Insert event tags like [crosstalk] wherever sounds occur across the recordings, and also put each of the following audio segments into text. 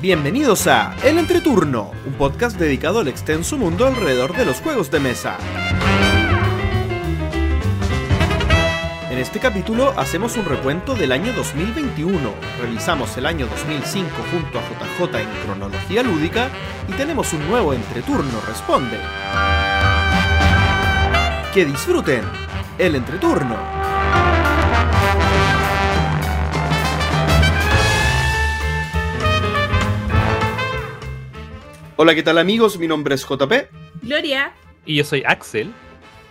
Bienvenidos a El Entreturno, un podcast dedicado al extenso mundo alrededor de los juegos de mesa. En este capítulo hacemos un recuento del año 2021, revisamos el año 2005 junto a JJ en cronología lúdica y tenemos un nuevo Entreturno Responde. Que disfruten el Entreturno. Hola, ¿qué tal amigos? Mi nombre es JP. Gloria. Y yo soy Axel.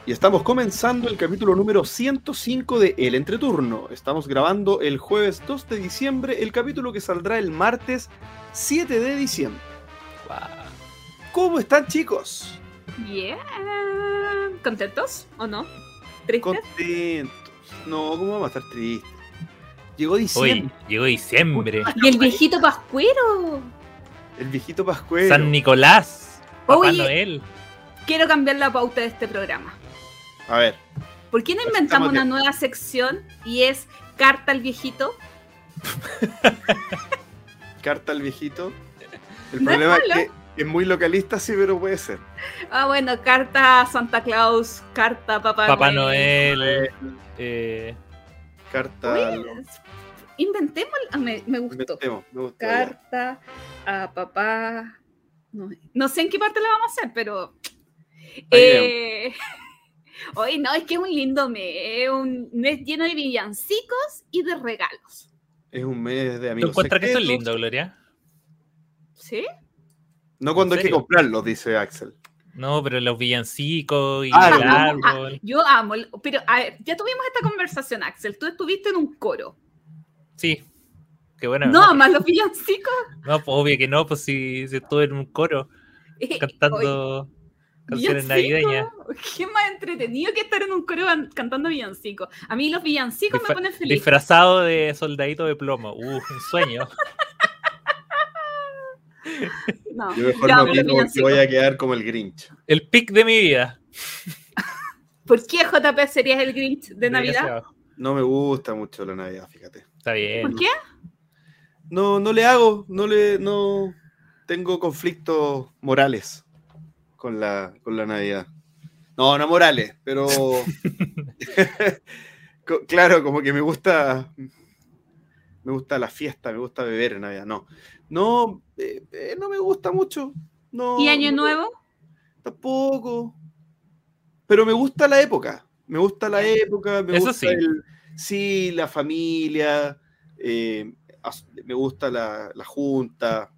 Y estamos comenzando el capítulo número 105 de El Entreturno. Estamos grabando el jueves 2 de diciembre, el capítulo que saldrá el martes 7 de diciembre. ¿Cómo están chicos? Bien. ¿Contentos o no? ¿Tristes? Contentos. No, ¿cómo vamos a estar tristes? Llegó diciembre. Hoy, llegó diciembre. Y el viejito pascuero. El viejito pascuero. San Nicolás. Papá Oye. Noel. Quiero cambiar la pauta de este programa. A ver. ¿Por qué no inventamos una nueva sección y es carta al viejito? [laughs] Carta al viejito. El No es problema es, que es muy localista, sí, pero puede ser. Ah, bueno, carta a Santa Claus, carta a Papá, Papá Noel. Noel. eh, Carta. Inventemos, ah, me, me gustó. Inventemos, me gustó, ya. Carta a papá. No, no sé en qué parte la vamos a hacer, pero. Eh, Oye, [laughs] no, es que es un lindo mes, un mes lleno de villancicos y de regalos. Es un mes de ¿Tú amigos. encuentras que eso es lindo, Gloria? ¿Sí? No cuando ¿En hay que comprarlos, dice Axel. No, pero los villancicos y Ah, el árbol. Ah, yo amo, pero a ver, ya tuvimos esta conversación, Axel. Tú estuviste en un coro. Sí. Qué buena. No, memoria. más los villancicos. [laughs] No, pues obvio que no, pues si, si estuve en un coro [laughs] cantando canciones navideñas. Qué más entretenido que estar en un coro can- cantando villancicos. A mí los villancicos me ponen feliz. Disfrazado de soldadito de plomo. Uh, un sueño. [laughs] No, Yo mejor no opino porque voy a quedar como el Grinch. El pic de mi vida. ¿Por qué JP serías el Grinch de Navidad? No me gusta mucho la Navidad, fíjate. Está bien. ¿Por qué? No, no le hago, no le, no tengo conflictos morales con la, con la Navidad. No, no morales, pero [laughs] [laughs] claro, como que me gusta, me gusta la fiesta, me gusta beber en Navidad. No, no, eh, eh, no me gusta mucho. No, ¿Y Año no- Nuevo? Tampoco. Pero me gusta la época. Me gusta la época. Me Eso gusta sí. el- sí, la familia. eh, me gusta la, la junta.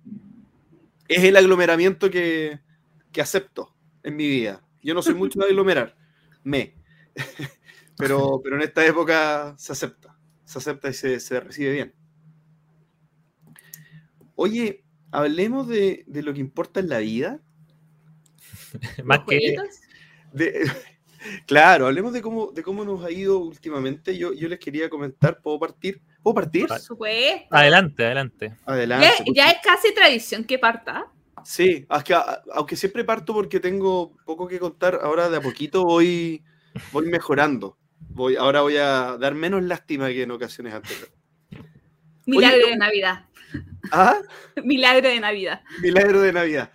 Es el aglomeramiento que, que acepto en mi vida. Yo no soy mucho de aglomerar. [laughs] Me. [laughs] Pero, pero en esta época se acepta. Se acepta y se, se recibe bien. Oye, hablemos de, de lo que importa en la vida. [laughs] Más ¿Los que. De- claro, hablemos de cómo, de cómo nos ha ido últimamente. Yo, yo les quería comentar, ¿puedo partir? ¿Puedo partir? Por supuesto. Adelante, adelante. Adelante. Ya, es casi tradición que parta. Sí, aunque siempre parto porque tengo poco que contar, ahora de a poquito voy, voy mejorando. Voy, ahora voy a dar menos lástima que en ocasiones anteriores. Milagro Oye, de Navidad. ¿Ah? [laughs] Milagro de Navidad. Milagro de Navidad.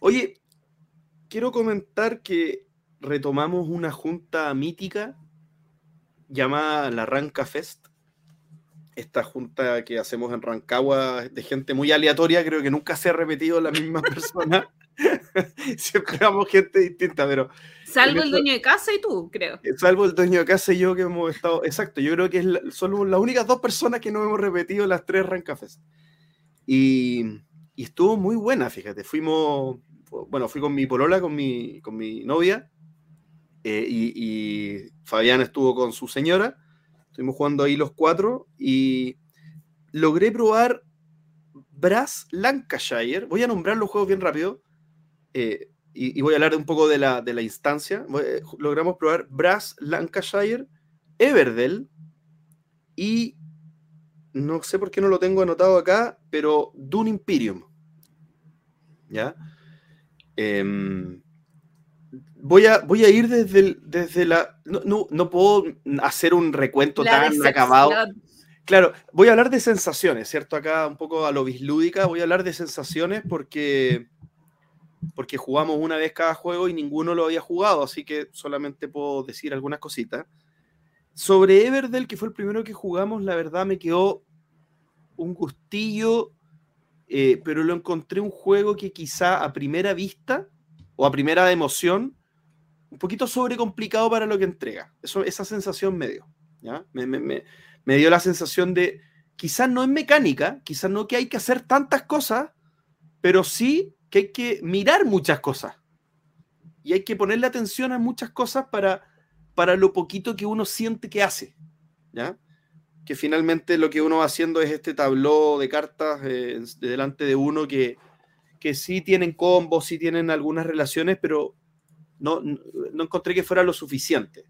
Oye, quiero comentar que retomamos una junta mítica llamada la Ranca Fest. Esta junta que hacemos en Rancagua de gente muy aleatoria, creo que nunca se ha repetido la misma [laughs] persona. [laughs] Siempre vamos gente distinta, pero Salvo el dueño de casa y tú, creo. salvo el dueño de casa y yo que hemos estado. Exacto, yo creo que es la- somos las únicas dos personas que no hemos repetido las tres Rancafest. Y, y estuvo muy buena, fíjate. Fuimos, bueno, fui con mi polola, con mi, con mi novia, eh, y, Fabián estuvo con su señora. Estuvimos jugando ahí los cuatro y logré probar Brass Lancashire. Voy a nombrar los juegos bien rápido. eh, y, voy a hablar un poco de la, instancia. Eh, logramos probar Brass Lancashire, Everdell y no sé por qué no lo tengo anotado acá, pero Dune Imperium. ¿Ya? Em, voy, a, voy a ir desde, el- desde la... No, no, no puedo hacer un recuento La tan acabado. Claro, voy a hablar de sensaciones, ¿cierto? Acá un poco a lo bislúdica, voy a hablar de sensaciones porque, porque jugamos una vez cada juego y ninguno lo había jugado, así que solamente puedo decir algunas cositas. Sobre Everdell, que fue el primero que jugamos, la verdad me quedó un gustillo, eh, pero lo encontré un juego que quizá a primera vista o a primera emoción, un poquito sobrecomplicado para lo que entrega. Eso, esa sensación me dio. me, me, me dio la sensación de, quizás no es mecánica, quizás no que hay que hacer tantas cosas, pero sí que hay que mirar muchas cosas. Y hay que ponerle atención a muchas cosas para, para lo poquito que uno siente que hace. ¿ya? Que finalmente lo que uno va haciendo es este tabló de cartas eh, delante de uno que, que sí tienen combos, sí tienen algunas relaciones, pero no, no, encontré que fuera lo suficiente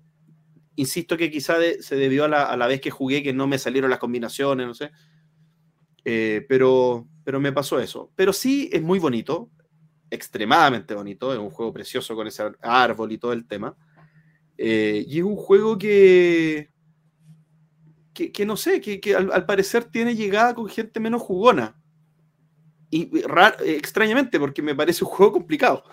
insisto que quizá se debió a la, a la, vez que jugué que no me salieron las combinaciones, no sé. Eh, pero, pero me pasó eso. Pero sí es muy bonito, extremadamente bonito, es un juego precioso con ese árbol y todo el tema. Eh, y es un juego que, que, no sé, que, que al, parecer tiene llegada con gente menos jugona. Y extrañamente, porque me parece un juego complicado.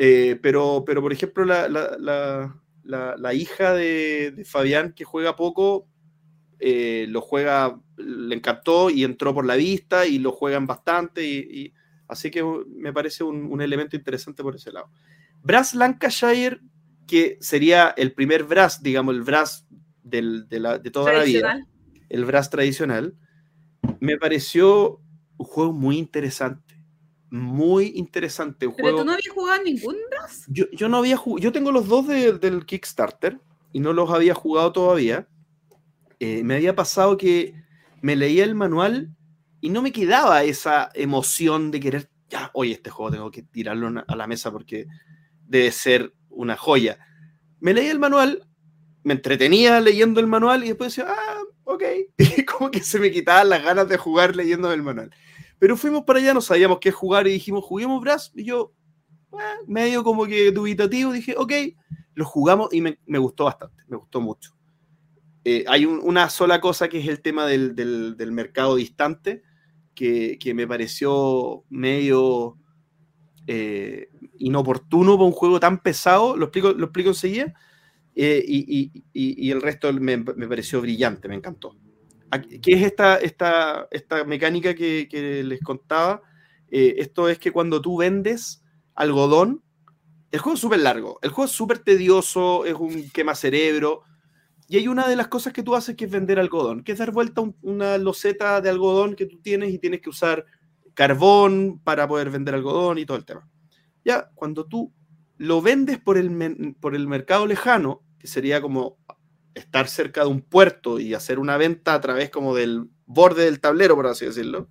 Eh, pero, pero, por ejemplo, la, la, la hija de, de, Fabián, que juega poco, eh, lo juega, le encantó y entró por la vista y lo juegan bastante. Y, y así que me parece un, un, elemento interesante por ese lado. Brass Lancashire, que sería el primer Brass, digamos, el Brass del, de, la, de, toda la vida, el Brass tradicional, me pareció un juego muy interesante muy interesante. Un ¿Pero juego... tú no habías jugado ningún Brass? Yo, yo no había jugado, yo tengo los dos de, del Kickstarter y no los había jugado todavía. Eh, me había pasado que me leía el manual y no me quedaba esa emoción de querer, ya, oye, este juego tengo que tirarlo a la mesa porque debe ser una joya. Me leía el manual, me entretenía leyendo el manual y después decía, ah, ok. [laughs] Y como que se me quitaban las ganas de jugar leyendo el manual. Pero fuimos para allá, no sabíamos qué jugar y dijimos, juguemos Brass. Y yo, eh, medio como que dubitativo, dije, ok, lo jugamos y me, gustó bastante, me gustó mucho. Eh, hay un, una sola cosa que es el tema del, del, mercado distante, que, que, me pareció medio eh, inoportuno para un juego tan pesado, lo explico, lo explico enseguida, eh, y, y, y, el resto me, me pareció brillante, me encantó. ¿Qué es esta, esta, esta mecánica que, que les contaba? Eh, esto es que cuando tú vendes algodón, el juego es súper largo, el juego es súper tedioso, es un quema cerebro, y hay una de las cosas que tú haces que es vender algodón, que es dar vuelta un, una loseta de algodón que tú tienes y tienes que usar carbón para poder vender algodón y todo el tema. Ya, cuando tú lo vendes por el, por el mercado lejano, que sería como estar cerca de un puerto y hacer una venta a través como del borde del tablero, por así decirlo,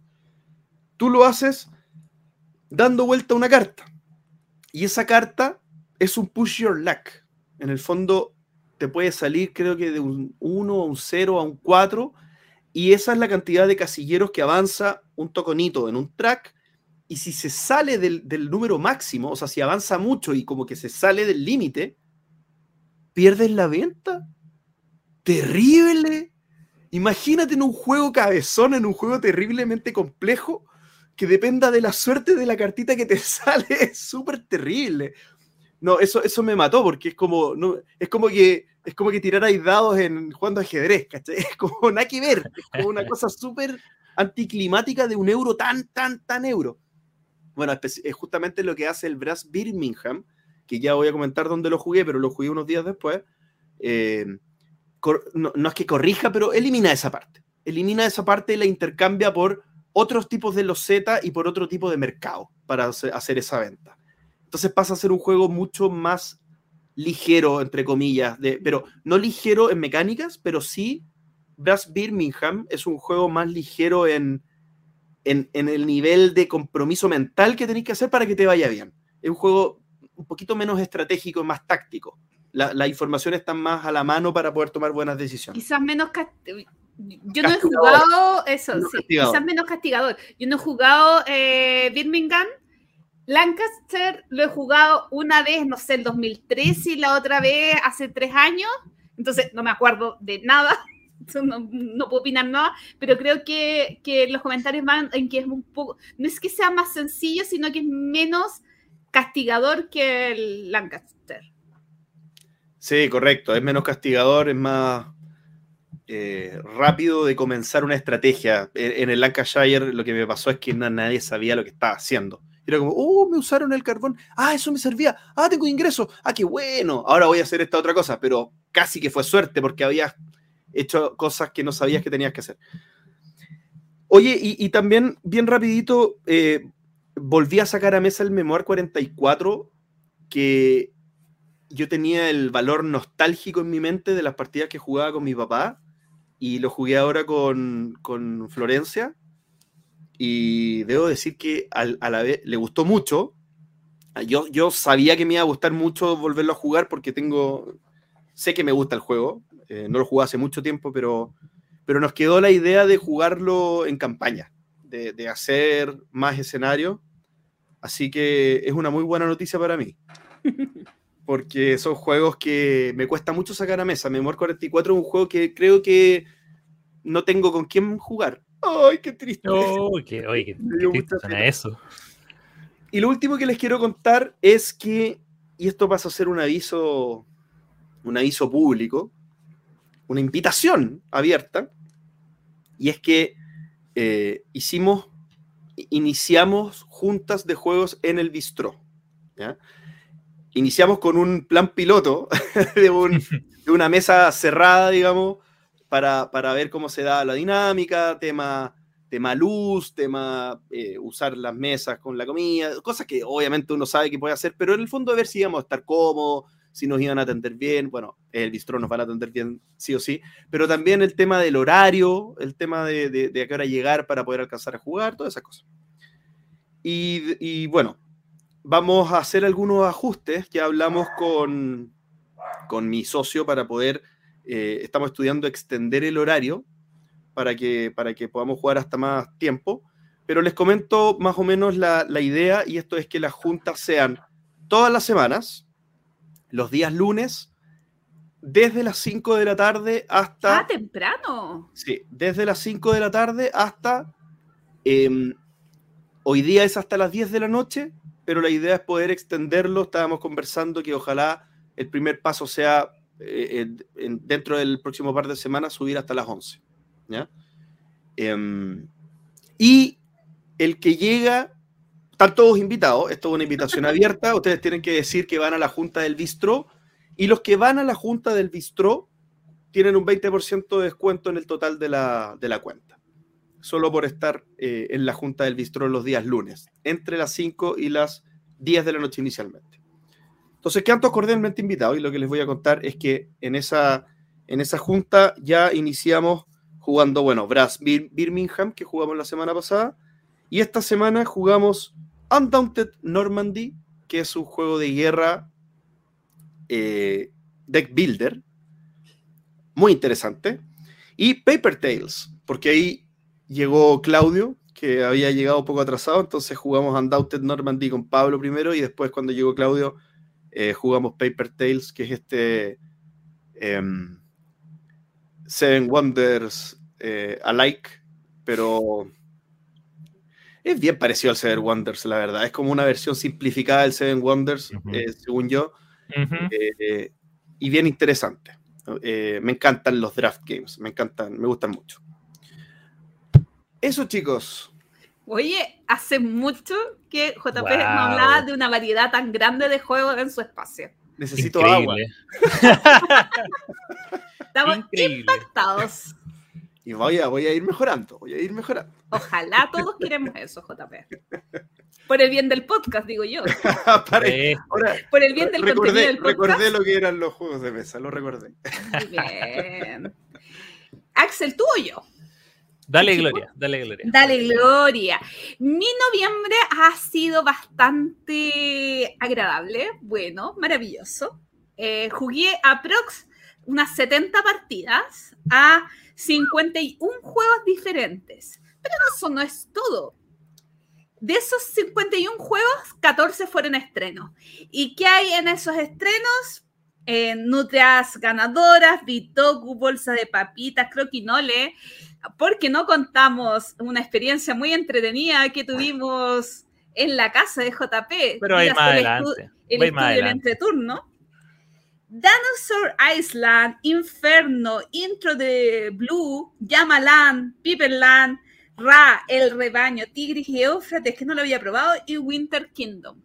tú lo haces dando vuelta una carta. Y esa carta es un push your luck. En el fondo te puede salir creo que de un 1 a un 0 a un 4 y esa es la cantidad de casilleros que avanza un toconito en un track y si se sale del, del número máximo, o sea, si avanza mucho y como que se sale del límite, pierdes la venta terrible. Imagínate en un juego cabezón, en un juego terriblemente complejo, que dependa de la suerte de la cartita que te [laughs] sale. Es súper terrible. No, eso, eso me mató porque es como, no, es como que es como que tirarais dados en jugando ajedrez, ¿cachai? [laughs] Es como nada que ver. Es como una cosa súper anticlimática de un euro tan, tan, tan euro. Bueno, es justamente lo que hace el Brass Birmingham, que ya voy a comentar dónde lo jugué, pero lo jugué unos días después. Eh, no, es que corrija, pero elimina esa parte. Elimina esa parte y la intercambia por otros tipos de loseta y por otro tipo de mercado para hacer esa venta. Entonces pasa a ser un juego mucho más ligero, entre comillas, de, pero no ligero en mecánicas, pero sí Brass Birmingham es un juego más ligero en, en, en el nivel de compromiso mental que tenéis que hacer para que te vaya bien. Es un juego un poquito menos estratégico más táctico la, la, información está más a la mano para poder tomar buenas decisiones. Quizás menos yo no he jugado eso, menos sí, quizás menos castigador. Yo no he jugado eh, Birmingham. Lancaster lo he jugado una vez, no sé, el 2013 y la otra vez hace tres años. Entonces no me acuerdo de nada. [laughs] no, puedo opinar nada, pero creo que, que, los comentarios van en que es un poco, no es que sea más sencillo, sino que es menos castigador que el Lancaster. Sí, correcto, es menos castigador, es más eh, rápido de comenzar una estrategia. En, el Lancashire lo que me pasó es que nadie sabía lo que estaba haciendo. Era como, oh, me usaron el carbón. Ah, eso me servía. Ah, tengo ingreso. Ah, qué bueno. Ahora voy a hacer esta otra cosa. Pero casi que fue suerte porque habías hecho cosas que no sabías que tenías que hacer. Oye, y, también, bien rapidito, eh, volví a sacar a mesa el Memoir 44, que yo tenía el valor nostálgico en mi mente de las partidas que jugaba con mi papá, y lo jugué ahora con, con Florencia, y debo decir que a, la vez le gustó mucho. Yo, yo sabía que me iba a gustar mucho volverlo a jugar porque tengo, sé que me gusta el juego, eh, no lo jugué hace mucho tiempo, pero, pero nos quedó la idea de jugarlo en campaña, de, de hacer más escenarios. Así que es una muy buena noticia para mí. [laughs] Porque son juegos que me cuesta mucho sacar a mesa. Memoir 44 es un juego que creo que no tengo con quién jugar. ¡Ay, qué triste! ¡Ay, qué, qué, [laughs] qué eso! Y lo último que les quiero contar es que, y esto pasa a ser un aviso, un aviso público, una invitación abierta, y es que eh, hicimos, iniciamos juntas de juegos en el bistró. Iniciamos con un plan piloto [laughs] de, [laughs] de una mesa cerrada, digamos, para, ver cómo se da la dinámica, tema, tema luz, tema eh, usar las mesas con la comida, cosas que obviamente uno sabe que puede hacer, pero en el fondo a ver si íbamos a estar cómodos, si nos iban a atender bien, bueno, el bistró nos van a atender bien sí o sí, pero también el tema del horario, el tema de, a qué hora llegar para poder alcanzar a jugar, todas esas cosas. Y, y bueno, vamos a hacer algunos ajustes, ya hablamos con, con mi socio para poder eh, estamos estudiando extender el horario para que, para que podamos jugar hasta más tiempo, pero les comento más o menos la, la idea y esto es que las juntas sean todas las semanas, los días lunes, desde las 5 de la tarde hasta... Ah, temprano. Sí, desde las 5 de la tarde hasta... Em, hoy día es hasta las 10 de la noche, pero la idea es poder extenderlo. Estábamos conversando que ojalá el primer paso sea eh, dentro del próximo par de semanas subir hasta las 11. Em, y el que llega, están todos invitados, esto es una invitación [laughs] abierta, ustedes tienen que decir que van a la junta del bistro y los que van a la junta del bistro tienen un 20% de descuento en el total de la, de la cuenta, solo por estar eh, en la junta del bistro los días lunes, entre las 5 y las 10 de la noche inicialmente. Entonces, quedan todos cordialmente invitados y lo que les voy a contar es que en esa, en esa junta ya iniciamos jugando, bueno, Brass Birmingham, que jugamos la semana pasada, y esta semana jugamos Undaunted Normandy, que es un juego de guerra eh, deck builder, muy interesante, y Paper Tales, porque ahí llegó Claudio, que había llegado un poco atrasado, entonces jugamos Undaunted Normandy con Pablo primero y después cuando llegó Claudio eh, jugamos Paper Tales, que es este em, Seven Wonders eh, alike, pero es bien parecido al Seven Wonders, la verdad. Es como una versión simplificada del Seven Wonders, eh, según yo, y bien interesante. me encantan los draft games, me encantan, me gustan mucho. Eso, chicos. Oye, hace mucho que JP no hablaba de una variedad tan grande de juegos en su espacio. Necesito agua. [laughs] Estamos impactados. Y voy a, voy a ir mejorando, voy a ir mejorando. Ojalá todos queremos eso, JP. Por el bien del podcast, digo yo. [laughs] por el bien del recordé, contenido del podcast. Recordé lo que eran los juegos de mesa, lo recordé. Muy bien. Axel, ¿tú o yo? Dale gloria, dale gloria. Dale gloria. Mi noviembre ha sido bastante agradable, bueno, maravilloso. Eh, jugué aprox unas 70 partidas a 51 juegos diferentes. Pero eso no es todo. De esos 51 juegos, 14 fueron estrenos. ¿Y qué hay en esos estrenos? eh, nutrias ganadoras, Bitoku, bolsa de papitas, croquinole, porque no contamos una experiencia muy entretenida que tuvimos en la casa de JP. Pero ahí más adelante. El estudio del entreturno. Dinosaur Island, Inferno, Intro de Blue, Yamaland, Piperland, Ra, El Rebaño, Tigris y Éufrates, que no lo había probado, y Winter Kingdom.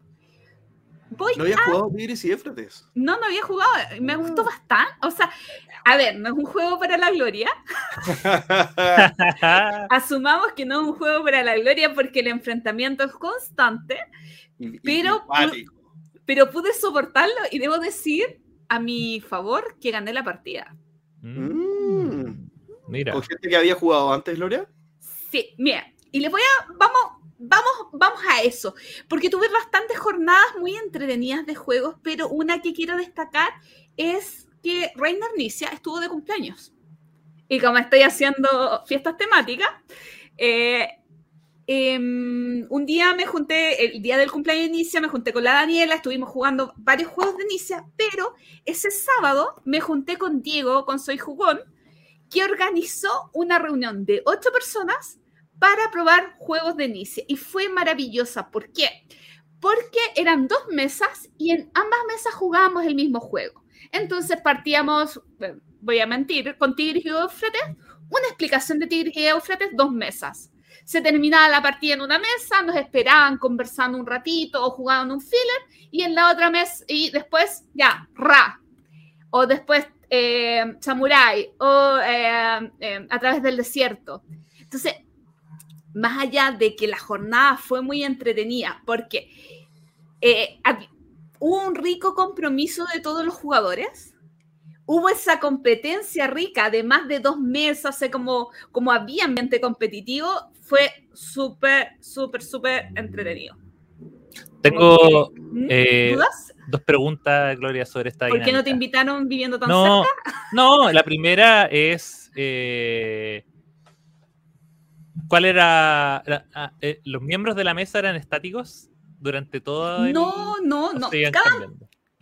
¿No había jugado Tigris y Éufrates? No, no había jugado. Me gustó bastante. O sea, a ver, no es un juego para la gloria. [laughs] Asumamos que no es un juego para la gloria porque el enfrentamiento es constante. pero, pero pude soportarlo y debo decir a mi favor que gané la partida. Mm. Mira. ¿Con gente que había jugado antes, Gloria? Sí, mira, y les voy a, vamos, vamos, vamos a eso, porque tuve bastantes jornadas muy entretenidas de juegos, pero una que quiero destacar es que Reiner Nicia estuvo de cumpleaños. Y como estoy haciendo fiestas temáticas, eh, em, un día me junté, el día del cumpleaños de Nicia, me junté con la Daniela, estuvimos jugando varios juegos de Nicia, pero ese sábado me junté con Diego, con Soy Jugón, que organizó una reunión de ocho personas para probar juegos de Nice. Y fue maravillosa. ¿Por qué? Porque eran dos mesas y en ambas mesas jugábamos el mismo juego. Entonces partíamos, voy a mentir, con Tigris y Eufrates, una explicación de Tigris y Eufrates, dos mesas. Se terminaba la partida en una mesa, nos esperaban conversando un ratito o jugaban un filler, y en la otra mesa, y después ya, Ra. O después eh, Samurai, o eh, eh, a través del desierto. Entonces, más allá de que la jornada fue muy entretenida, porque eh, hubo un rico compromiso de todos los jugadores, hubo esa competencia rica de más de dos mesas, como, como había ambiente competitivo, fue súper, súper, súper entretenido. Tengo ¿Mm? eh, dos preguntas, Gloria, sobre esta ¿Por qué no te invitaron viviendo tan cerca? No, la primera es... Eh, ¿Cuál era? Ah, eh, ¿Los miembros de la mesa eran estáticos durante todo el... No, no, no.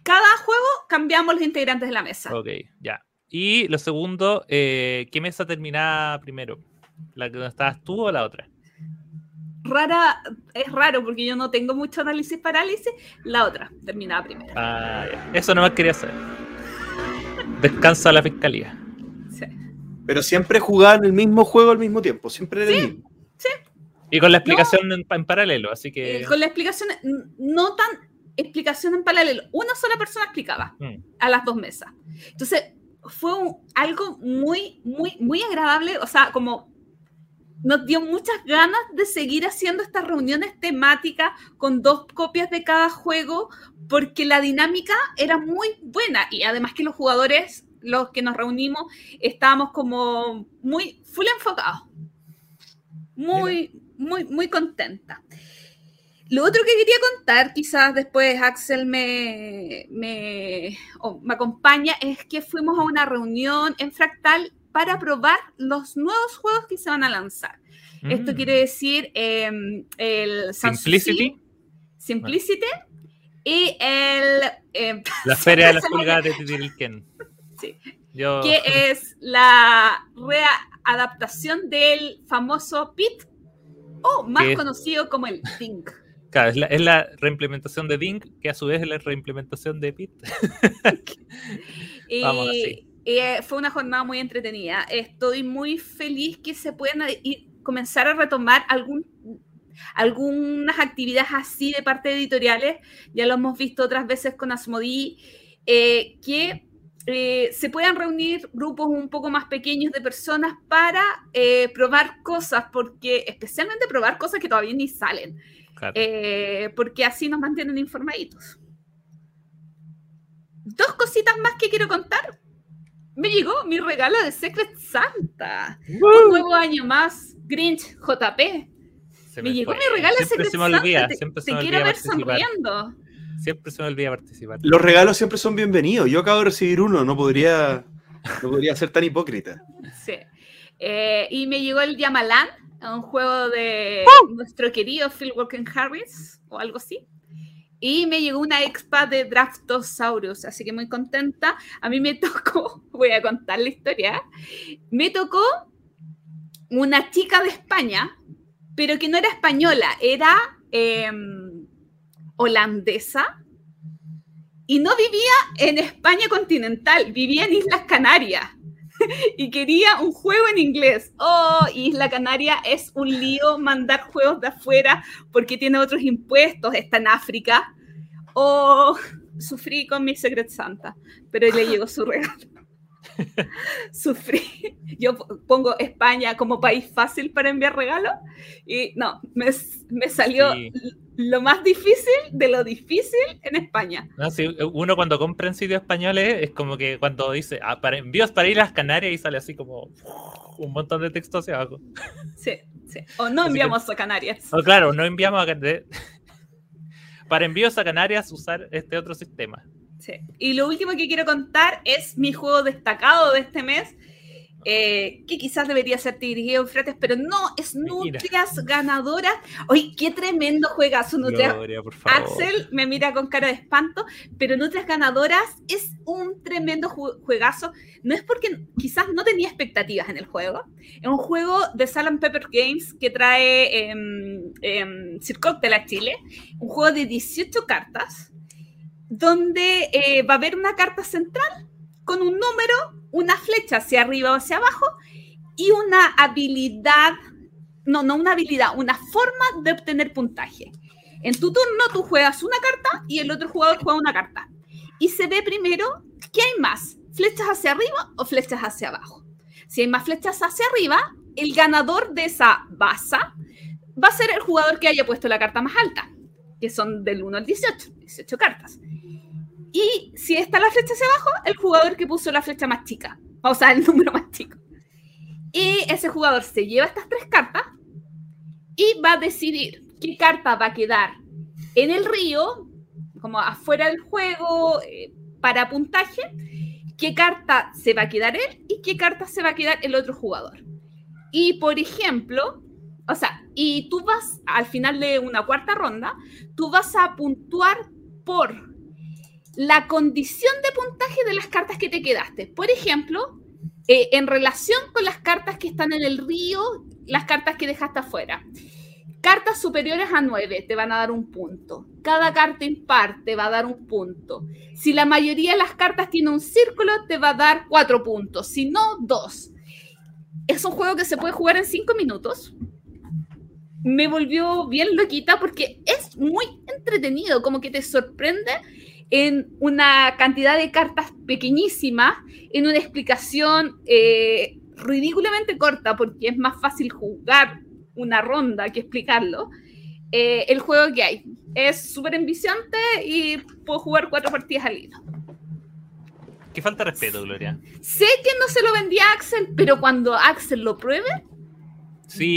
Cada, juego cambiamos los integrantes de la mesa. Ok, ya. Y lo segundo, eh, ¿qué mesa terminaba primero? ¿La que estabas tú o la otra? Rara, es raro porque yo no tengo mucho análisis parálisis. La otra terminaba primero. Ah, Eso no más quería hacer. Descansa la fiscalía. Pero siempre jugaban el mismo juego al mismo tiempo, siempre era el mismo. Sí. Y con la explicación en, paralelo, así que. Eh, con la explicación, no tan explicación en paralelo. Una sola persona explicaba mm. a las dos mesas. Entonces, fue algo muy, muy, muy agradable. O sea, como nos dio muchas ganas de seguir haciendo estas reuniones temáticas con dos copias de cada juego, porque la dinámica era muy buena y además que los jugadores los que nos reunimos estábamos como muy full enfocados. Muy, muy, muy contenta. Lo otro que quería contar, quizás después Axel me, me, me acompaña, es que fuimos a una reunión en Fractal para probar los nuevos juegos que se van a lanzar. Esto mm. quiere decir em, el Simplicity. Simplicity y el... Em, la [laughs] Feria de las Pulgadas de Titilken. Que [laughs] es la readaptación del famoso Pit, o más conocido como el Dink. Claro, es la, reimplementación de Dink, que a su vez es la reimplementación de Pit. [laughs] y, eh, fue una jornada muy entretenida. Estoy muy feliz que se puedan comenzar a retomar algún algunas actividades así de parte de editoriales, ya lo hemos visto otras veces con Asmodee, eh, que eh, se puedan reunir grupos un poco más pequeños de personas para eh, probar cosas, porque especialmente probar cosas que todavía ni salen, eh, porque así nos mantienen informaditos. Dos cositas más que quiero contar. Me llegó mi regalo de Secret Santa. Un nuevo año más. Grinch JP. me, llegó mi regalo de Secret Santa. te, quiero ver sonriendo. Siempre se me olvida participar. Los regalos siempre son bienvenidos. Yo acabo de recibir uno, no podría, no podría ser tan hipócrita. Sí. Eh, y me llegó el Yamalan, un juego de nuestro querido Phil Walken Harris, o algo así. Y me llegó una expa de Draftosaurus, así que muy contenta. A mí me [laughs] tocó, voy a contar la historia, me tocó una chica de España, pero que no era española, era em, holandesa. Y no vivía en España continental, vivía en Islas Canarias. [laughs] y quería un juego en inglés. Oh, Isla Canaria es un lío mandar juegos de afuera porque tiene otros impuestos, está en África. Oh, sufrí con mi Secret Santa, pero le llegó su regalo. [laughs] Sufrí. Yo pongo España como país fácil para enviar regalos y no, me, me salió lo más difícil de lo difícil en España. uno cuando compra en sitios españoles es como que cuando dice ah, para envíos para ir a las Canarias y sale así como un montón de texto hacia abajo. Sí, sí. O no enviamos a Canarias. O claro, no enviamos a Canarias. [laughs] para envíos a Canarias usar este otro sistema. Sí. Y lo último que quiero contar es mi juego destacado de este mes, eh, que quizás debería ser Tigre Fretes, pero no, es Nutrias ganadora. Oye, qué tremendo juegazo, Nutrias. Axel me mira con cara de espanto, pero Nutrias ganadoras es un tremendo juegazo. No es porque quizás no tenía expectativas en el juego. Es un juego de Salem Pepper Games que trae eh, de la Chile, un juego de 18 cartas, donde eh, va a haber una carta central con un número una flecha hacia arriba o hacia abajo y una habilidad, no, no una habilidad, una forma de obtener puntaje. En tu turno tú juegas una carta y el otro jugador juega una carta. Y se ve primero qué hay más, flechas hacia arriba o flechas hacia abajo. Si hay más flechas hacia arriba, el ganador de esa baza va a ser el jugador que haya puesto la carta más alta, que son del 1 al 18, 18 cartas. Y si está la flecha hacia abajo, el jugador que puso la flecha más chica. O sea, el [laughs] número más chico. Y ese jugador se lleva estas tres cartas y va a decidir qué carta va a quedar en el río, como afuera del juego, eh, para puntaje, qué carta se va a quedar él y qué carta se va a quedar el otro jugador. Y por ejemplo, o sea, y tú vas al final de una cuarta ronda, tú vas a puntuar por la condición de puntaje de las cartas que te quedaste. Por ejemplo, eh, en relación con las cartas que están en el río, las cartas que dejaste afuera. Cartas superiores a 9 te van a dar un punto. Cada carta impar te va a dar un punto. Si la mayoría de las cartas tiene un círculo, te va a dar 4 puntos. Si no, 2. Es un juego que se puede jugar en 5 minutos. Me volvió bien loquita porque es muy entretenido, como que te sorprende en una cantidad de cartas pequeñísimas, en una explicación eh, ridículamente corta, porque es más fácil jugar una ronda que explicarlo, eh, el juego que hay. Es súper enviciante y puedo jugar cuatro partidas al hilo. Qué falta de respeto, Gloria. Sé que no se lo vendía a Axel, pero cuando Axel lo pruebe,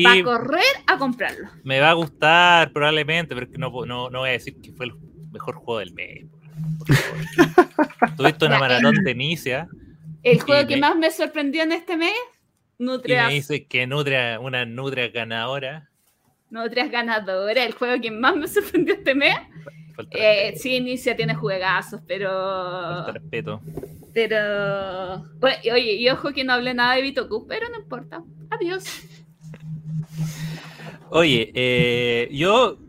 va a correr a comprarlo. Me va a gustar probablemente, pero no, no, no voy a decir que fue el mejor juego del mes. Tuviste una [laughs] maratón de Inicia. El juego que más me sorprendió en este mes, Nutria. Y me dice que Nutria, una Nutria ganadora. Nutria ganadora, el juego que más me sorprendió este mes. Eh, sí, Inicia tiene juegazos, pero. Respeto. Pero. oye, y ojo que no hablé nada de Bitoku, pero no importa. Adiós. Oye, eh, yo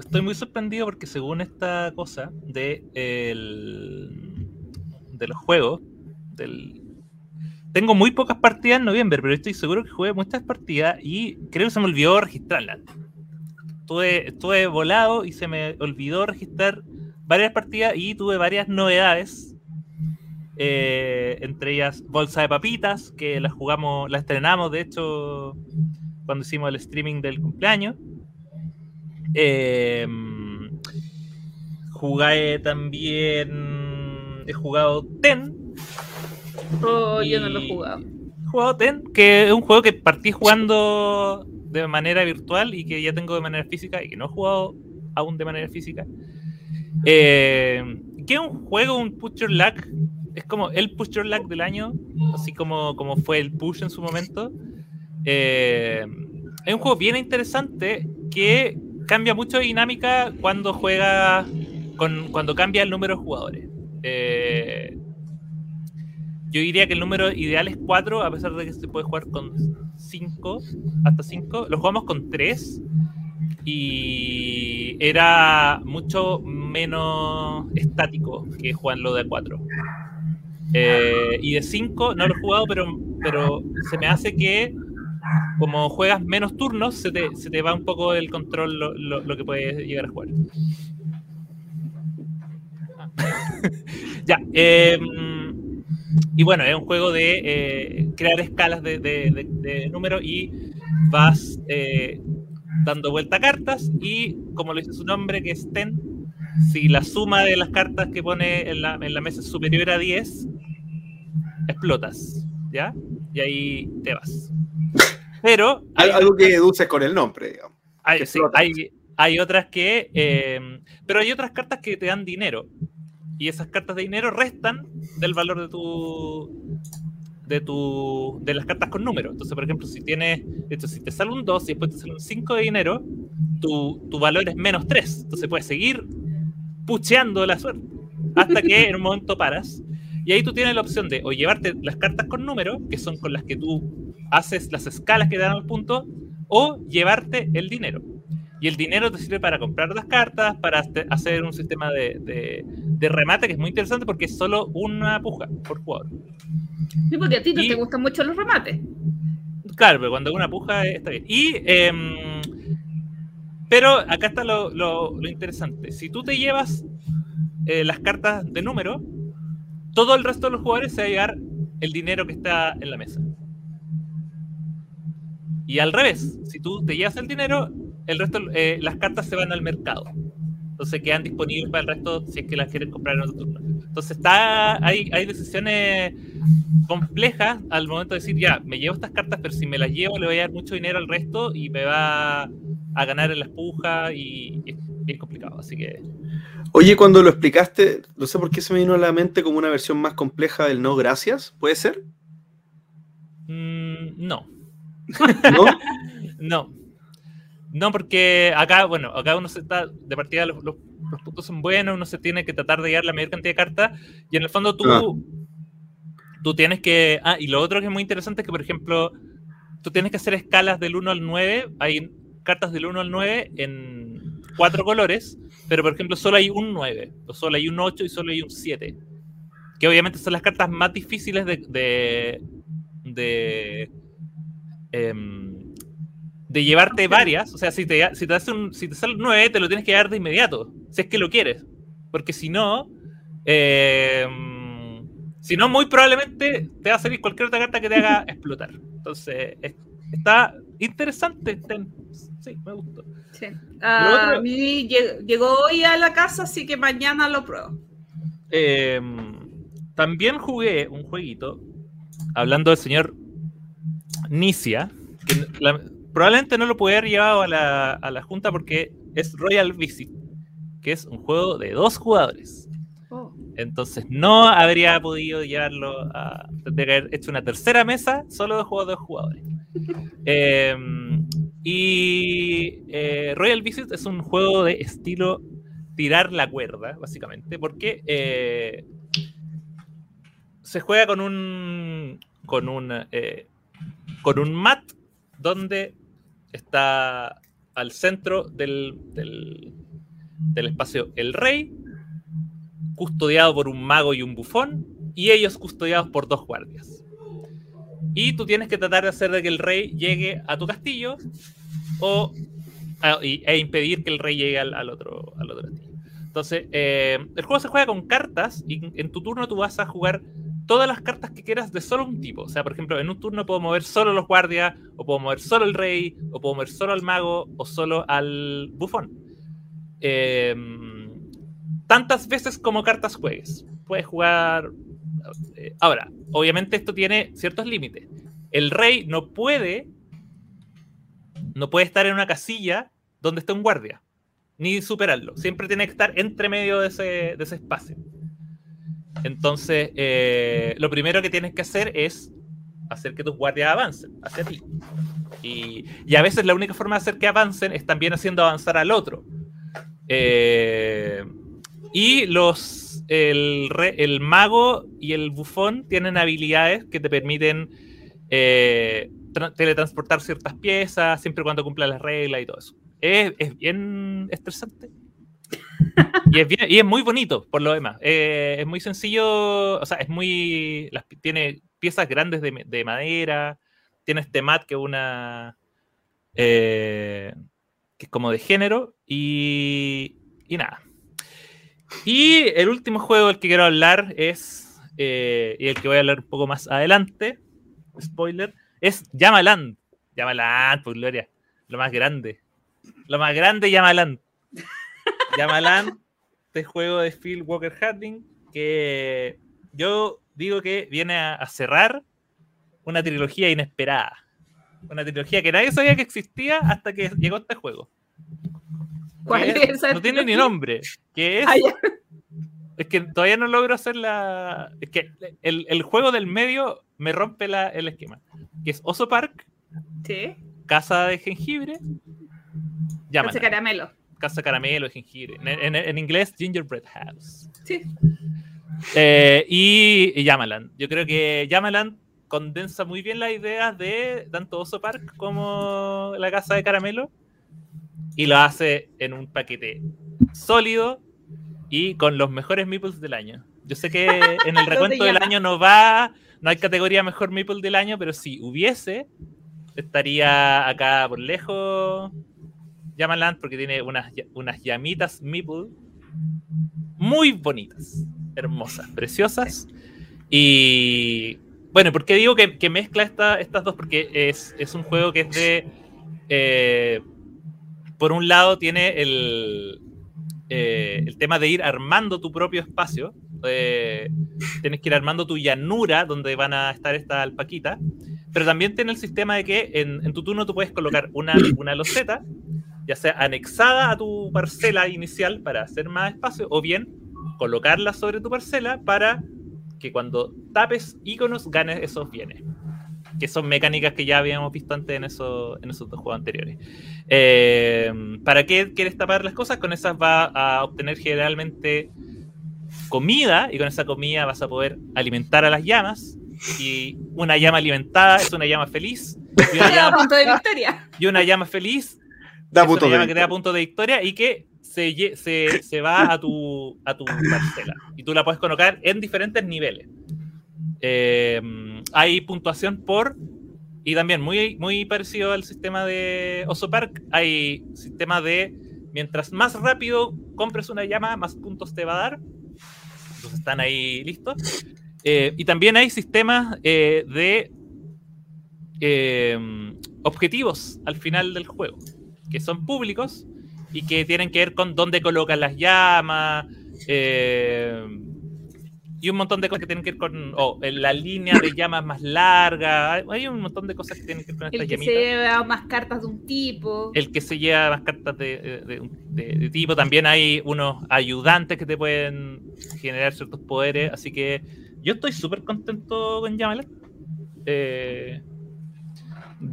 estoy muy sorprendido porque según esta cosa de, de los juegos, del, tengo muy pocas partidas en noviembre, pero estoy seguro que jugué muchas partidas y creo que se me olvidó registrarlas. Estuve, estuve volado y se me olvidó registrar varias partidas y tuve varias novedades. Eh, entre ellas Bolsa de Papitas, que las jugamos, las estrenamos de hecho cuando hicimos el streaming del cumpleaños. Eh, jugué también. He jugado Ten. Oh, yo no lo he jugado. He jugado Ten, que es un juego que partí jugando de manera virtual y que ya tengo de manera física y que no he jugado aún de manera física. Eh, que es un juego, un push your luck. Es como el push your luck del año, así como, como fue el push en su momento. Eh, es un juego bien interesante que cambia mucho de dinámica cuando juega cuando cambia el número de jugadores. Eh, yo diría que el número ideal es 4, a pesar de que se puede jugar con 5, hasta 5. Lo jugamos con 3 y era mucho menos estático que jugarlo de 4. Eh, y de 5 no lo he jugado, pero, pero se me hace que como juegas menos turnos, se te, va un poco el control lo, que puedes llegar a jugar. [laughs] ya. Eh, y bueno, es un juego de eh, crear escalas de, de, y vas eh, dando vuelta a cartas y, como lo dice su nombre, que es TEN, si la suma de las cartas que pone en la, en la mesa es superior a 10, explotas, ¿ya? Y ahí te vas. Pero... Hay, algo que deduces con el nombre, digamos. Hay, sí, hay, hay, otras que... Eh, pero hay otras cartas que te dan dinero. Y esas cartas de dinero restan del valor de tu de tu de las cartas con número. Entonces, por ejemplo, si tienes, esto, si te sale un 2 y después te sale un 5 de dinero, tu, tu valor es menos 3. Entonces puedes seguir pucheando la suerte hasta que en un momento paras. Y ahí tú tienes la opción de o llevarte las cartas con número, que son con las que tú haces las escalas que te dan el punto, o llevarte el dinero. Y el dinero te sirve para comprar las cartas, para hacer un sistema de, de, de remate que es muy interesante porque es solo una puja por jugador. Sí, porque a ti no y, te gustan mucho los remates. Claro, pero cuando una puja está bien. Y, eh, pero acá está lo, lo, lo, interesante. Si tú te llevas eh, las cartas de número, todo el resto de los jugadores se va a llevar el dinero que está en la mesa. Y al revés, si tú te llevas el dinero, el resto, eh, las cartas se van al mercado. Entonces quedan disponibles para el resto si es que las quieren comprar en otro turno. Entonces está, hay, hay decisiones complejas al momento de decir, ya, me llevo estas cartas, pero si me las llevo le voy a dar mucho dinero al resto y me va a ganar en la espuja y, y es bien complicado. Así que... Oye, cuando lo explicaste, no sé por qué se me vino a la mente como una versión más compleja del no gracias, ¿puede ser? Mm, no. ¿No? no. No, porque acá, bueno, acá uno se está, de partida los, los, los, puntos son buenos, uno se tiene que tratar de llevar la mayor cantidad de cartas, y en el fondo tú, ah. tú tienes que, ah, y lo otro que es muy interesante es que, por ejemplo, tú tienes que hacer escalas del 1 al 9, hay cartas del 1 al 9 en cuatro colores, pero por ejemplo solo hay un 9, o solo hay un 8 y solo hay un 7, que obviamente son las cartas más difíciles de... de, de eh, de llevarte varias, o sea, si te, si te, hace un, si te sale un 9, te lo tienes que dar de inmediato, si es que lo quieres. Porque si no, eh, si no, muy probablemente te va a salir cualquier otra carta que te haga [laughs] explotar. Entonces, es, está interesante. Sí, me gustó. Sí. Uh, a mí llegó hoy a la casa, así que mañana lo pruebo. Eh, también jugué un jueguito, hablando del señor Nicia, que la, probablemente no lo pude haber llevado a la, a la, Junta porque es Royal Visit, que es un juego de dos jugadores. Oh. Entonces no habría podido llevarlo a. Tendría que haber hecho una tercera mesa solo de juegos de dos jugadores. [laughs] eh, y eh, Royal Visit es un juego de estilo tirar la cuerda, básicamente, porque eh, se juega con un. con un. Eh, con un mat donde está al centro del, del, espacio el rey, custodiado por un mago y un bufón, y ellos custodiados por dos guardias. Y tú tienes que tratar de hacer de que el rey llegue a tu castillo o, a, e impedir que el rey llegue al, al otro, al otro castillo. Entonces, eh, el juego se juega con cartas y en tu turno tú vas a jugar todas las cartas que quieras de solo un tipo. O sea, por ejemplo, en un turno puedo mover solo los guardias, o puedo mover solo el rey, o puedo mover solo al mago, o solo al bufón. Eh, tantas veces como cartas juegues. Puedes jugar. Eh, ahora, obviamente esto tiene ciertos límites. El rey no puede. No puede estar en una casilla donde esté un guardia. Ni superarlo. Siempre tiene que estar entre medio de ese, de ese espacio. Entonces, eh, lo primero que tienes que hacer es hacer que tus guardias avancen hacia ti. Y, a veces la única forma de hacer que avancen es también haciendo avanzar al otro. Eh, Y los el, el mago y el bufón tienen habilidades que te permiten eh, tra- teletransportar ciertas piezas siempre y cuando cumplan las reglas y todo eso. Es, es bien estresante. [laughs] y, es bien- y es muy bonito, por lo demás. Eh, es muy sencillo, o sea, es muy. tiene piezas grandes de, de madera. Tiene este mat que es una. eh, que es como de género. Y. Y nada. Y el último juego del que quiero hablar es. eh, y el que voy a hablar un poco más adelante. Spoiler. Es Yamaland. Yamaland, por gloria. Lo más grande. Lo más grande, Yamaland. [laughs] Yamaland, este juego de Phil Walker Harding. Que yo digo que viene a, a cerrar una trilogía inesperada. Una trilogía que nadie sabía que existía hasta que llegó este juego. ¿Cuál es esa no tiene ni nombre. Que es que todavía no logro hacer la. Es que el, el juego del medio me rompe la- el esquema. Que es Oso Park, Sí, Casa de Jengibre. Llaman. Hace caramelo. Casa Caramelo de Jengibre. En, en- en inglés, Gingerbread House. Sí. Eh, y, y Yamaland. Yo creo que Yamaland condensa muy bien las ideas de tanto Oso Park como la Casa de Caramelo. Y lo hace en un paquete sólido y con los mejores meeples del año. Yo sé que [laughs] en el recuento del año no va, no hay categoría mejor meeple del año, pero si hubiese, estaría acá por lejos Yamaland porque tiene unas, unas llamitas meeple muy bonitas, hermosas, preciosas. Y bueno, ¿por qué digo que, que mezcla esta- estas dos? Porque es, es un juego que es de... eh, por un lado tiene el, eh, el tema de ir armando tu propio espacio. eh, tienes que ir armando tu llanura donde van a estar estas alpaquitas. Pero también tiene el sistema de que en, en tu turno tú puedes colocar una, una loseta, ya sea anexada a tu parcela inicial para hacer más espacio, o bien colocarla sobre tu parcela para que cuando tapes iconos ganes esos bienes. Que son mecánicas que ya habíamos visto antes en, eso, en esos dos juegos anteriores. Eh, ¿Para qué quieres tapar las cosas? Con esas va a obtener generalmente comida y con esa comida vas a poder alimentar a las llamas. Y una llama alimentada es una llama feliz. Y una [laughs] llama, punto de victoria. y una llama feliz Da es punto una de llama que te da vista. punto de victoria y que se, se, se va a tu, a tu parcela. Y tú la puedes colocar en diferentes niveles. Eh, hay puntuación por. Y también, muy, muy parecido al sistema de Oso Park, hay sistema de. Mientras más rápido compres una llama, más puntos te va a dar. Entonces están ahí listos. Eh, y también hay sistemas eh, de eh, objetivos al final del juego, que son públicos y que tienen que ver con dónde colocan las llamas eh, y un montón de cosas que tienen que ver con oh, en la línea de llamas más larga. Hay, hay un montón de cosas que tienen que ver con estas El que llamitas. se lleva más cartas de un tipo. El que se lleva más cartas de, de- de- de tipo. También hay unos ayudantes que te pueden generar ciertos poderes. Así que yo estoy súper contento con Yamalet. Eh,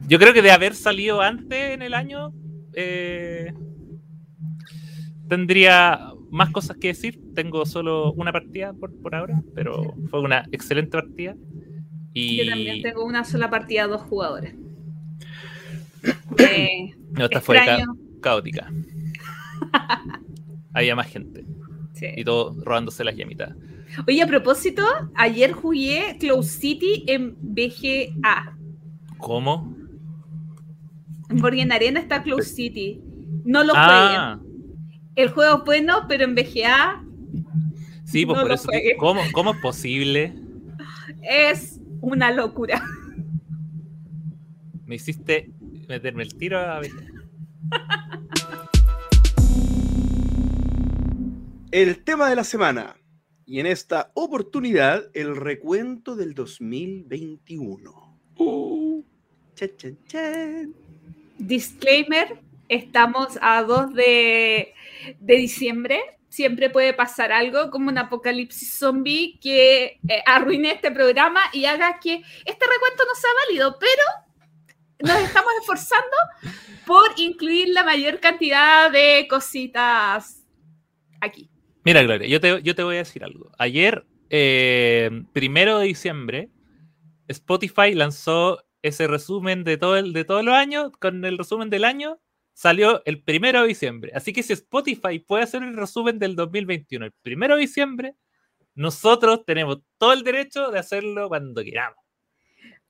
yo creo que de haber salido antes en el año, eh, tendría más cosas que decir. Tengo solo una partida por, por ahora, pero fue una excelente partida. Y Yo también tengo una sola partida, dos jugadores. [coughs] Eh, no, esta fue ca- caótica. [laughs] Había más gente. Sí. Y todo robándose las llamitas. Oye, a propósito, ayer jugué Close City en BGA. ¿Cómo? Porque en Arena está Close City. No lo Ah, jueguen. El juego es bueno, pero en BGA sí, pues No por lo eso. ¿cómo, ¿Cómo es posible? es una locura. Me hiciste meterme el tiro a. El tema de la semana. Y en esta oportunidad, el recuento del 2021. Uh, chan, chan, chan. Disclaimer, estamos a 2 de, diciembre. Siempre puede pasar algo como un apocalipsis zombie que eh, arruine este programa y haga que este recuento no sea válido, pero nos estamos esforzando por incluir la mayor cantidad de cositas aquí. Mira, Gloria, yo te, yo te voy a decir algo. Ayer, eh, primero de diciembre, Spotify lanzó ese resumen de, todo el, de todos los años, con el resumen del año, salió el primero de diciembre. Así que si Spotify puede hacer el resumen del 2021 el primero de diciembre, nosotros tenemos todo el derecho de hacerlo cuando queramos.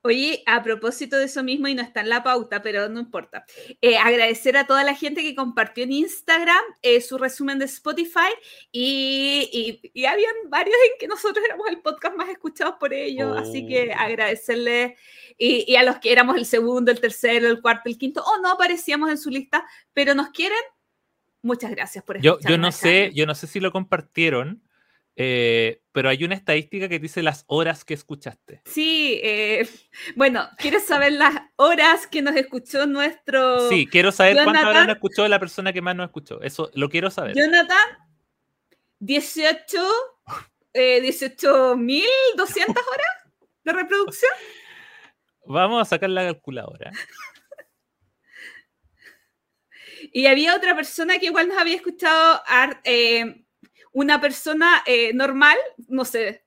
Oye, a propósito de eso mismo, y no está en la pauta, pero no importa, eh, agradecer a toda la gente que compartió en Instagram eh, su resumen de Spotify y, y, y, habían varios en que nosotros éramos el podcast más escuchados por ellos, así que Oh. agradecerles y, y a los que éramos el segundo, el tercero, el cuarto, el quinto, o no aparecíamos en su lista, pero nos quieren, muchas gracias por Yo, escucharnos. yo no este sé, yo no sé si lo compartieron, eh, pero hay una estadística que dice las horas que escuchaste. Sí, eh, [laughs] bueno, ¿quieres saber las horas que nos escuchó nuestro Sí, quiero saber cuántas horas nos escuchó la persona que más nos escuchó. Eso lo quiero saber. Jonathan? 18, eh, 18.200 horas de reproducción. Vamos a sacar la calculadora. [laughs] Y había otra persona que igual nos había escuchado, eh, una persona eh, normal, no sé,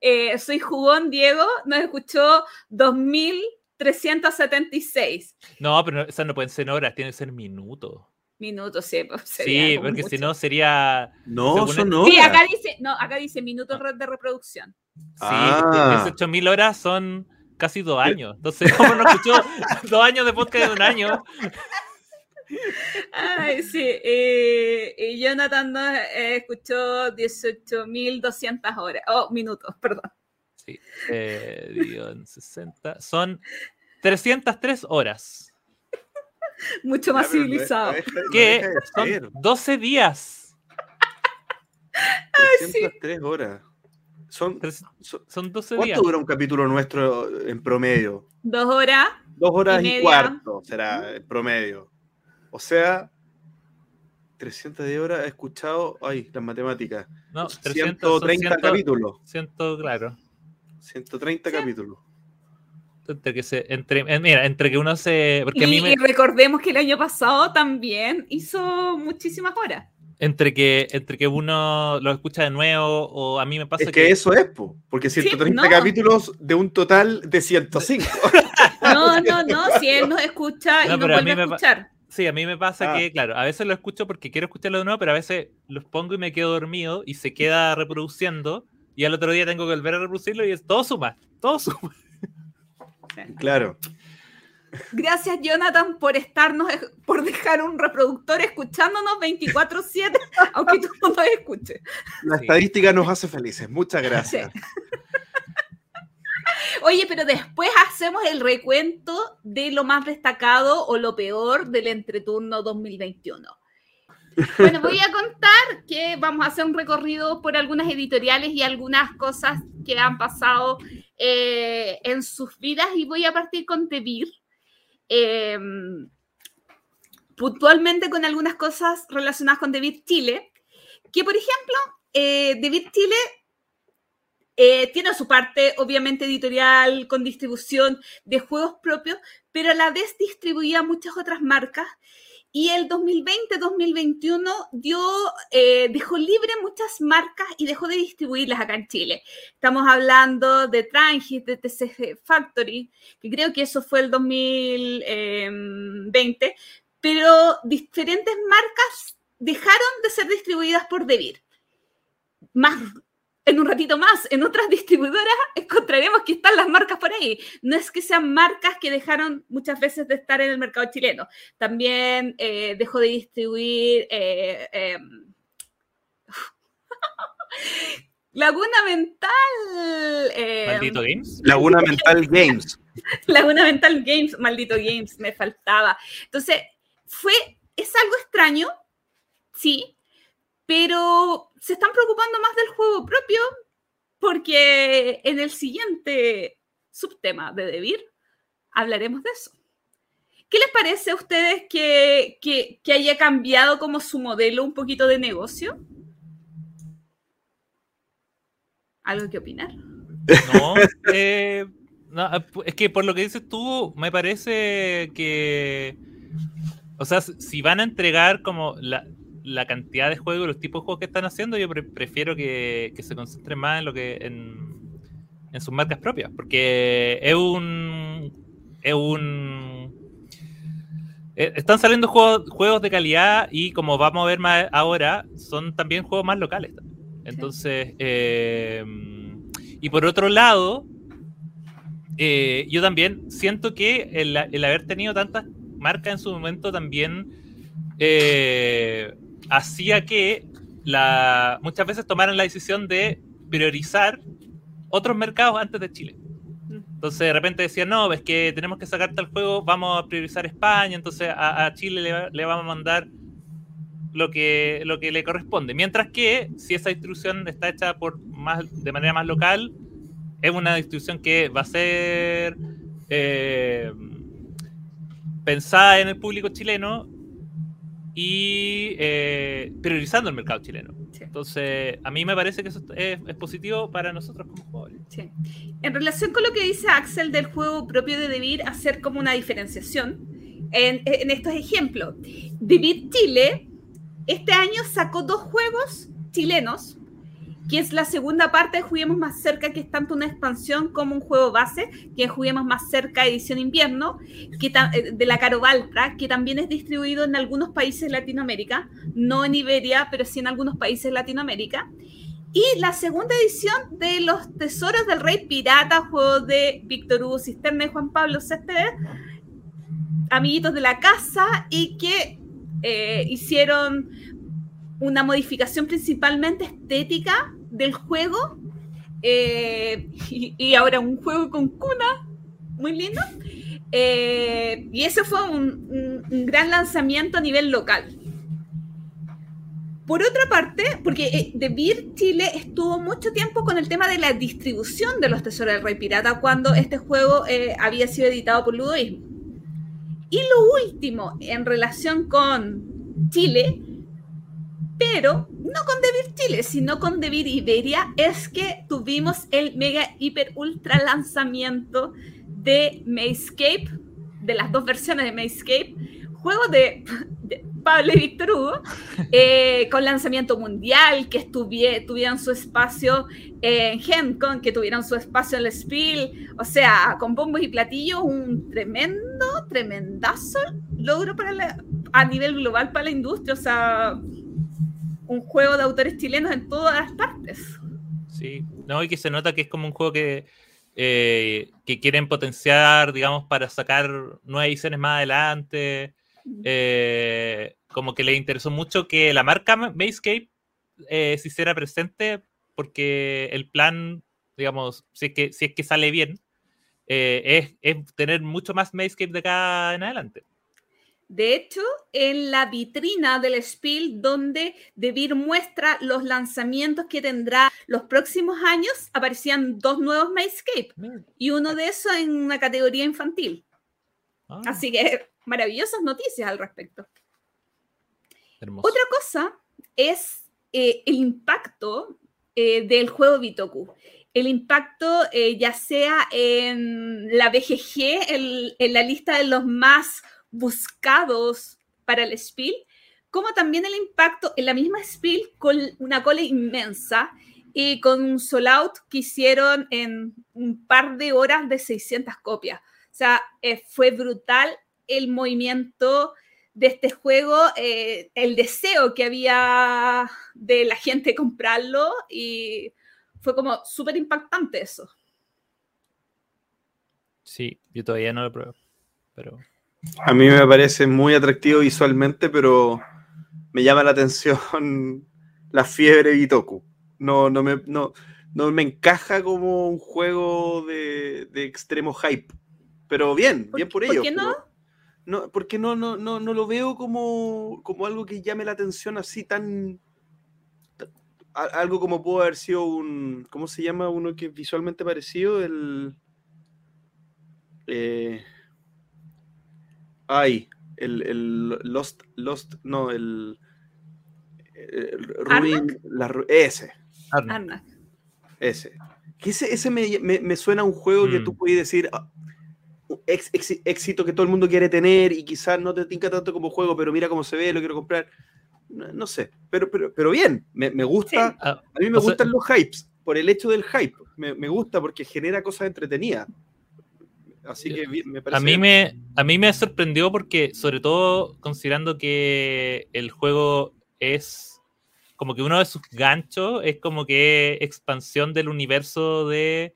eh, soy jugón Diego, nos escuchó 2.376 No, pero no- esas no pueden ser horas, tienen que ser minutos. minutos. Sí, pues, Sí, porque si no sería. No, son el- horas. Sí, acá dice, no, acá dice minutos de reproducción. Sí, Ah. 18.000 horas son casi dos años. Entonces, ¿cómo no escuchó [laughs] dos años de podcast de un año? [laughs] Ay, sí. eh, y Jonathan nos eh, escuchó 18.200 horas. Oh, minutos, perdón. Sí, eh, dividido en 60. Son 303 horas. Mucho más civilizado. Que son 12 días. 303 horas. Son, Tres- son- Son 12 días. ¿Cuánto dura un capítulo nuestro en promedio? Dos horas. Dos horas Y y, cuarto será el promedio. O sea, 300 de horas he escuchado, ay, las matemáticas. No, 300, son 130 100, capítulos. 100, claro. 130 capítulos. Entre que se, entre, eh, mira, entre que uno se. Porque Y, a mí me. y recordemos que el año pasado también hizo muchísimas horas. Entre que, entre que uno lo escucha de nuevo, o a mí me pasa Es que eso es, po, porque 130 no. capítulos de un total de 105. [laughs] No, no, no. Si él nos escucha y No, nos a vuelve a escuchar. Sí, a mí me pasa Ah. que, claro, a veces lo escucho porque quiero escucharlo de nuevo, pero a veces los pongo y me quedo dormido y se queda reproduciendo. Y al otro día tengo que volver a reproducirlo y es todo suma, todo suma. claro. Gracias, Jonathan, por estarnos, por dejar un reproductor escuchándonos 24-7, [laughs] aunque tú no nos escuches. La Sí. estadística nos hace felices. Muchas gracias. Oye, pero después hacemos el recuento de lo más destacado o lo peor del entreturno 2021. Bueno, voy a contar que vamos a hacer un recorrido por algunas editoriales y algunas cosas que han pasado eh, en sus vidas y voy a partir con Tevir. Eh, puntualmente con algunas cosas relacionadas con David Chile, que por ejemplo, eh, David Chile eh, tiene su parte, obviamente, editorial con distribución de juegos propios, pero a la vez distribuía muchas otras marcas. Y el 2020-2021 dio, eh, dejó libre muchas marcas y dejó de distribuirlas acá en Chile. Estamos hablando de Trangis, de TCG Factory, que creo que eso fue el 2020, pero diferentes marcas dejaron de ser distribuidas por Devir. Más en un ratito más, en otras [laughs] distribuidoras encontraremos que están las marcas por ahí. No es que sean marcas que dejaron muchas veces de estar en el mercado chileno. También eh, dejó de distribuir eh, eh, [laughs] Laguna Mental. eh, Maldito Games. Laguna Mental Games. [laughs] Laguna Mental Games, maldito Games, me faltaba. Entonces, fue, es algo extraño, sí, pero se están preocupando más del juego propio porque en el siguiente subtema de Debir hablaremos de eso. ¿Qué les parece a ustedes que, que, haya cambiado como su modelo un poquito de negocio? ¿Algo que opinar? No, eh, no, es que por lo que dices tú, me parece que. O sea, si van a entregar como la, la cantidad de juegos, los tipos de juegos que están haciendo, yo prefiero que, se concentren más en lo que en, en sus marcas propias, porque es un es un eh, están saliendo juegos, juegos de calidad y como vamos a ver más ahora, son también juegos más locales. Entonces, eh, y por otro lado, eh, yo también siento que el, haber tenido tantas marcas en su momento también hacía que la, muchas veces tomaran la decisión de priorizar otros mercados antes de Chile. Entonces de repente decían, no, es que tenemos que sacar tal juego, vamos a priorizar España, entonces a, Chile le, vamos a mandar lo que, lo que le corresponde. Mientras que si esa distribución está hecha por más, de manera más local, es una distribución que va a ser eh, pensada en el público chileno y eh, priorizando el mercado chileno. Entonces, a mí me parece que eso es, positivo para nosotros como jugadores. Sí. En relación con lo que dice Axel del juego propio de Debir, hacer como una diferenciación en, en estos ejemplos. Debir Chile este año sacó dos juegos chilenos que es la segunda parte de Juguemos Más Cerca, que es tanto una expansión como un juego base, que es Juguemos Más Cerca edición invierno, que eh, de la Caro Valtra, que también es distribuido en algunos países de Latinoamérica, no en Iberia, pero sí en algunos países de Latinoamérica. Y la segunda edición de Los Tesoros del Rey Pirata, juego de Víctor Hugo Cisterna y Juan Pablo Céspedes, amiguitos de la casa, y que eh, hicieron una modificación principalmente estética del juego. Eh, y, ahora un juego con cuna, muy lindo. Eh, y ese fue un, gran lanzamiento a nivel local. Por otra parte, porque eh, The Beer Chile estuvo mucho tiempo con el tema de la distribución de los Tesoros del Rey Pirata cuando este juego había sido editado por Ludoísmo. Y lo último en relación con Chile pero no con Debir Chile, sino con Debir Iberia, es que tuvimos el mega hiper ultra lanzamiento de Mayscape, de las dos versiones de Mayscape, juego de, Pablo y Víctor Hugo, [laughs] eh, con lanzamiento mundial, que tuvieran su espacio en GenCon, que tuvieran su espacio en el Spiel, o sea, con bombos y platillos, un tremendo, tremendazo logro para a nivel global para la industria, o sea un juego de autores chilenos en todas las partes. Sí, no, y que se nota que es como un juego que, eh, que quieren potenciar, digamos, para sacar nuevas ediciones más adelante. Eh, como que le interesó mucho que la marca Mayscape eh, se hiciera presente porque el plan, digamos, si es que, si es que sale bien, es, es, tener mucho más Mayscape de acá en adelante. De hecho, en la vitrina del Spiel, donde Debir muestra los lanzamientos que tendrá los próximos años, aparecían dos nuevos Mayscape y uno de esos en una categoría infantil. Ah. Así que maravillosas noticias al respecto. Otra cosa es eh, el impacto eh, del juego Bitoku. El impacto eh, ya sea en la BGG, en la lista de los más buscados para el Spiel, como también el impacto en la misma Spiel con una cola inmensa y con un sold out que hicieron en un par de horas de 600 copias. O sea, eh, fue brutal el movimiento de este juego, eh, el deseo que había de la gente comprarlo y fue como súper impactante eso. Sí, yo todavía no lo pruebo, pero a mí me parece muy atractivo visualmente, pero me llama la atención [laughs] la fiebre Bitoku. No, no, me, no, me encaja como un juego de, extremo hype. Pero bien, bien por ello. ¿Por qué no? no porque no, no, no, no lo veo como, como algo que llame la atención así tan, algo como pudo haber sido un. ¿Cómo se llama uno que es visualmente parecido? El. Eh, Ay, el, el Lost, Lost, no, el, el la, ese. Arnak. Ese. Que ese, ese me, me, suena a un juego que tú mm. puedes decir ah, éxito que todo el mundo quiere tener y quizás no te tinca tanto como juego, pero mira cómo se ve, lo quiero comprar. no, no sé, pero, pero, pero bien, me, me gusta, Ah, a mí me o sea- gustan los hypes, por el hecho del hype, me, me gusta porque genera cosas entretenidas. Así que me A parece mí, bien. me, a mí me sorprendió porque, sobre todo considerando que el juego es como que uno de sus ganchos es como que expansión del universo de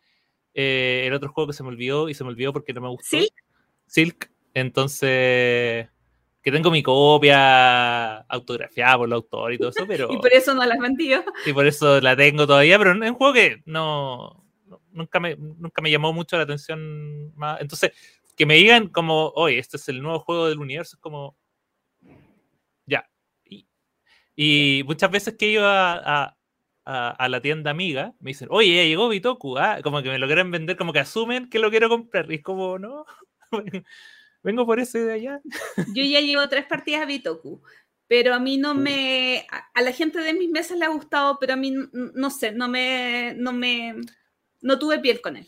eh, el otro juego que se me olvidó y se me olvidó porque no me gustó. ¿Silk? Silk. Entonces, que tengo mi copia autografiada por el autor y todo eso, [laughs] pero Y por eso no las vendió. y por eso la tengo todavía, pero es un juego que no- nunca, me, nunca me llamó mucho la atención más. Entonces, que me digan como, oye, este es el nuevo juego del universo, es como, ya. Y, y muchas veces que iba a, a, a la tienda amiga, me dicen, oye, ya llegó Bitoku, ah, como que me lo quieren vender, como que asumen que lo quiero comprar, y es como, no, [laughs] vengo por ese de allá. [laughs] Yo ya llevo tres partidas a Bitoku, pero a mí no me. A, la gente de mis mesas le ha gustado, pero a mí no sé, no me. No me. No tuve piel con él.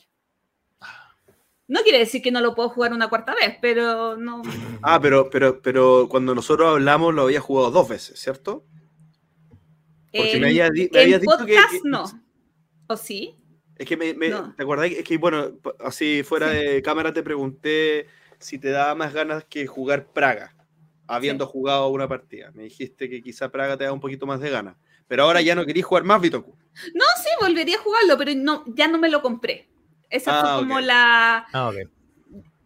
No quiere decir que no lo puedo jugar una cuarta vez, pero no. Ah, pero, pero, pero cuando nosotros hablamos lo había jugado dos veces, ¿cierto? Porque en, me había di- me en habías dicho que- podcast que- no. ¿O sí? Es que me, me- No. ¿te acordás? Es que, bueno, así fuera Sí. de cámara te pregunté si te daba más ganas que jugar Praga, habiendo jugado una partida. Me dijiste que quizá Praga te da un poquito más de ganas. Pero ahora ya no querías jugar más Bitoku. No, sí, volvería a jugarlo, pero no, ya no me lo compré. Esa Ah, fue como la. Ah, ok.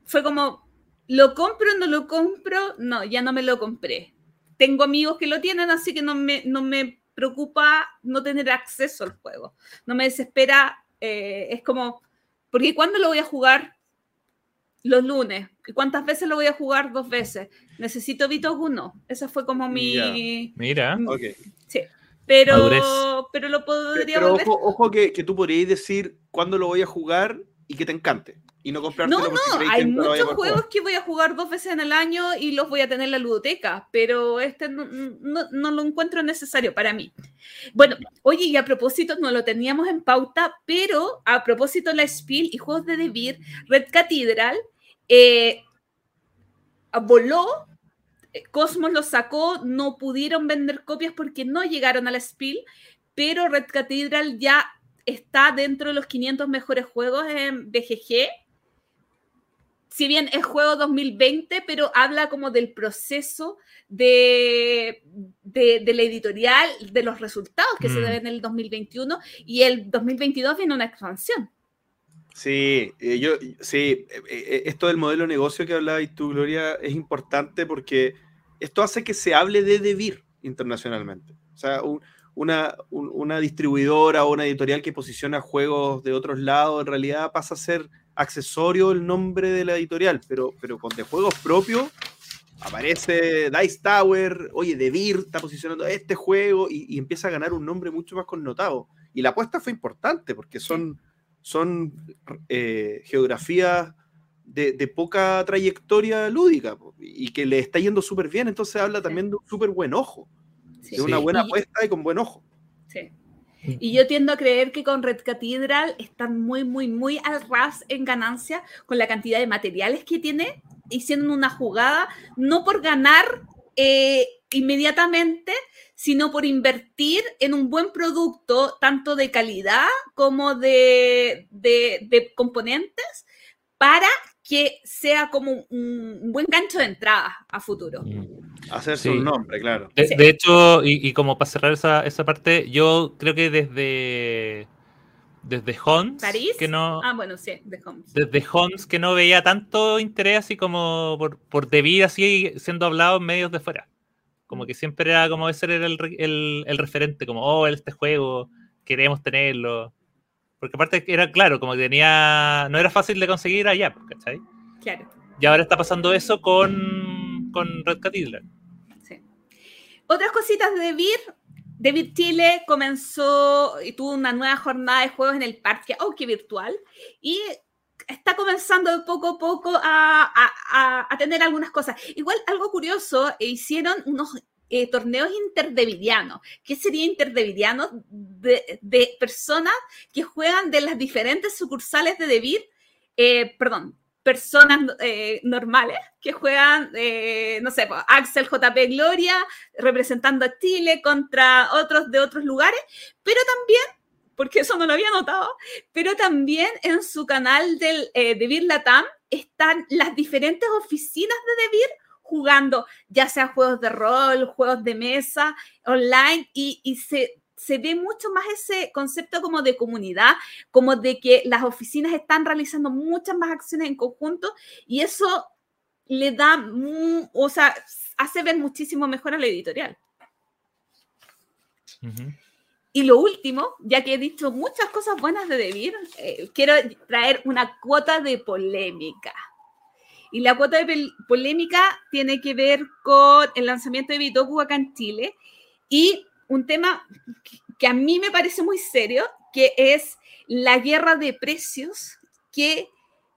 Fue como, ¿lo compro o no lo compro? No, ya no me lo compré. Tengo amigos que lo tienen, así que no me, no me preocupa no tener acceso al juego. No me desespera. eh, es como, porque ¿cuándo lo voy a jugar? Los lunes. ¿Y cuántas veces lo voy a jugar? Dos veces. ¿Necesito Bitoku? No. Esa fue como mi... Mira. Ok. Sí. Pero, Madurez. pero lo podría Pero volver. ojo, ojo que, que tú podrías decir cuándo lo voy a jugar y que te encante. Y no comprártelo No, no, hay muchos juegos que voy a jugar dos veces en el año y los voy a tener en la ludoteca, pero este no, no- no lo encuentro necesario para mí. Bueno, oye, y a propósito, no lo teníamos en pauta, pero a propósito de la Spiel y juegos de De Beer, Red Cathedral eh, voló, Cosmos lo sacó, no pudieron vender copias porque no llegaron a la Spiel, pero Red Cathedral ya está dentro de los 500 mejores juegos en BGG si bien es juego 2020, pero habla como del proceso de, de, de la editorial, de los resultados que se Mm. ven en el 2021 y el 2022 viene una expansión. Sí, eh, yo, sí, eh, eh, esto del modelo de negocio que hablabas tú, Gloria, es importante porque esto hace que se hable de DeVir internacionalmente. O sea, un- una, un- una distribuidora o una editorial que posiciona juegos de otros lados, en realidad pasa a ser accesorio el nombre de la editorial, pero, pero con de juegos propios aparece Dice Tower, oye, DeVir está posicionando este juego y empieza a ganar un nombre mucho más connotado. Y la apuesta fue importante porque son son eh, geografías de, de poca trayectoria lúdica y que le está yendo súper bien, entonces habla también de un súper buen ojo, Sí. de una buena Y- apuesta y con buen ojo. Sí. Y yo tiendo a creer que con Red Cathedral están muy, muy, muy al ras en ganancia con la cantidad de materiales que tiene, hicieron una jugada, no por ganar eh, inmediatamente, sino por invertir en un buen producto, tanto de calidad como de, de- de componentes, para que sea como un buen gancho de entrada a futuro. Hacerse Sí. un nombre, claro. De, hecho, y, y como para cerrar esa, esa parte, yo creo que desde desde que no Ah, bueno, sí, de Homes. desde Homs que no veía tanto interés así como por, por debido así siendo hablado en medios de fuera. Como que siempre era como ese era el, el, el referente, como, oh, este juego, queremos tenerlo. Porque aparte era claro, como que tenía, no era fácil de conseguir allá, ¿cachai? Claro. Y ahora está pasando eso con, con Red Cathedral. Sí. Otras cositas de Vir. David Chile comenzó y tuvo una nueva jornada de juegos en el parque, aunque virtual, y está comenzando poco a poco a, a- tener algunas cosas. Igual, algo curioso, e hicieron unos eh, torneos interdevidianos. ¿Qué sería interdevidiano? De, de personas que juegan de las diferentes sucursales de Devir, eh, perdón, personas eh, normales que juegan, eh, no sé, pues, Axel JP Gloria representando a Chile contra otros de otros lugares, pero también, porque eso no lo había notado, pero también en su canal del, eh, de Vir Latam están las diferentes oficinas de Debir jugando, ya sea juegos de rol, juegos de mesa, online, y, y se se ve mucho más ese concepto como de comunidad, como de que las oficinas están realizando muchas más acciones en conjunto y eso le da, o sea, hace ver muchísimo mejor a la editorial. Y lo último, ya que he dicho muchas cosas buenas de Debir, eh, quiero traer una cuota de polémica. Y la cuota de polémica tiene que ver con el lanzamiento de Bitoku acá en Chile y un tema que a mí me parece muy serio, que es la guerra de precios que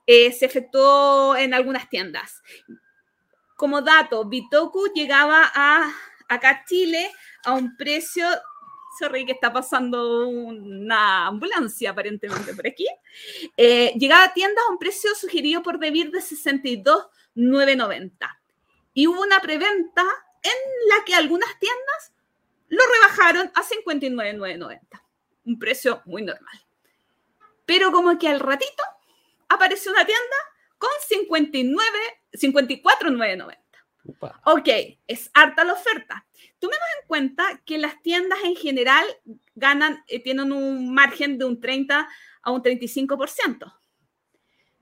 eh, se efectuó en algunas tiendas. Como dato, Bitoku llegaba a acá a Chile a un precio, sorry que está pasando una ambulancia aparentemente por aquí, eh, llegaba a tiendas a un precio sugerido por Debir de 62,990. Y hubo una preventa en la que algunas tiendas lo rebajaron a 59,990. Un precio muy normal. Pero como que al ratito apareció una tienda con 59, 54,990. Ok, es harta la oferta. Tomemos en cuenta que las tiendas en general ganan, eh, tienen un margen de un 30 a un 35%.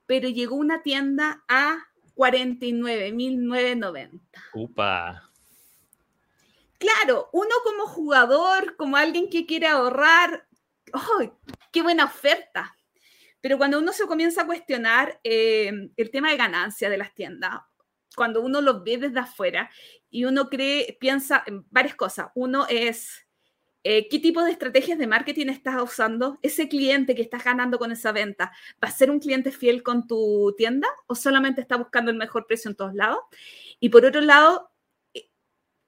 Pero llegó una tienda a 49.990. Upa. Claro, uno como jugador, como alguien que quiere ahorrar, ¡oh, qué buena oferta! Pero cuando uno se comienza a cuestionar eh, el tema de ganancia de las tiendas, cuando uno lo ve desde afuera y uno cree, piensa en varias cosas. Uno es, eh, ¿qué tipo de estrategias de marketing estás usando? ¿Ese cliente que estás ganando con esa venta va a ser un cliente fiel con tu tienda o solamente está buscando el mejor precio en todos lados? Y por otro lado,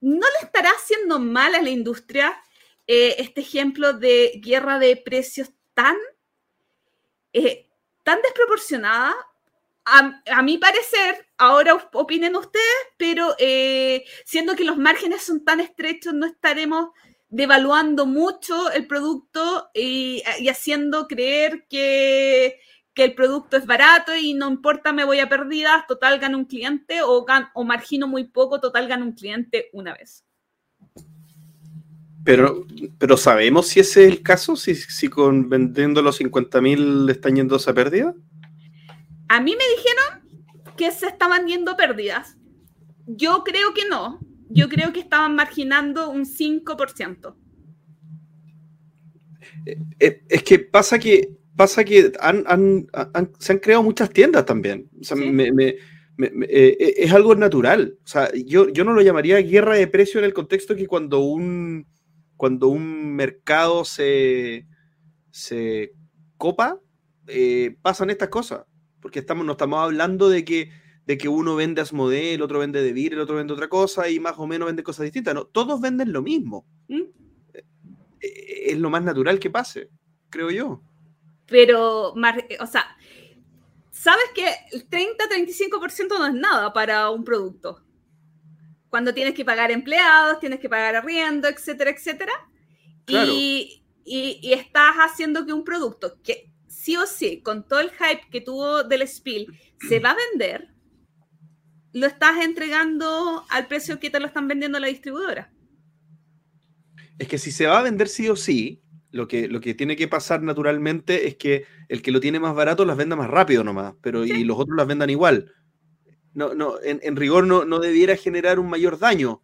¿no le estará haciendo mal a la industria eh, este ejemplo de guerra de precios tan, eh, tan desproporcionada? A, mi parecer, ahora opinen ustedes, pero eh, siendo que los márgenes son tan estrechos, no estaremos devaluando mucho el producto y haciendo creer que que el producto es barato y no importa, me voy a pérdidas, total gano un cliente o, o margino muy poco, total gano un cliente una vez. Pero, pero ¿sabemos si ese es el caso? ¿Si, si con vendiendo los 50.000 están yendo a pérdida? A mí me dijeron que se estaban yendo pérdidas. Yo creo que no. Yo creo que estaban marginando un 5%. Eh, eh, es que pasa que pasa que se han creado muchas tiendas también. Eh, eh, es algo natural. O sea, yo, yo no lo llamaría guerra de precio en el contexto que cuando un, cuando un mercado se, se copa, eh, pasan estas cosas. Porque estamos, no estamos hablando de que, de que uno vende Asmodee, el otro vende DeVir, el otro vende otra cosa y más o menos vende cosas distintas. No, todos venden lo mismo. ¿Mm? Es lo más natural que pase, creo yo pero, o sea, sabes que el 30-35% no es nada para un producto. Cuando tienes que pagar empleados, tienes que pagar arriendo, etcétera, etcétera. Y, y, estás haciendo que un producto que sí o sí, con todo el hype que tuvo del Spiel, se va a vender, lo estás entregando al precio que te lo están vendiendo la distribuidora. Es que si se va a vender sí o sí, lo que, lo que tiene que pasar naturalmente es que el que lo tiene más barato las venda más rápido nomás, pero y los otros las vendan igual. No, no, en, rigor no, no, debiera generar un mayor daño.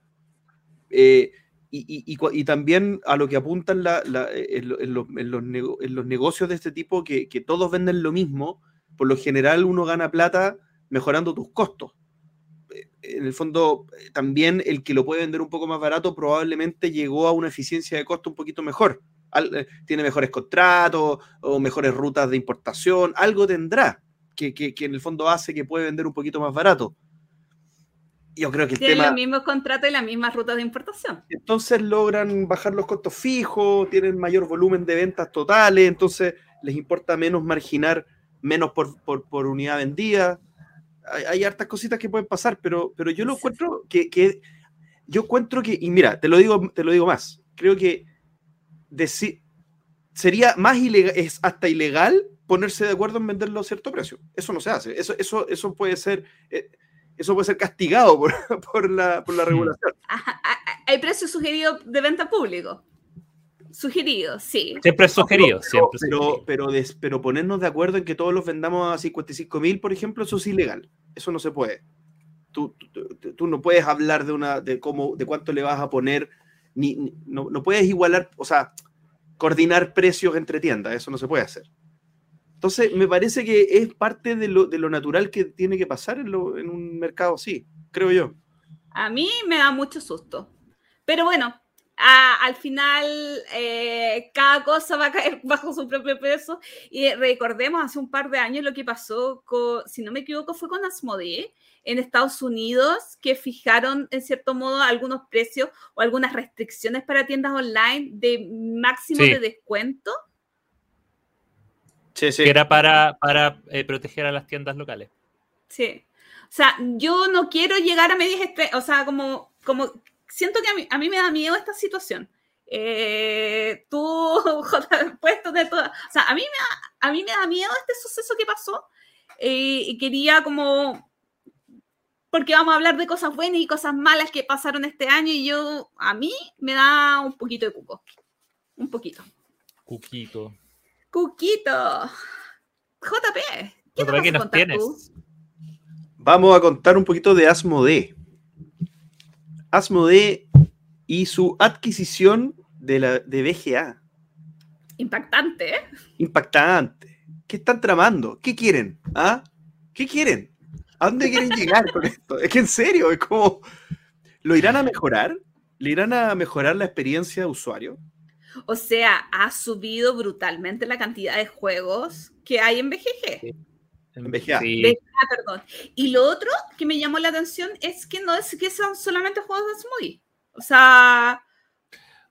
Eh, y, también a lo que apuntan la, los, negocios de este tipo, que, que, todos venden lo mismo, por lo general uno gana plata mejorando tus costos. Eh, en el fondo, eh, también el que lo puede vender un poco más barato probablemente llegó a una eficiencia de costo un poquito mejor. Eh, tiene mejores contratos o mejores rutas de importación, algo tendrá que, en el fondo hace que puede vender un poquito más barato. Yo creo que el tienen los mismos contratos y las mismas rutas de importación. Entonces logran bajar los costos fijos, tienen mayor volumen de ventas totales, entonces les importa menos marginar menos por, unidad vendida. hay, hay hartas cositas que pueden pasar, pero, pero yo lo encuentro que, que- yo encuentro que, y mira, te lo digo, te lo digo más, creo que deci- sería más ilegal, es hasta ilegal ponerse de acuerdo en venderlo a cierto precio. Eso no se hace. Eso, eso, eso puede ser, eh, eso puede ser castigado por, [laughs] por la, por la regulación. Ajá, Hay precio sugerido de venta público. Sugerido, sí. Siempre es sugerido, Pero, siempre pero, sugerido. pero, des- pero ponernos de acuerdo en que todos los vendamos a 55 mil, por ejemplo, eso es ilegal. Eso no se puede. Tú, tú- tú- tú no puedes hablar de una de cómo de cuánto le vas a poner, ni, ni- no, no puedes igualar, o sea, coordinar precios entre tiendas, eso no se puede hacer. Entonces, me parece que es parte de lo, de lo natural que tiene que pasar en, lo- en un mercado así, creo yo. A mí me da mucho susto. Pero bueno, a- al final eh, cada cosa va a caer [laughs] bajo su propio peso. Y recordemos hace un par de años lo que pasó, con, si no me equivoco, fue con Asmodee en Estados Unidos, que fijaron en cierto modo algunos precios o algunas restricciones para tiendas online de máximo Sí. de descuento. Sí, sí. Que era para, para eh, proteger a las tiendas locales. Sí. O sea, yo no quiero llegar a medias estre- O sea, como, como siento que a mí, a mí me da miedo esta situación. Eh, tú, [laughs] Jota, puesto de toda. O sea, a mí, me da, a mí me da miedo este suceso que pasó. eh, y quería como. Porque vamos a hablar de cosas buenas y cosas malas que pasaron este año. Y yo, a mí me da un poquito de cuco. Un poquito. Cuquito. Cuquito. JP. ¿Qué Otra nos que vas a nos contar tienes. tú? Vamos a contar un poquito de Asmodee. Asmodee y su adquisición de, la, de BGA. Impactante, ¿eh? Impactante. ¿Qué están tramando? ¿Qué quieren? ¿Ah? ¿Qué quieren? ¿A dónde quieren llegar con esto? Es que en serio, es como. ¿Lo irán a mejorar? ¿Le irán a mejorar la experiencia de usuario? O sea, ha subido brutalmente la cantidad de juegos que hay en BGG. En VGA. Sí. Ah, perdón. Y lo otro que me llamó la atención es que no es que sean solamente juegos de Asmodee. O sea,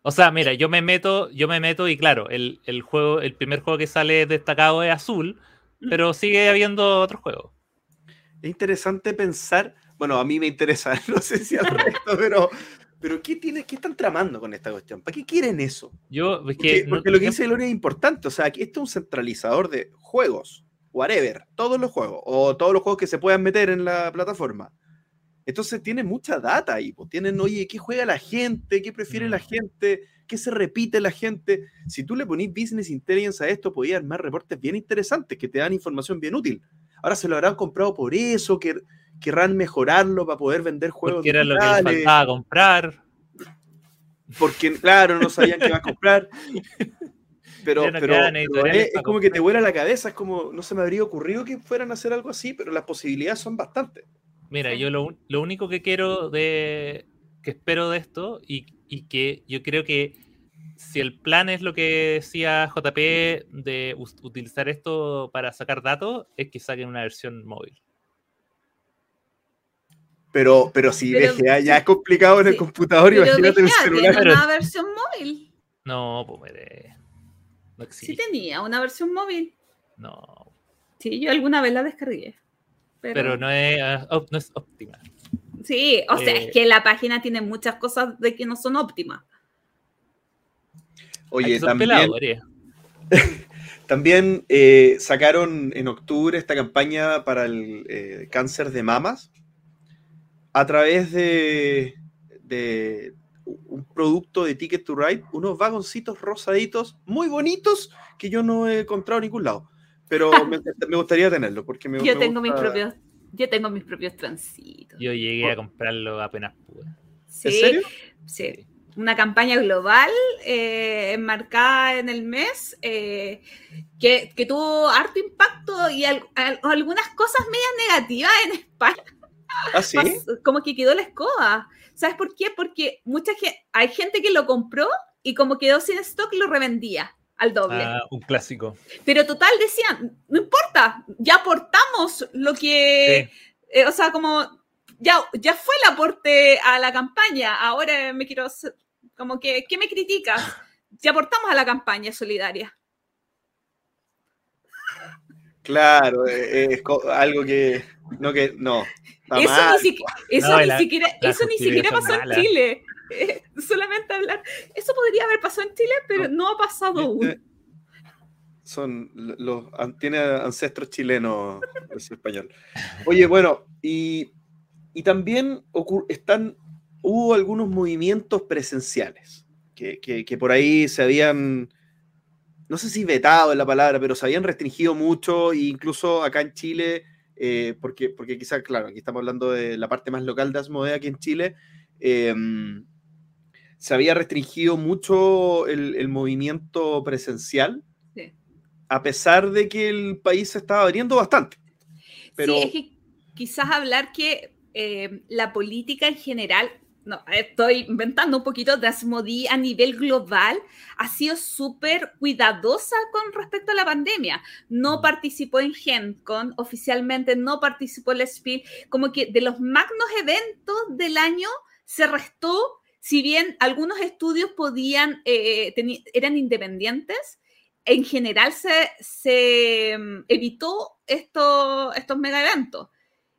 O sea, mira, yo me meto, yo me meto y claro, el, el juego, el primer juego que sale destacado es azul, pero sigue habiendo otros juegos. Es interesante pensar. Bueno, a mí me interesa, [laughs] no sé si al resto, pero. Pero ¿qué, tiene, ¿qué están tramando con esta cuestión? ¿Para qué quieren eso? Yo, es Porque, que, no- porque lo que dice Gloria es importante. O sea, que esto es un centralizador de juegos, whatever, todos los juegos, o todos los juegos que se puedan meter en la plataforma. Entonces tiene mucha data ahí. Pues. Tienen, oye, ¿qué juega la gente? ¿Qué prefiere la Mm. gente? ¿Qué se repite la gente? Si tú le ponís business intelligence a esto, podías armar reportes bien interesantes que te dan información bien útil. Ahora se lo habrán comprado por eso, que querrán mejorarlo para poder vender juegos. porque era lo que les faltaba comprar. porque claro, no sabían qué iba a comprar. [laughs] Pero, no es, como que te vuela la cabeza, es como no se me habría ocurrido que fueran a hacer algo así, pero las posibilidades son bastantes. Mira, yo lo, lo único que quiero de. que espero de esto, y, y que yo creo que si el plan es lo que decía JP de utilizar esto para sacar datos, es que saquen una versión móvil. Pero, pero si Pero- VGA ya es complicado en el sí. computador, pero imagínate BGA celular. tiene una versión móvil. No, pues eh, no Sí existe. tenía una versión móvil. No, Sí, yo alguna vez la descargué. Pero, pero no es, ah, op- no es óptima. Sí, o sea, Eh, es que la página tiene muchas cosas de que no son óptimas. Oye, también, peladores. [laughs] también eh, sacaron en octubre esta campaña para el eh, cáncer de mamas a través de, de un producto de Ticket to Ride, unos vagoncitos rosaditos muy bonitos que yo no he encontrado en ningún lado. Pero [laughs] me, me gustaría tenerlo porque me Yo me tengo mis gusta- propios, yo tengo mis propios transitos. Yo llegué a comprarlo apenas pude. Sí, ¿En serio? sí. Una campaña global eh, enmarcada en el mes eh, que, que tuvo harto impacto y al- al- algunas cosas medias negativas en España. ¿Ah, sí? Como que quedó la escoba. ¿Sabes por qué? Porque mucha gente, hay gente que lo compró y como quedó sin stock lo revendía al doble. Ah, un clásico. Pero total decían, no importa, ya aportamos lo que, Sí. eh, o sea, como ya, ya fue el aporte a la campaña, ahora me quiero, como que, ¿qué me criticas? Ya aportamos a la campaña solidaria. Claro, eh, es algo que, No, que no. Eso mal. ni, siqui- eso No, ni la- siquiera, la eso ni siquiera pasó en. Chile. Eh, solamente hablar. Eso podría haber pasado en Chile, pero no ha pasado aún. Este, Son los tiene ancestros chilenos ese español. Oye, bueno, y, y también ocur- están, hubo algunos movimientos presenciales que, que- que por ahí se habían, no sé si vetado es la palabra, pero se habían restringido mucho, e incluso acá en Chile, eh, porque, porque quizás, claro, aquí estamos hablando de la parte más local de Asmodee aquí en Chile, eh, se había restringido mucho el, el movimiento presencial Sí. a pesar de que el país se estaba abriendo bastante. Pero Sí, es que quizás hablar que eh, la política en general, no, estoy inventando un poquito, de Asmodee a nivel global ha sido súper cuidadosa con respecto a la pandemia. No participó en GenCon, oficialmente no participó en la Spiel, como que de los magnos eventos del año se restó, si bien algunos estudios podían, eh, teni- eran independientes, en general se, se mm, evitó esto- estos mega eventos.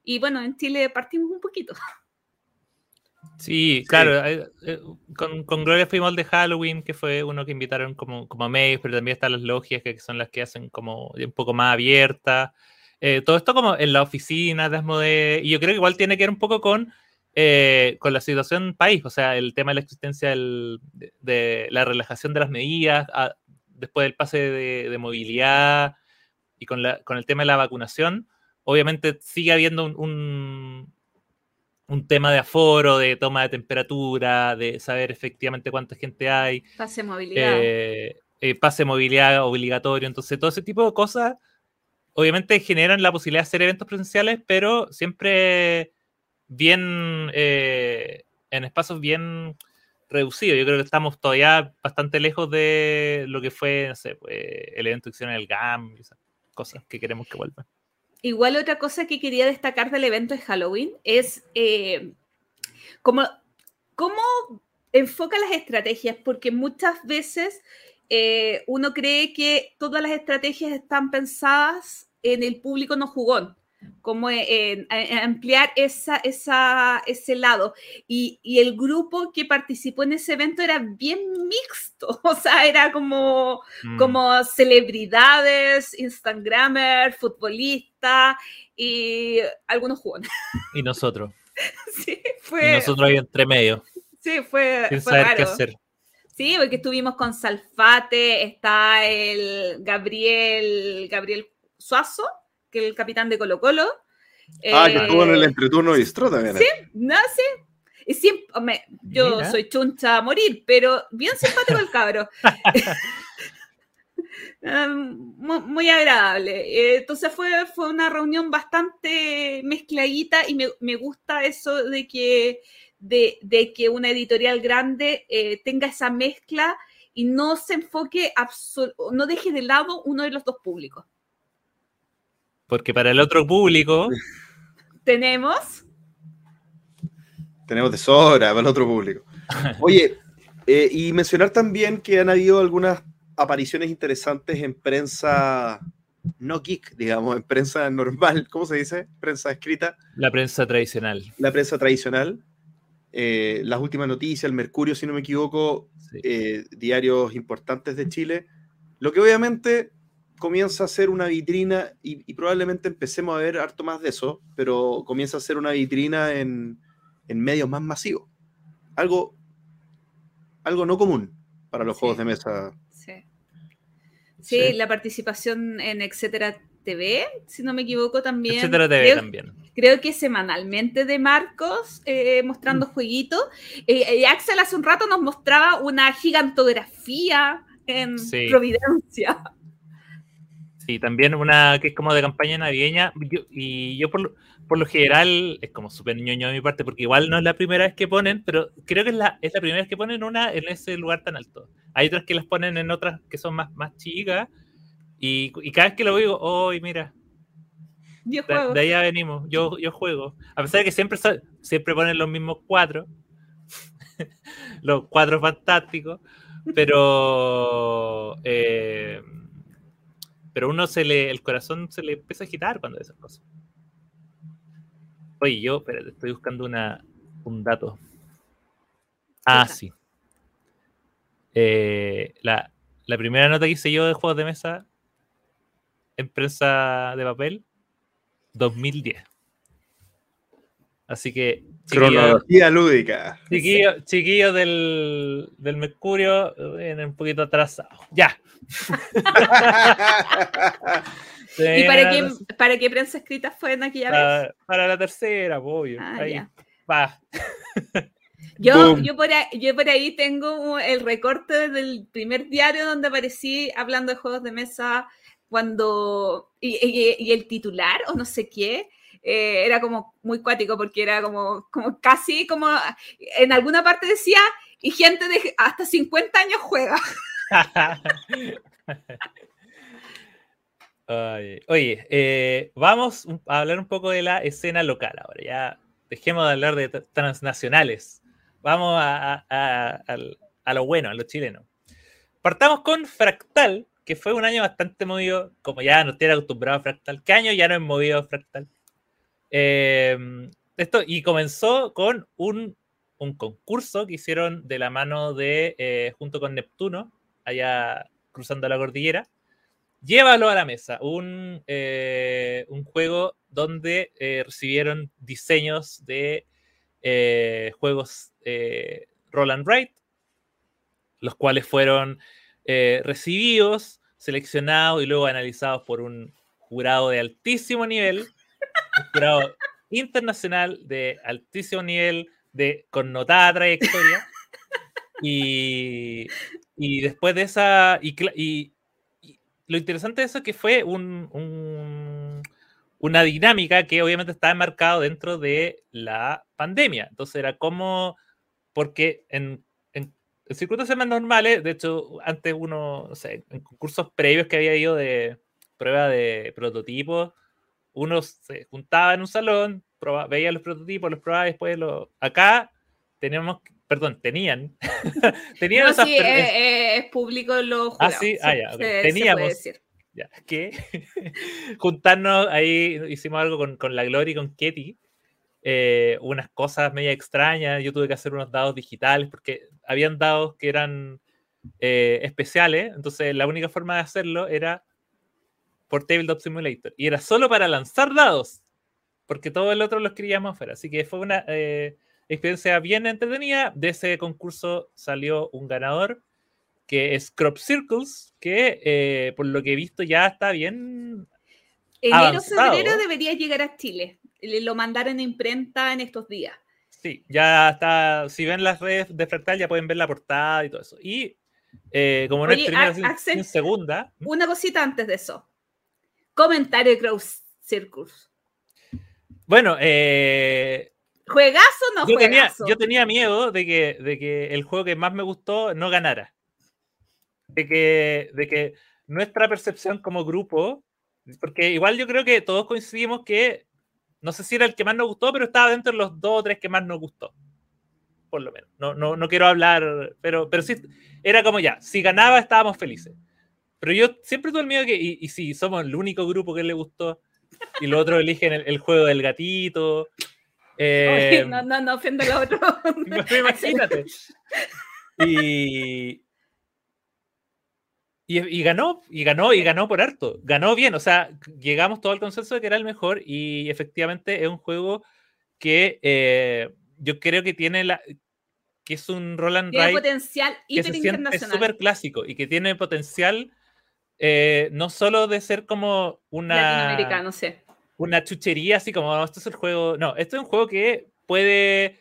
Y bueno, en Chile partimos un poquito. [laughs] Sí, claro. eh, eh, con, con Gloria fuimos de Halloween, que fue uno que invitaron como, como mails, pero también están las logias, que son las que hacen como un poco más abiertas. Eh, todo esto como en la oficina de Asmodee, y yo creo que igual tiene que ver un poco con, eh, con la situación país, o sea, el tema de la existencia del- de, de la relajación de las medidas, a- después del pase de, de movilidad y con, la, con el tema de la vacunación, obviamente sigue habiendo un, un, un tema de aforo, de toma de temperatura, de saber efectivamente cuánta gente hay, Pase movilidad. eh, eh, pase movilidad obligatorio. Entonces, todo ese tipo de cosas, obviamente generan la posibilidad de hacer eventos presenciales, pero siempre bien eh, en espacios bien reducidos. Yo creo que estamos todavía bastante lejos de lo que fue, no sé, pues, el evento que hicieron en el GAM, y esas cosas que queremos que vuelvan. Igual otra cosa que quería destacar del evento de Halloween es eh, cómo, cómo enfoca las estrategias, porque muchas veces eh, uno cree que todas las estrategias están pensadas en el público no jugón, como en, en ampliar esa, esa, ese lado. Y, y el grupo que participó en ese evento era bien mixto, [laughs] o sea, era como Mm. como celebridades, Instagramers, futbolistas y algunos jugones. [laughs] Y nosotros. Sí, Y nosotros ahí entre medio, sí, fue, sin fue saber raro. qué hacer. Sí, porque estuvimos con Salfate, está el Gabriel, Gabriel Suazo, que es el capitán de Colo Colo. ah, que Eh, estuvo en el entreturno bistro también. Sí, no, sí. Y siempre, hombre, yo Mira. soy chuncha a morir, pero bien simpático el cabro. [laughs] Mu- muy agradable. Eh, entonces fue, fue una reunión bastante mezcladita y me, me gusta eso de que, de, de que una editorial grande eh, tenga esa mezcla y no se enfoque, absol- no deje de lado uno de los dos públicos. Porque para el otro público, [laughs] Tenemos Tenemos de sobra para el otro público. Oye, eh, y mencionar también que han habido algunas apariciones interesantes en prensa no geek, digamos, en prensa normal, ¿cómo se dice? Prensa escrita, la prensa tradicional. la prensa tradicional. Eh, las últimas noticias, el Mercurio, si no me equivoco, Sí. eh, diarios importantes de Chile, lo que obviamente comienza a ser una vitrina y, y probablemente empecemos a ver harto más de eso, pero comienza a ser una vitrina en, en medios más masivos. Algo, algo no común para los Sí. juegos de mesa. Sí. La participación en Etcétera TV, si no me equivoco también. Etcétera TV creo, también. creo que semanalmente de Marcos eh, mostrando Mm. jueguitos. Eh, y Axel hace un rato nos mostraba una gigantografía en Sí. Providencia. Sí, también una que es como de campaña navideña. Yo- y yo por, lo- por lo general es como súper ñoño de mi parte, porque igual no es la primera vez que ponen, pero creo que es la, es la primera vez que ponen una en ese lugar tan alto. Hay otras que las ponen en otras que son más, más chicas. Y, y cada vez que lo veo, oh, mira, Yo de, juego. de allá venimos, yo, yo juego. A pesar de que siempre, siempre ponen los mismos cuatro, [laughs] los cuatro fantásticos, pero eh, pero uno se le, el corazón se le empieza a agitar cuando esas cosas. Oye, yo, espérate, estoy buscando una, un dato. Ah, sí. Eh, la, la primera nota que hice yo de juegos de mesa en prensa de papel, 2010. Así que, Cronología lúdica. chiquillos, chiquillos del, del Mercurio, vienen un poquito atrasados. Ya. [laughs] ¿Y para qué, para qué prensa escrita fue en aquella vez? para, para la tercera, obvio. Ah, Ahí ya. va. [laughs] Yo, yo, por ahí, yo por ahí tengo el recorte del primer diario donde aparecí hablando de juegos de mesa cuando... Y, y- y el titular, o no sé qué, eh, era como muy cuático porque era como, como casi como... En alguna parte decía, y gente de hasta 50 años juega. [laughs] Ay, Oye, eh, vamos a hablar un poco de la escena local ahora. Ya dejemos de hablar de transnacionales. Vamos a, a- lo bueno, a lo chileno. Partamos con Fractal, que fue un año bastante movido, como ya nos tiene acostumbrado a Fractal. ¿Qué año ya no es movido Fractal? Eh, esto, y comenzó con un, un concurso que hicieron de la mano de, eh, junto con Neptuno, allá cruzando la cordillera. Llévalo a la mesa, un, eh, un juego donde eh, recibieron diseños de juegos eh, Roll and Write, los cuales fueron recibidos, seleccionados y luego analizados por un jurado de altísimo nivel, jurado internacional de altísimo nivel, de connotada trayectoria. Y, y después de esa. Y, y- y lo interesante de eso es que fue un- un- una dinámica que obviamente estaba enmarcado dentro de la pandemia. Entonces era como. Porque en, en, circuitos más normales, de hecho, antes uno, en concursos previos que había ido de prueba de prototipos, uno se juntaba en un salón, proba- veía los prototipos, los probaba y después los. Acá tenemos, perdón, tenían. [laughs] tenían No, esas sí, eh, eh, es público lo Ah, jurados, sí, ah, ya, ok. se- se puede Teníamos- decir. ya, que [laughs] juntarnos ahí, hicimos algo con, con la Gloria y con Ketty, eh, unas cosas media extrañas, yo tuve que hacer unos dados digitales porque habían dados que eran eh, especiales, entonces la única forma de hacerlo era por Tabletop Simulator, y era solo para lanzar dados, porque todo el otro lo escribíamos afuera, así que fue una eh, experiencia bien entretenida, de ese concurso salió un ganador, que es Crop Circles, que eh, por lo que he visto ya está bien. Enero, febrero debería llegar a Chile. Le- Lo mandaron a imprenta en estos días. Sí, ya está. Si ven las redes de Fractal, ya pueden ver la portada y todo eso. Y eh, como no Oye, es primera, Axel- sin segunda. Una cosita antes de eso. Comentario de Crow Circus. Bueno, eh, ¿Juegazo o no yo, tenía, yo tenía miedo de que, de que el juego que más me gustó no ganara. De que, de que nuestra percepción como grupo, porque igual yo creo que todos coincidimos que, no sé si era el que más nos gustó, pero estaba dentro de los dos o tres que más nos gustó. Por lo menos. No, no, no quiero hablar, pero, pero sí, era como ya, si ganaba estábamos felices. Pero yo siempre tuve el miedo que, y, y si somos el único grupo que le gustó, y los otros eligen el, el juego del gatito. Oye, eh, no, no, no ofenda a los otros. [laughs] Imagínate. Y, y, y ganó, y ganó, y ganó por harto. Ganó bien, o sea, llegamos todo al consenso de que era el mejor y efectivamente es un juego que eh, yo creo que tiene la que es un Roland Tiene Wright potencial que se siente internacional. súper clásico y que tiene potencial eh, no solo de ser como una Latinoamericano, sí. una chuchería así como "Oh, esto es el juego. No, esto es un juego que puede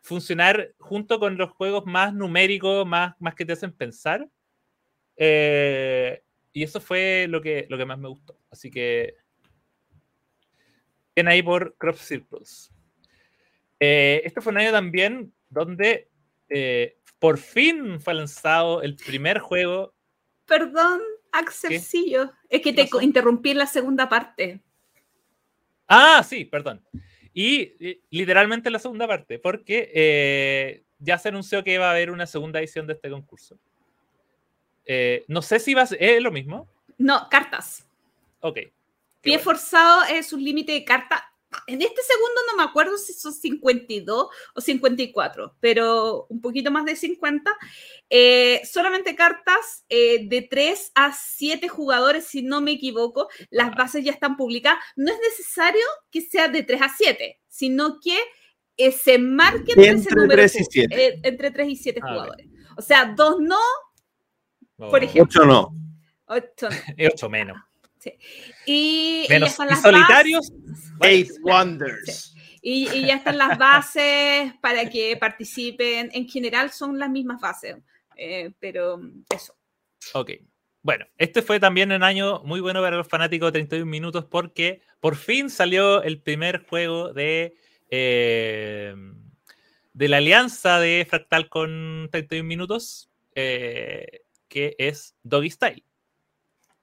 funcionar junto con los juegos más numéricos, más, más que te hacen pensar. Eh, y eso fue lo que, lo que más me gustó. Así que. Bien ahí por Crop Circles. Eh, este fue un año también donde eh, por fin fue lanzado el primer juego. Perdón, Axelcillo. Es que ¿Qué te interrumpí en la segunda parte. Ah, sí, perdón. Y, literalmente la segunda parte, porque eh, ya se anunció que va a haber una segunda edición de este concurso. Eh, no sé si va a ser ¿es lo mismo. No, cartas. Ok. Pie bueno. forzado es un límite de carta. En este segundo no me acuerdo si son 52 o 54, pero un poquito más de 50. Eh, solamente cartas eh, de 3 a 7 jugadores, si no me equivoco. Las bases ya están publicadas. No es necesario que sea de 3 a 7, sino que eh, se marque Entre ese número 3 y ju- 7. eh, entre 3 y 7 Ah, jugadores. O sea, dos no, Oh, Por ejemplo. 8 no. ocho no. [laughs] y menos. Y, y ya Menos. están ¿Y las solitarios? Eight Wonders. Y, y ya están las bases para que participen. En general son las mismas bases, eh, pero eso. Ok. Bueno, este fue también un año muy bueno para los fanáticos de 31 minutos porque por fin salió el primer juego de, eh, de la alianza de Fractal con 31 minutos, eh, que es Doggy Style.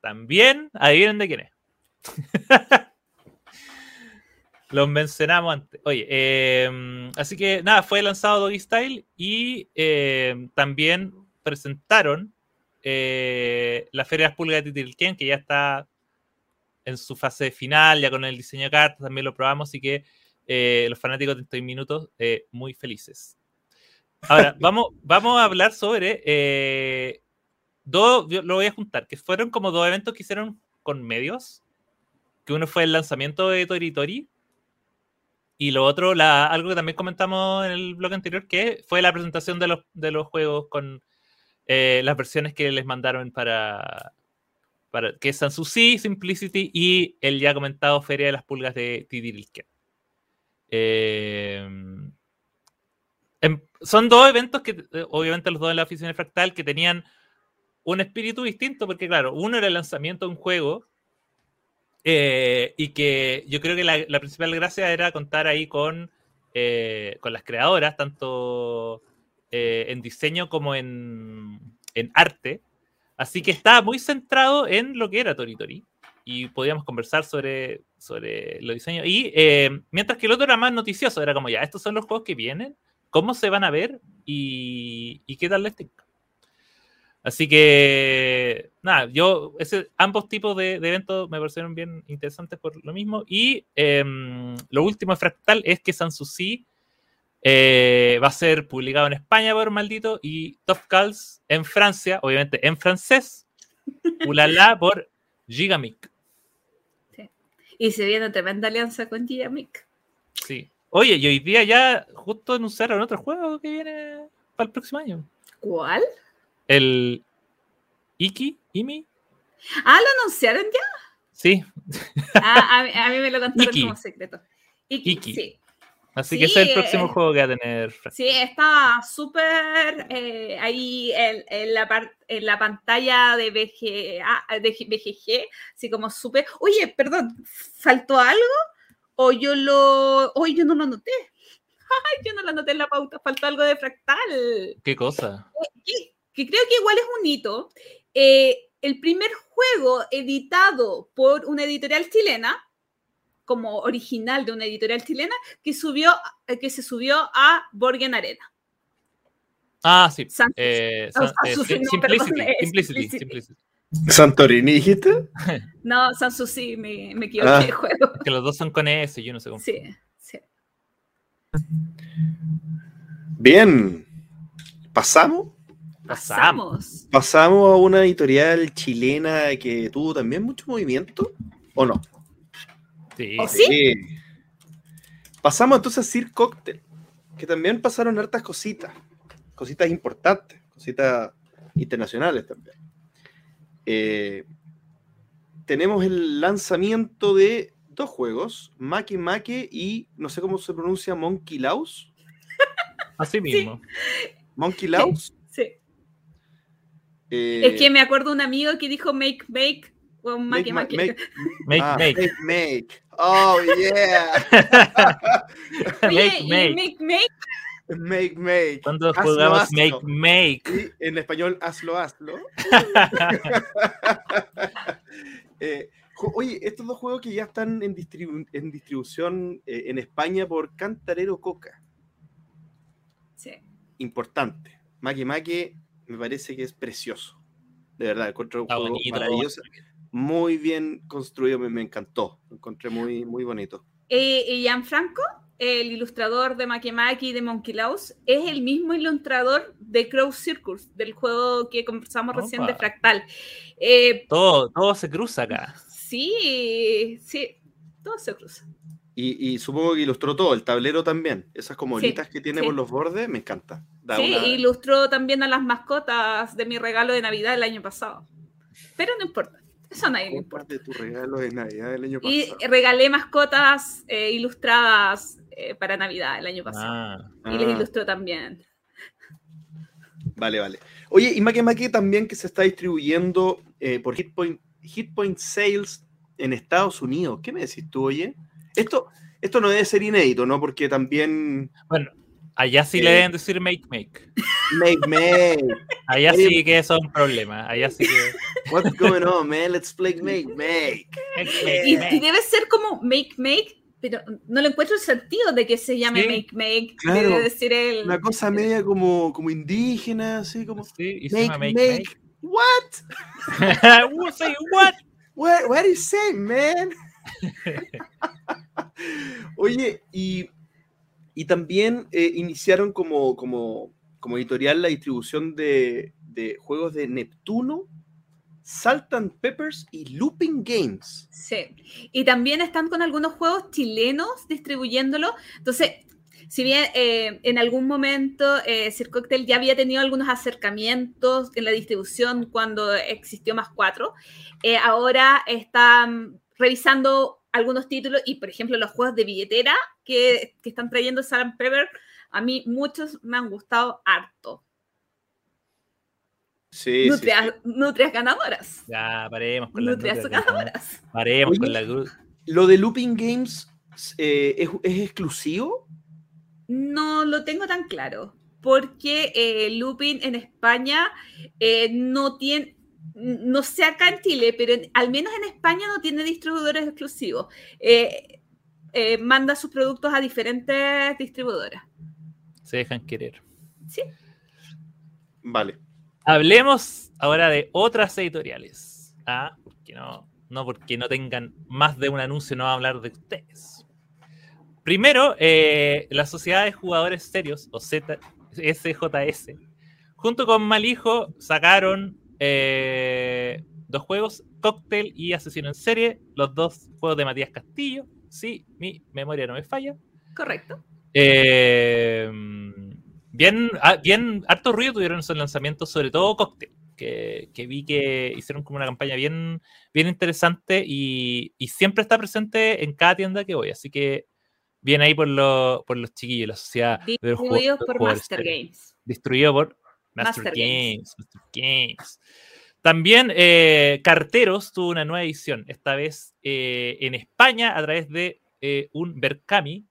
También, adivinen de quién es. [laughs] Los mencionamos antes. Oye, eh, así que nada, fue lanzado Doggy Style y eh, también presentaron eh, la Feria de las Pulgas de Titilquén, que ya está en su fase final, ya con el diseño de cartas, también lo probamos, así que eh, los fanáticos de 30 minutos eh, muy felices. Ahora, [laughs] vamos, vamos a hablar sobre eh, dos, lo voy a juntar, que fueron como dos eventos que hicieron con medios, que uno fue el lanzamiento de Tori Tori, y lo otro, la, algo que también comentamos en el blog anterior, que fue la presentación de los, de los juegos con eh, las versiones que les mandaron para, para que es Sanssouci, Simplicity y el ya comentado Feria de las Pulgas de Tidirilken. Eh, em- son dos eventos que, eh, obviamente, los dos en la oficina Fractal, que tenían un espíritu distinto, porque, claro, uno era el lanzamiento de un juego. eh, y que yo creo que la, principal gracia era contar ahí con, eh, con las creadoras, tanto eh, en diseño como en, en arte. Así que estaba muy centrado en lo que era Tori Tori. Y podíamos conversar sobre, sobre los diseños. Y mientras que el otro era más noticioso, era como ya, estos son los juegos que vienen, cómo se van a ver y, y qué tal les tinca. Así que, nada, yo, ese, ambos tipos de, de eventos me parecieron bien interesantes por lo mismo. Y em, lo último de Fractal es que Sanssouci eh, va a ser publicado en España por maldito y Top Calls en Francia, obviamente en francés, [laughs] Ulala por Gigamic. Y se viene tremenda alianza con Gigamic. Sí. Oye, y hoy día ya justo anunciaron otro juego que viene para el próximo año. ¿Cuál? El Iki, Imi. Ah, ¿lo anunciaron ya? Sí, Ah, a, mí, a mí me lo contaron Iki. como secreto. Iki, Iki. sí. así Sí, que ese es el próximo eh, juego que va a tener. Frank. Sí, está súper eh, ahí en, en la par- en la pantalla de, VGA, de BGG, así como súper. Oye, perdón, ¿faltó algo? O yo lo. Oye, yo no lo anoté. [laughs] Ay, yo no lo anoté en la pauta, faltó algo de fractal. ¿Qué cosa? que, que creo que igual es un hito. Eh, el primer juego editado por una editorial chilena, como original de una editorial chilena, que, subió, eh, que se subió a Borgen Arena. Ah, sí. Simplicity. ¿Santorini dijiste? [laughs] No, Sanssouci, me, me equivoqué Ah. de juego. Que los dos son con S, yo no sé cómo. Sí, sí. Bien. ¿Pasamos? Pasamos. Pasamos. A una editorial chilena que tuvo también mucho movimiento. ¿O no? Sí. ¿O sí? Pasamos entonces a Sir Cocktail, que también pasaron hartas cositas, cositas importantes, cositas internacionales también. Eh, tenemos el lanzamiento de dos juegos, Make Make y no sé cómo se pronuncia, Monkey Laus. Así mismo. Monkey Laus. Eh, Es que me acuerdo un amigo que dijo make, make, o make, make, make. [laughs] make, Make, ah, make. make, make. Oh, yeah. [laughs] Oye, make, make. make, make, Make, make. Cuando Hazlo, jugamos hazlo. Make, make. Y en español, hazlo, hazlo. [laughs] Eh, oye, estos dos juegos que ya están en, distribu- en distribución eh, en España por Cantarero Coca. Sí. Importante. Make Make me parece que es precioso. De verdad, encontré un Está juego bonito. maravilloso. Muy bien construido, me, me encantó. Lo encontré muy, muy bonito. Eh, y Gianfranco, el ilustrador de Makemaki y de Monkey Laws, es el mismo ilustrador de Crow Circus, del juego que conversamos recién de Opa. Fractal. Eh, Todo, todo se cruza acá. sí, sí, todo se cruza. Y, y supongo que ilustró todo, el tablero también. Esas como Sí, que tiene sí. por los bordes, me encanta. Da Sí, una- ilustró también a las mascotas de mi regalo de Navidad el año pasado. Pero no importa, eso a nadie le importa. de tu regalo de Navidad del año Y pasado. regalé mascotas eh, ilustradas eh, para Navidad el año pasado. Ah, Y les Ah, ilustró también. Vale, vale. Oye, y Make Make también que se está distribuyendo eh, por Hitpoint, Hitpoint Sales en Estados Unidos. ¿Qué me decís tú, oye? Esto, esto no debe ser inédito, ¿no? Porque también bueno, allá sí Eh. le deben decir make make. Make Make. Allá sí que son problemas. Allá sí que. What's going on, man? Let's play Make Make. Make, Y, make, y make. debe ser como make make, pero no le encuentro el sentido de que se llame Sí. make make. Claro. Debe decir el. Una cosa media como, como indígena, así como Sí, y se llama Make make, Make. What? [laughs] make. What say what? What, what are you saying, man? [laughs] Oye, y, y también eh, iniciaron como, como, como editorial la distribución de, de juegos de Neptuno, Salt and Peppers y Looping Games. Sí. Y también están con algunos juegos chilenos distribuyéndolo. Entonces, si bien eh, en algún momento eh, ya había tenido algunos acercamientos en la distribución cuando existió más cuatro, eh, ahora están revisando algunos títulos y, por ejemplo, los juegos de billetera que, que están trayendo Sam Pepper, a mí muchos me han gustado harto. Sí, nutrias, sí. nutrias ganadoras. Ya, paremos con las Nutrias nutrias, ganadoras. Paremos Oye. con la Lo de Looping Games eh, ¿es, es exclusivo. No lo tengo tan claro, porque eh, Lupin en España eh, no tiene, no sé acá en Chile, pero en- al menos en España no tiene distribuidores exclusivos. Eh, eh, manda sus productos a diferentes distribuidoras. Se dejan querer. Sí, Vale. Hablemos ahora de otras editoriales. Ah, porque no, no porque no tengan más de un anuncio, no va a hablar de ustedes. Primero, eh, la Sociedad de Jugadores Serios, o Z, SJS, junto con Malijo, sacaron eh, dos juegos, Cocktail y Asesino en Serie, los dos juegos de Matías Castillo. Sí, mi memoria no me falla. correcto. Eh, bien, ah, bien, harto ruido tuvieron esos lanzamientos, sobre todo Cocktail, que, que vi que hicieron como una campaña bien, bien interesante y, y siempre está presente en cada tienda que voy. Así que bien ahí por, lo- por los chiquillos, la sociedad de los juego- Distribuidos por Master. Games. Distribuido por Master, Master Games. Games. Master Games. También eh, Carteros tuvo una nueva edición, esta vez eh, en España a través de eh, un Berkami.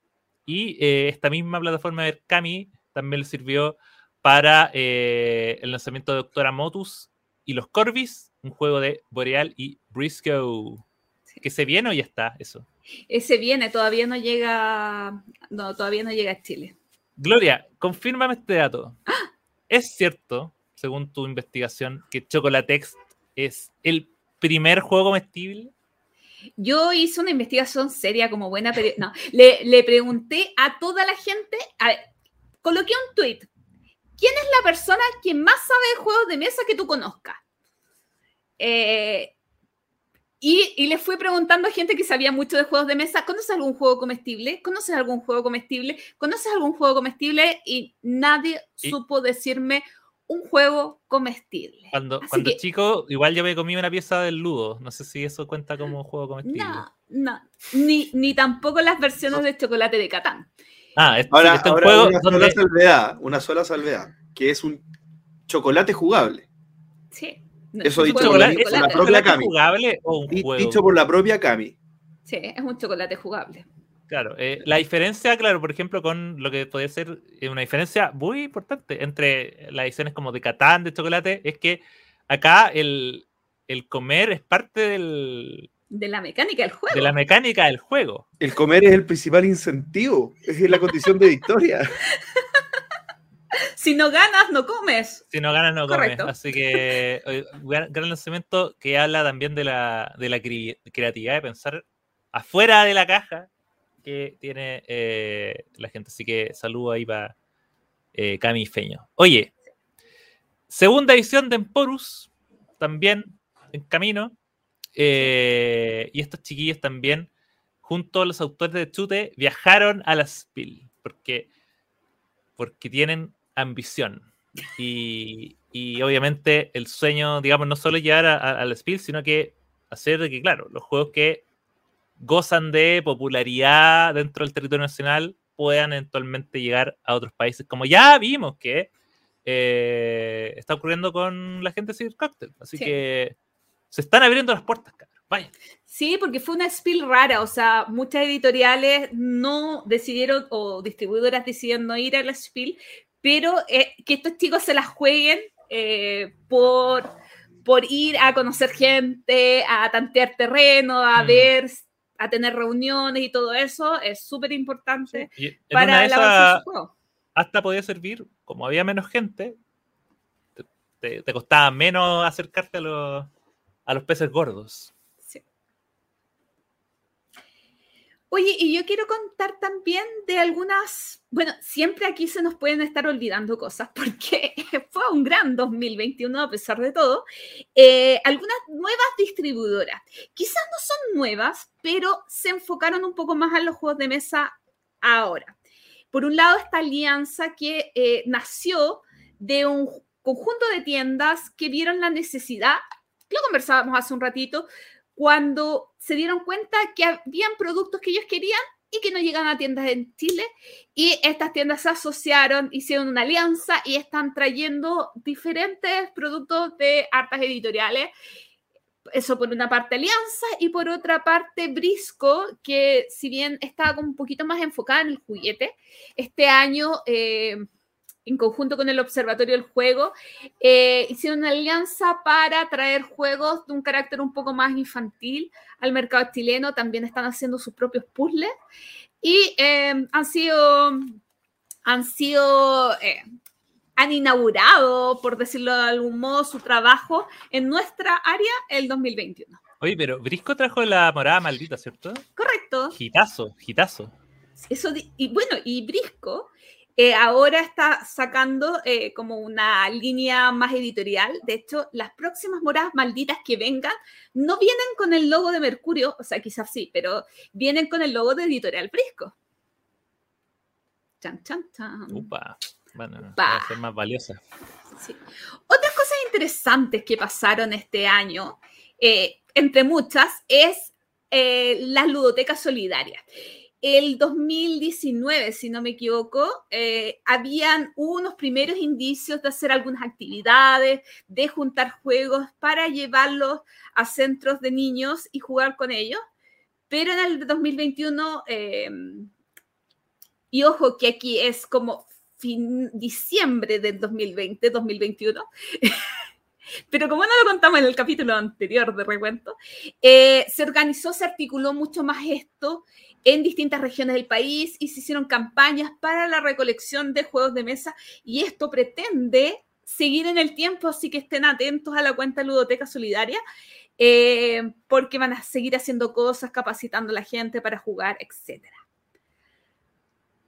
Y esta misma plataforma Berkami también le sirvió para el lanzamiento de Doctora Motus y los Corvis, un juego de Boreal y Briscoe. Sí. ¿Que se viene o ya está eso? Ese viene, todavía no llega, no, todavía no llega a Chile. Gloria, confírmame este dato. ¿Es cierto, según tu investigación, que Chocolatex es el primer juego comestible? Yo hice una investigación seria como buena peri- No, le, le pregunté a toda la gente, a ver, coloqué un tweet. ¿Quién es la persona que más sabe de juegos de mesa que tú conozcas? Eh, y, y le fui preguntando a gente que sabía mucho de juegos de mesa, ¿conoces algún juego comestible? ¿Conoces algún juego comestible? ¿Conoces algún juego comestible? Y nadie Y- supo decirme un juego comestible. Cuando, Así cuando que- chico, igual yo me comí una pieza del ludo. No sé si eso cuenta como juego comestible. No, no, ni, ni tampoco las versiones de chocolate de Catán. Ah, este, Ahora, este es un ahora juego una sola salvedad, una sola salvedad, que es un chocolate jugable. Sí. Eso dicho por la- por la chocolate. propia Cami. jugable o un juego? Dicho por la propia Cami. Sí, es un chocolate jugable. Claro, eh, la diferencia, claro, por ejemplo, con lo que podría ser eh, una diferencia muy importante entre las ediciones como de Catán, de chocolate, es que acá el, el comer es parte del- De la mecánica del juego. de la mecánica del juego. El comer es el principal incentivo, es la condición de victoria. [laughs] Si no ganas, no comes. Si no ganas, no comes. Así que [laughs] gran, lanzamiento que habla también de la, de la creatividad de pensar afuera de la caja que tiene eh, la gente. Así que saludo ahí para eh, Cami Feño. Oye, segunda edición de Emporus, también en camino. Eh, y estos chiquillos también, junto a los autores de Chute, viajaron a la Spiel, porque, porque tienen ambición. Y, y obviamente el sueño, digamos, no solo llegar a, la Spiel, sino que hacer de que, claro, los juegos que gozan de popularidad dentro del territorio nacional puedan eventualmente llegar a otros países, como ya vimos que eh, está ocurriendo con la gente de Sir Cocktail. Así que se están abriendo las puertas, cara. Vaya. Sí, porque fue una spill rara, o sea, muchas editoriales no decidieron, o distribuidoras decidieron no ir a la spill, pero eh, que estos chicos se las jueguen eh, por, por ir a conocer gente, a tantear terreno, a mm. ver, a tener reuniones y todo eso, es súper importante para la juego. Hasta podía servir, como había menos gente, te, te costaba menos acercarte a los a los peces gordos. Sí. Oye, y yo quiero contar también de algunas, bueno, siempre aquí se nos pueden estar olvidando cosas [laughs] porque fue un gran 2021 a pesar de todo. Eh, algunas nuevas distribuidoras, quizás no son nuevas, pero se enfocaron un poco más a los juegos de mesa ahora. Por un lado, esta alianza que eh, nació de un conjunto de tiendas que vieron la necesidad lo conversábamos hace un ratito, cuando se dieron cuenta que habían productos que ellos querían y que no llegan a tiendas en Chile. Y estas tiendas se asociaron, hicieron una alianza y están trayendo diferentes productos de hartas editoriales. Eso por una parte Alianza y por otra parte Brisco, que si bien estaba un poquito más enfocada en el juguete, este año... Eh, en conjunto con el Observatorio del Juego, eh, hicieron una alianza para traer juegos de un carácter un poco más infantil al mercado chileno. También están haciendo sus propios puzzles y eh, han sido, han sido, eh, han inaugurado, por decirlo de algún modo, su trabajo en nuestra área el 2021. Oye, pero Brisco trajo la morada maldita, ¿cierto? Correcto. Gitazo, gitazo. Eso, y bueno, y Brisco eh, ahora está sacando eh, como una línea más editorial. De hecho, las próximas moradas malditas que vengan no vienen con el logo de Mercurio, o sea, quizás sí, pero vienen con el logo de Editorial Brisco. Chan, chan, chan. Upa. Bueno, va a ser más valiosa. Sí. Otras cosas interesantes que pasaron este año, eh, entre muchas, es las ludotecas solidarias el 2019, si no me equivoco, eh, habían unos primeros indicios de hacer algunas actividades, de juntar juegos para llevarlos a centros de niños y jugar con ellos. Pero en el 2021, em, y ojo que aquí es como fin, diciembre del 2020, 2021. [laughs] Pero como no lo contamos en el capítulo anterior de recuento, eh, se organizó, se articuló mucho más esto en distintas regiones del país y se hicieron campañas para la recolección de juegos de mesa y esto pretende seguir en el tiempo, así que estén atentos a la cuenta Ludoteca Solidaria, eh, porque van a seguir haciendo cosas, capacitando a la gente para jugar, etc.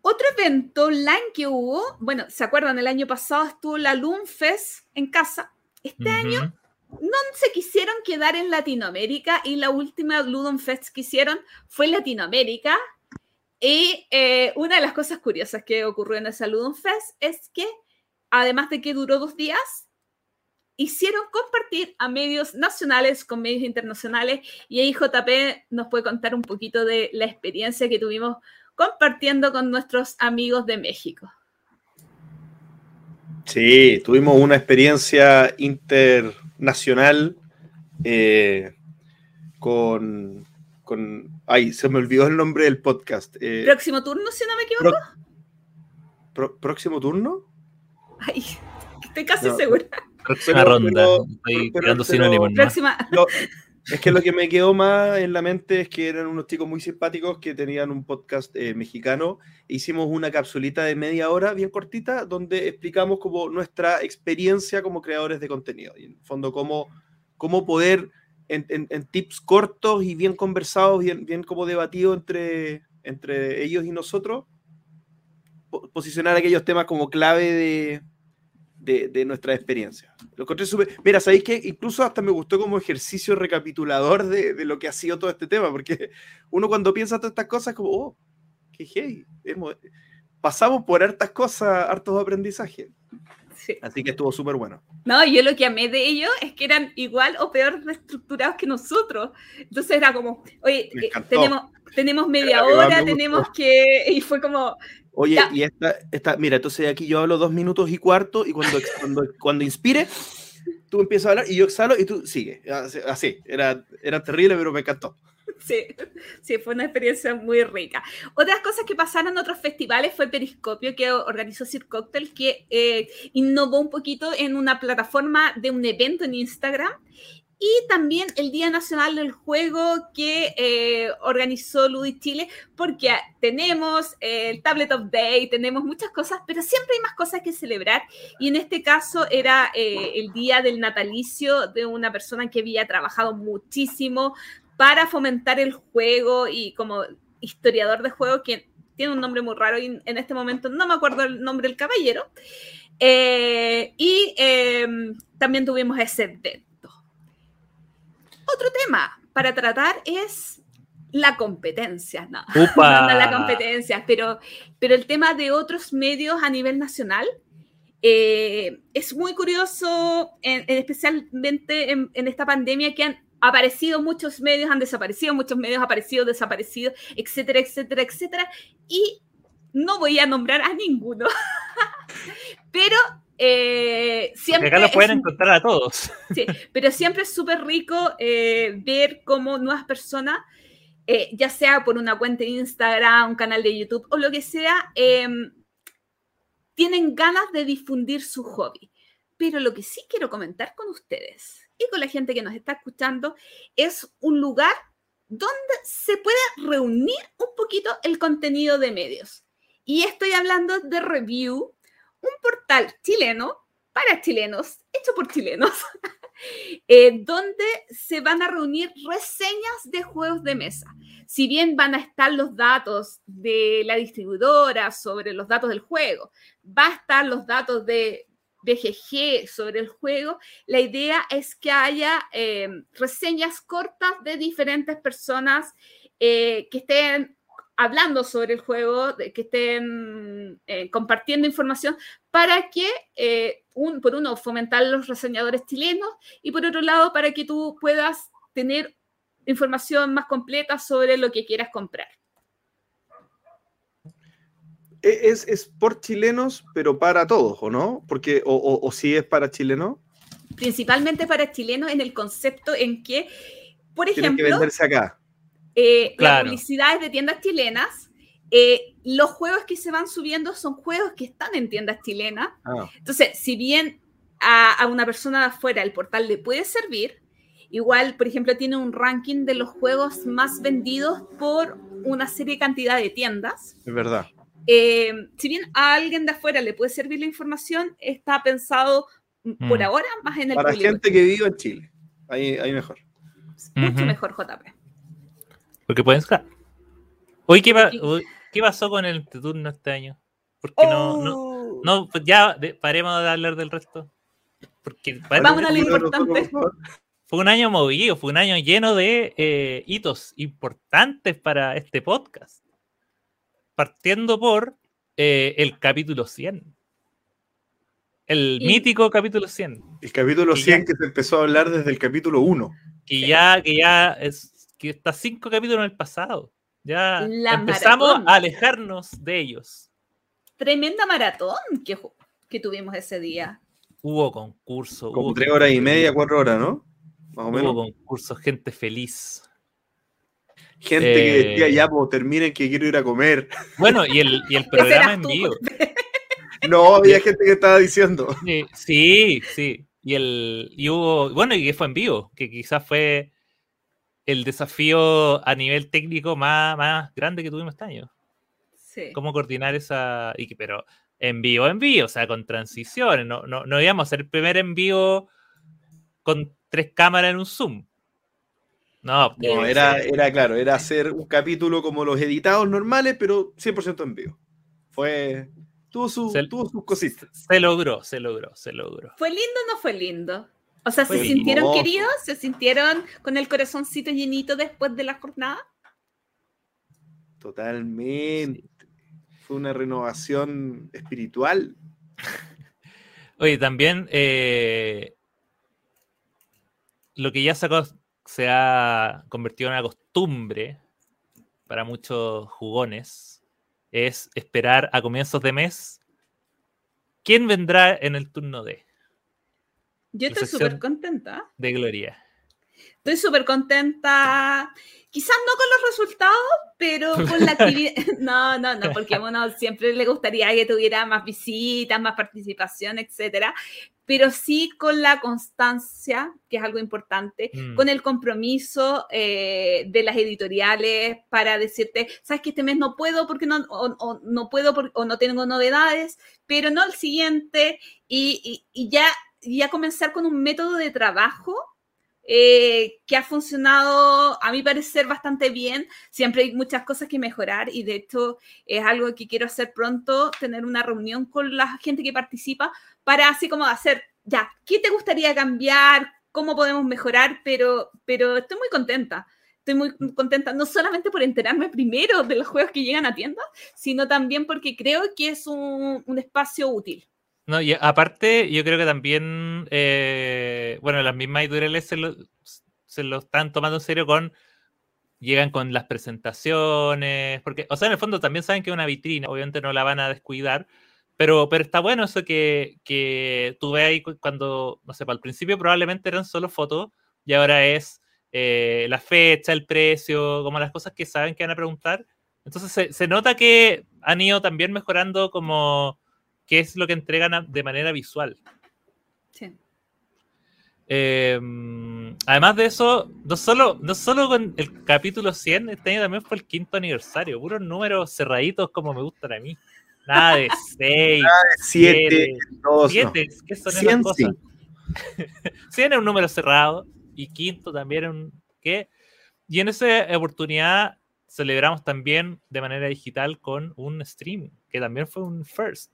Otro evento online que hubo, bueno, ¿se acuerdan? El año pasado estuvo la Lunfest en casa. Este año no se quisieron quedar en Latinoamérica y la última Ludon Fest que hicieron fue Latinoamérica. Y eh, una de las cosas curiosas que ocurrió en esa Ludon Fest es que, además de que duró dos días, hicieron compartir a medios nacionales con medios internacionales y ahí JP nos puede contar un poquito de la experiencia que tuvimos compartiendo con nuestros amigos de México. Sí, tuvimos una experiencia internacional eh, con, con... Ay, se me olvidó el nombre del podcast. Eh, ¿Próximo turno, si no me equivoco? ¿Próximo turno? Ay, estoy casi segura. Próxima ronda. Estoy sinónimos. Próxima. Es que lo que me quedó más en la mente es que eran unos chicos muy simpáticos que tenían un podcast eh, mexicano. Hicimos una capsulita de media hora, bien cortita, donde explicamos como nuestra experiencia como creadores de contenido. Y en fondo, cómo, cómo poder, en, tips cortos y bien conversados, bien, bien como debatido entre, entre ellos y nosotros, po- posicionar aquellos temas como clave de, de, de nuestra experiencia. Lo encontré súper- Mira, ¿sabéis que Incluso hasta me gustó como ejercicio recapitulador de, de lo que ha sido todo este tema, porque uno cuando piensa todas estas cosas, como, oh, qué hey, hemos- pasamos por hartas cosas, hartos aprendizajes. Sí. Así que estuvo súper bueno. No, yo lo que amé de ellos es que eran igual o peor reestructurados que nosotros. Entonces era como, oye, eh, tenemos, tenemos media hora, tenemos que... Y fue como, Oye, Ya. y esta, esta, mira, entonces aquí yo hablo dos minutos y cuarto, y cuando, cuando, cuando inspire, tú empiezas a hablar y yo exhalo y tú sigues. Así, así. Era, era terrible, pero me encantó. Sí, sí, fue una experiencia muy rica. Otras cosas que pasaron en otros festivales fue Periscopio, que organizó Sir Cocktail, que eh, innovó un poquito en una plataforma de un evento en Instagram. Y también el Día Nacional del Juego que eh, organizó Ludis Chile, porque tenemos el Tablet of Day, tenemos muchas cosas, pero siempre hay más cosas que celebrar. Y en este caso era eh, el día del natalicio de una persona que había trabajado muchísimo para fomentar el juego y como historiador de juego, que tiene un nombre muy raro y en este momento no me acuerdo el nombre del caballero. Eh, y eh, también tuvimos ese. Otro tema para tratar es la competencia. No, [laughs] no, no la competencia, pero, pero el tema de otros medios a nivel nacional. eh, es muy curioso, en- en especialmente en, en esta pandemia, que han aparecido muchos medios, han desaparecido muchos medios, aparecido, desaparecido, etcétera, etcétera, etcétera. Y no voy a nombrar a ninguno, [laughs] pero eh, siempre... acá los pueden es- encontrar a todos. Sí, pero siempre es súper rico eh, ver cómo nuevas personas, eh, ya sea por una cuenta de Instagram, un canal de YouTube o lo que sea, eh, tienen ganas de difundir su hobby. Pero lo que sí quiero comentar con ustedes y con la gente que nos está escuchando es un lugar donde se puede reunir un poquito el contenido de medios. Y estoy hablando de Review, un portal chileno para chilenos, hecho por chilenos, [laughs] eh, donde se van a reunir reseñas de juegos de mesa. Si bien van a estar los datos de la distribuidora sobre los datos del juego, va a estar los datos de BGG sobre el juego, la idea es que haya eh, reseñas cortas de diferentes personas eh, que estén hablando sobre el juego, de- que estén eh, compartiendo información para que, eh, un- por uno, fomentar los reseñadores chilenos y por otro lado, para que tú puedas tener información más completa sobre lo que quieras comprar. E- Es, es por chilenos, pero para todos, ¿o no? Porque, o, o, o sí es para chilenos, Principalmente para chilenos en el concepto en que, por tienen que ejemplo, venderse acá. Eh, la Claro. publicidad es de tiendas chilenas. eh, los juegos que se van subiendo son juegos que están en tiendas chilenas. Ah, Entonces, si bien a, a una persona de afuera el portal le puede servir, igual, por ejemplo, tiene un ranking de los juegos más vendidos por una serie cantidad de tiendas. es verdad. Eh, si bien a alguien de afuera le puede servir la información, está pensado mm, por ahora más en el Para público. gente que vive en Chile. Ahí, ahí mejor. Mucho Ujú. mejor, JP. Porque pueden sacar. Hoy, ¿qué, pa- Sí. hoy, ¿qué pasó con el turno este año? Porque no, no, Oh. no, pues ya de- paremos de hablar del resto. Porque Vamos a lo importante. fue un año movido, fue un año lleno de eh, hitos importantes para este podcast. Partiendo por eh, el capítulo 100. El Y- mítico capítulo 100. El capítulo Y ya- 100 que se empezó a hablar desde el capítulo 1. Que ya, que ya es, que está cinco capítulos en el pasado. Ya La empezamos maratón. a alejarnos de ellos. Tremenda maratón que, que tuvimos ese día. Hubo concurso, Como hubo tres horas y media, cuatro horas, ¿no? Más o Hubo menos. concurso, gente feliz. Gente que Eh, decía, ya, pues terminen que quiero ir a comer. [laughs] Bueno, y el, y el [laughs] programa en vivo. [laughs] No, había gente que estaba diciendo. Sí, sí, sí. Y el y hubo, bueno, y que fue en vivo, que quizás fue el desafío a nivel técnico más, más grande que tuvimos este año. Sí. Cómo coordinar esa, y que, pero en vivo, en vivo, o sea, con transiciones. No, no, no íbamos a hacer el primer en vivo con tres cámaras en un Zoom. No, No, que- era, era claro, era hacer un capítulo como los editados normales, pero 100% en vivo. Fue. Tuvo, su, Se- tuvo sus cositas. se logró, se logró, se logró. ¿Fue lindo o no fue lindo? O sea, ¿se lindo. sintieron queridos? ¿Se sintieron con el corazoncito llenito después de la jornada? Totalmente. Fue una renovación espiritual. [laughs] Oye, también eh, lo que ya se, ha- se ha convertido en una costumbre para muchos jugones es esperar a comienzos de mes quién vendrá en el turno de, Yo estoy súper contenta. de Gloria. Estoy súper contenta. Quizás no con los resultados, pero [laughs] con la actividad. [laughs] No, no, no, porque a uno [laughs] siempre le gustaría que tuviera más visitas, más participación, etcétera. Pero sí con la constancia, que es algo importante, Mm. con el compromiso eh, de las editoriales para decirte, sabes que este mes no puedo porque no, o, o no puedo o no tengo novedades, pero no el siguiente, y, y- y ya, y ya comenzar con un método de trabajo eh, que ha funcionado, a mi parecer, bastante bien. Siempre hay muchas cosas que mejorar y de hecho es algo que quiero hacer pronto, tener una reunión con la gente que participa para así como hacer, ya, ¿qué te gustaría cambiar? ¿Cómo podemos mejorar? Pero, pero estoy muy contenta. Estoy muy contenta, no solamente por enterarme primero de los juegos que llegan a tiendas, sino también porque creo que es un espacio útil. No, y aparte, yo creo que también, eh, bueno, las mismas editoriales se lo, se lo están tomando en serio con, llegan con las presentaciones, porque, o sea, en el fondo también saben que es una vitrina, obviamente no la van a descuidar, pero, pero está bueno eso que, que tú ves ahí cu- cuando, no sé, al principio probablemente eran solo fotos y ahora es eh, la fecha, el precio, como las cosas que saben que van a preguntar. Entonces se, se nota que han ido también mejorando como qué es lo que entregan a- de manera visual. Sí. Eh, además de eso, no solo, no solo con el capítulo 100, este año también fue el quinto aniversario, puros números cerraditos como me gustan a mí. Nada de [laughs] 6, Siete, dos, no. 7, ¿qué son Cien, esas cosas? 100 [laughs] es un número cerrado y quinto también es un... ¿qué? Y en esa oportunidad celebramos también de manera digital con un stream, que también fue un first.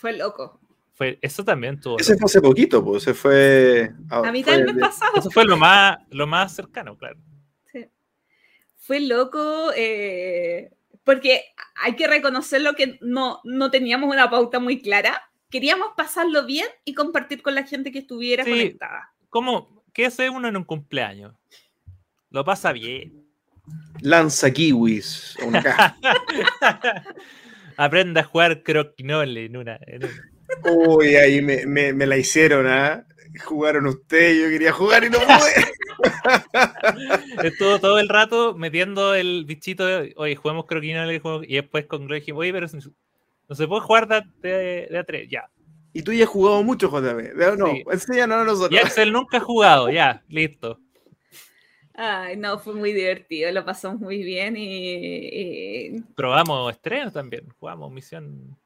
Fue loco. Fue, eso también tuvo. Ese fue hace poquito, pues. Ese fue. A mí fue también me de- pasaba. Eso fue lo más, lo más cercano, claro. Sí. Fue loco, eh, porque hay que reconocerlo que no, no teníamos una pauta muy clara. Queríamos pasarlo bien y compartir con la gente que estuviera Sí. conectada. ¿Cómo? ¿Qué hace uno en un cumpleaños? Lo pasa bien. Lanza kiwis a una caja. [laughs] Aprende a jugar croquinole en una. en una. Uy, ahí me, me- me la hicieron, ¿ah? Jugaron ustedes, yo quería jugar y no pude. [laughs] Estuvo todo el rato metiendo el bichito de, oye, jugamos croquinole y después con Gloria dijimos, oye, pero no se puede jugar de, de- a tres, ya. Y tú ya has jugado mucho, JB. No, Sí. enséñanos a Y nosotros. Axel nunca ha jugado, ya, listo. Ay, no, fue muy divertido, lo pasamos muy bien y... y- Probamos estrenos también, jugamos misión.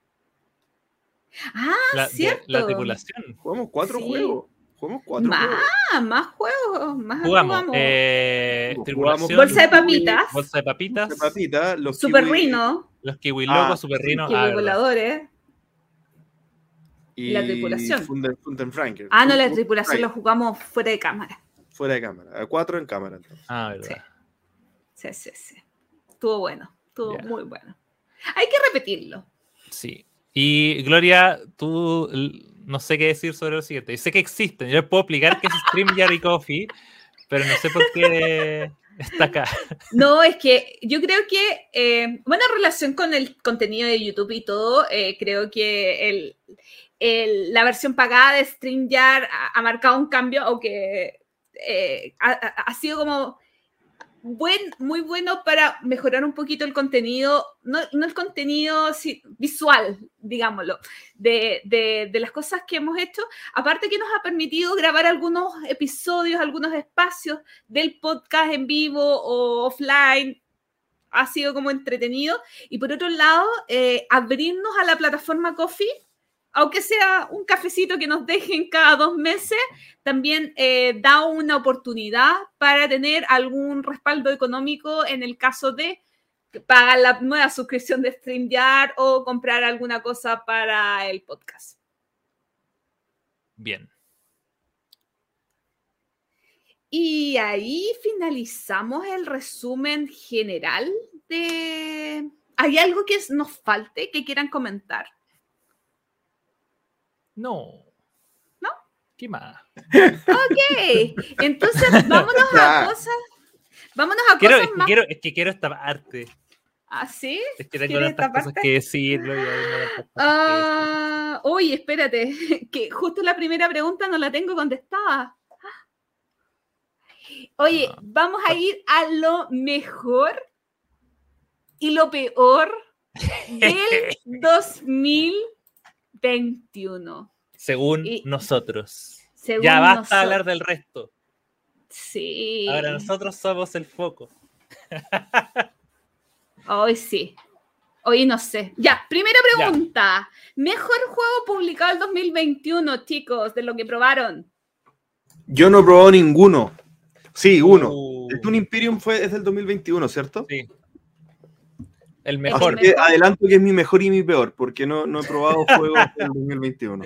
Ah, La, de- cierto. la tripulación. Jugamos cuatro Sí. juegos. Jugamos cuatro Más, juegos. más juegos, más Jugamos, jugamos. eh, tripulación, Bolsa de papitas, bolsa de papitas, De papita, los Super kiwi Rino, los kiwi Ah, locos, super sí, rino. kiwi ah, voladores. y la tripulación. Funden, Funden Franker. Ah, no, la tripulación lo jugamos fuera de cámara. Fuera de cámara. A cuatro en cámara. entonces. Ah, verdad. Sí, sí, sí. Estuvo bueno, estuvo Ya. muy bueno. Hay que repetirlo. Sí. Y Gloria, tú no sé qué decir sobre lo siguiente. Sé que existen, yo les puedo explicar qué es StreamYard y Coffee, pero no sé por qué está acá. [laughs] No, es que yo creo que, eh, bueno, en relación con el contenido de YouTube y todo, eh, creo que el, el- la versión pagada de StreamYard ha, ha marcado un cambio, aunque eh, ha, sido como muy bueno para mejorar un poquito el contenido, no, el contenido sí, visual, digámoslo, de las cosas que hemos hecho, aparte que nos ha permitido grabar algunos episodios, algunos espacios del podcast en vivo o offline. Ha sido como entretenido. Y por otro lado, eh, abrirnos a la plataforma Coffee aunque sea un cafecito que nos dejen cada dos meses, también eh, da una oportunidad para tener algún respaldo económico en el caso de pagar la nueva suscripción de StreamYard o comprar alguna cosa para el podcast. Bien. Y ahí finalizamos el resumen general de... ¿Hay algo que nos falte que quieran comentar? No. ¿No? ¿Qué más? Ok, entonces [laughs] vámonos a cosas. Vámonos a Quiero, cosas es, que más. quiero, es que quiero esta parte. ¿Ah, sí? Es que tengo ¿Quieres tantas esta cosas parte? que decirlo. y [laughs] Ah, uy, espérate, [laughs] que justo la primera pregunta no la tengo contestada. Oye, Ah. vamos a ir a lo mejor y lo peor del 2021. Según Y- nosotros. Según ya basta nosotros. hablar del resto. Sí. Ahora nosotros somos el foco. [laughs] Hoy sí. Hoy no sé. Ya, primera Ya. pregunta. Mejor juego publicado el 2021, chicos, de lo que probaron. Yo no he probado ninguno. Sí, uno. Uh, El Toon Imperium fue, es del 2021, ¿cierto? sí. El mejor. Así que mejor. adelanto que es mi mejor y mi peor, porque no, no he probado [laughs] juegos del 2021.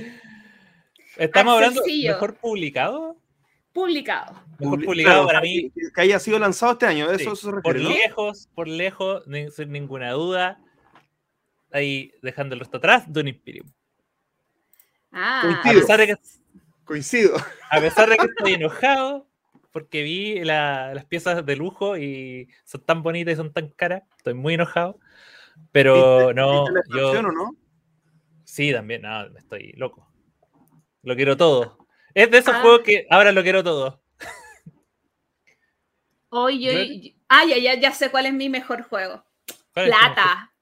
Estamos hablando Sencillo. mejor publicado. Publicado. Mejor Publi- publicado claro, para mí. Que, haya sido lanzado este año, eso, Sí, eso se por refiere, ¿no? lejos, por lejos, ni- sin ninguna duda. Ahí dejando el resto atrás, Dune Imperium. Ah, A Coincido. pesar de que, Coincido. a pesar de que estoy enojado porque vi la- las piezas de lujo y son tan bonitas y son tan caras, estoy muy enojado. Pero ¿Viste- no, yo o no? sí también, no, estoy loco. Lo quiero todo. Es de esos Ah. juegos que ahora lo quiero todo. hoy yo, ¿Ready? ah, ya, ya, ya sé cuál es mi mejor juego. ¿Cuál es tu mejor- Plata.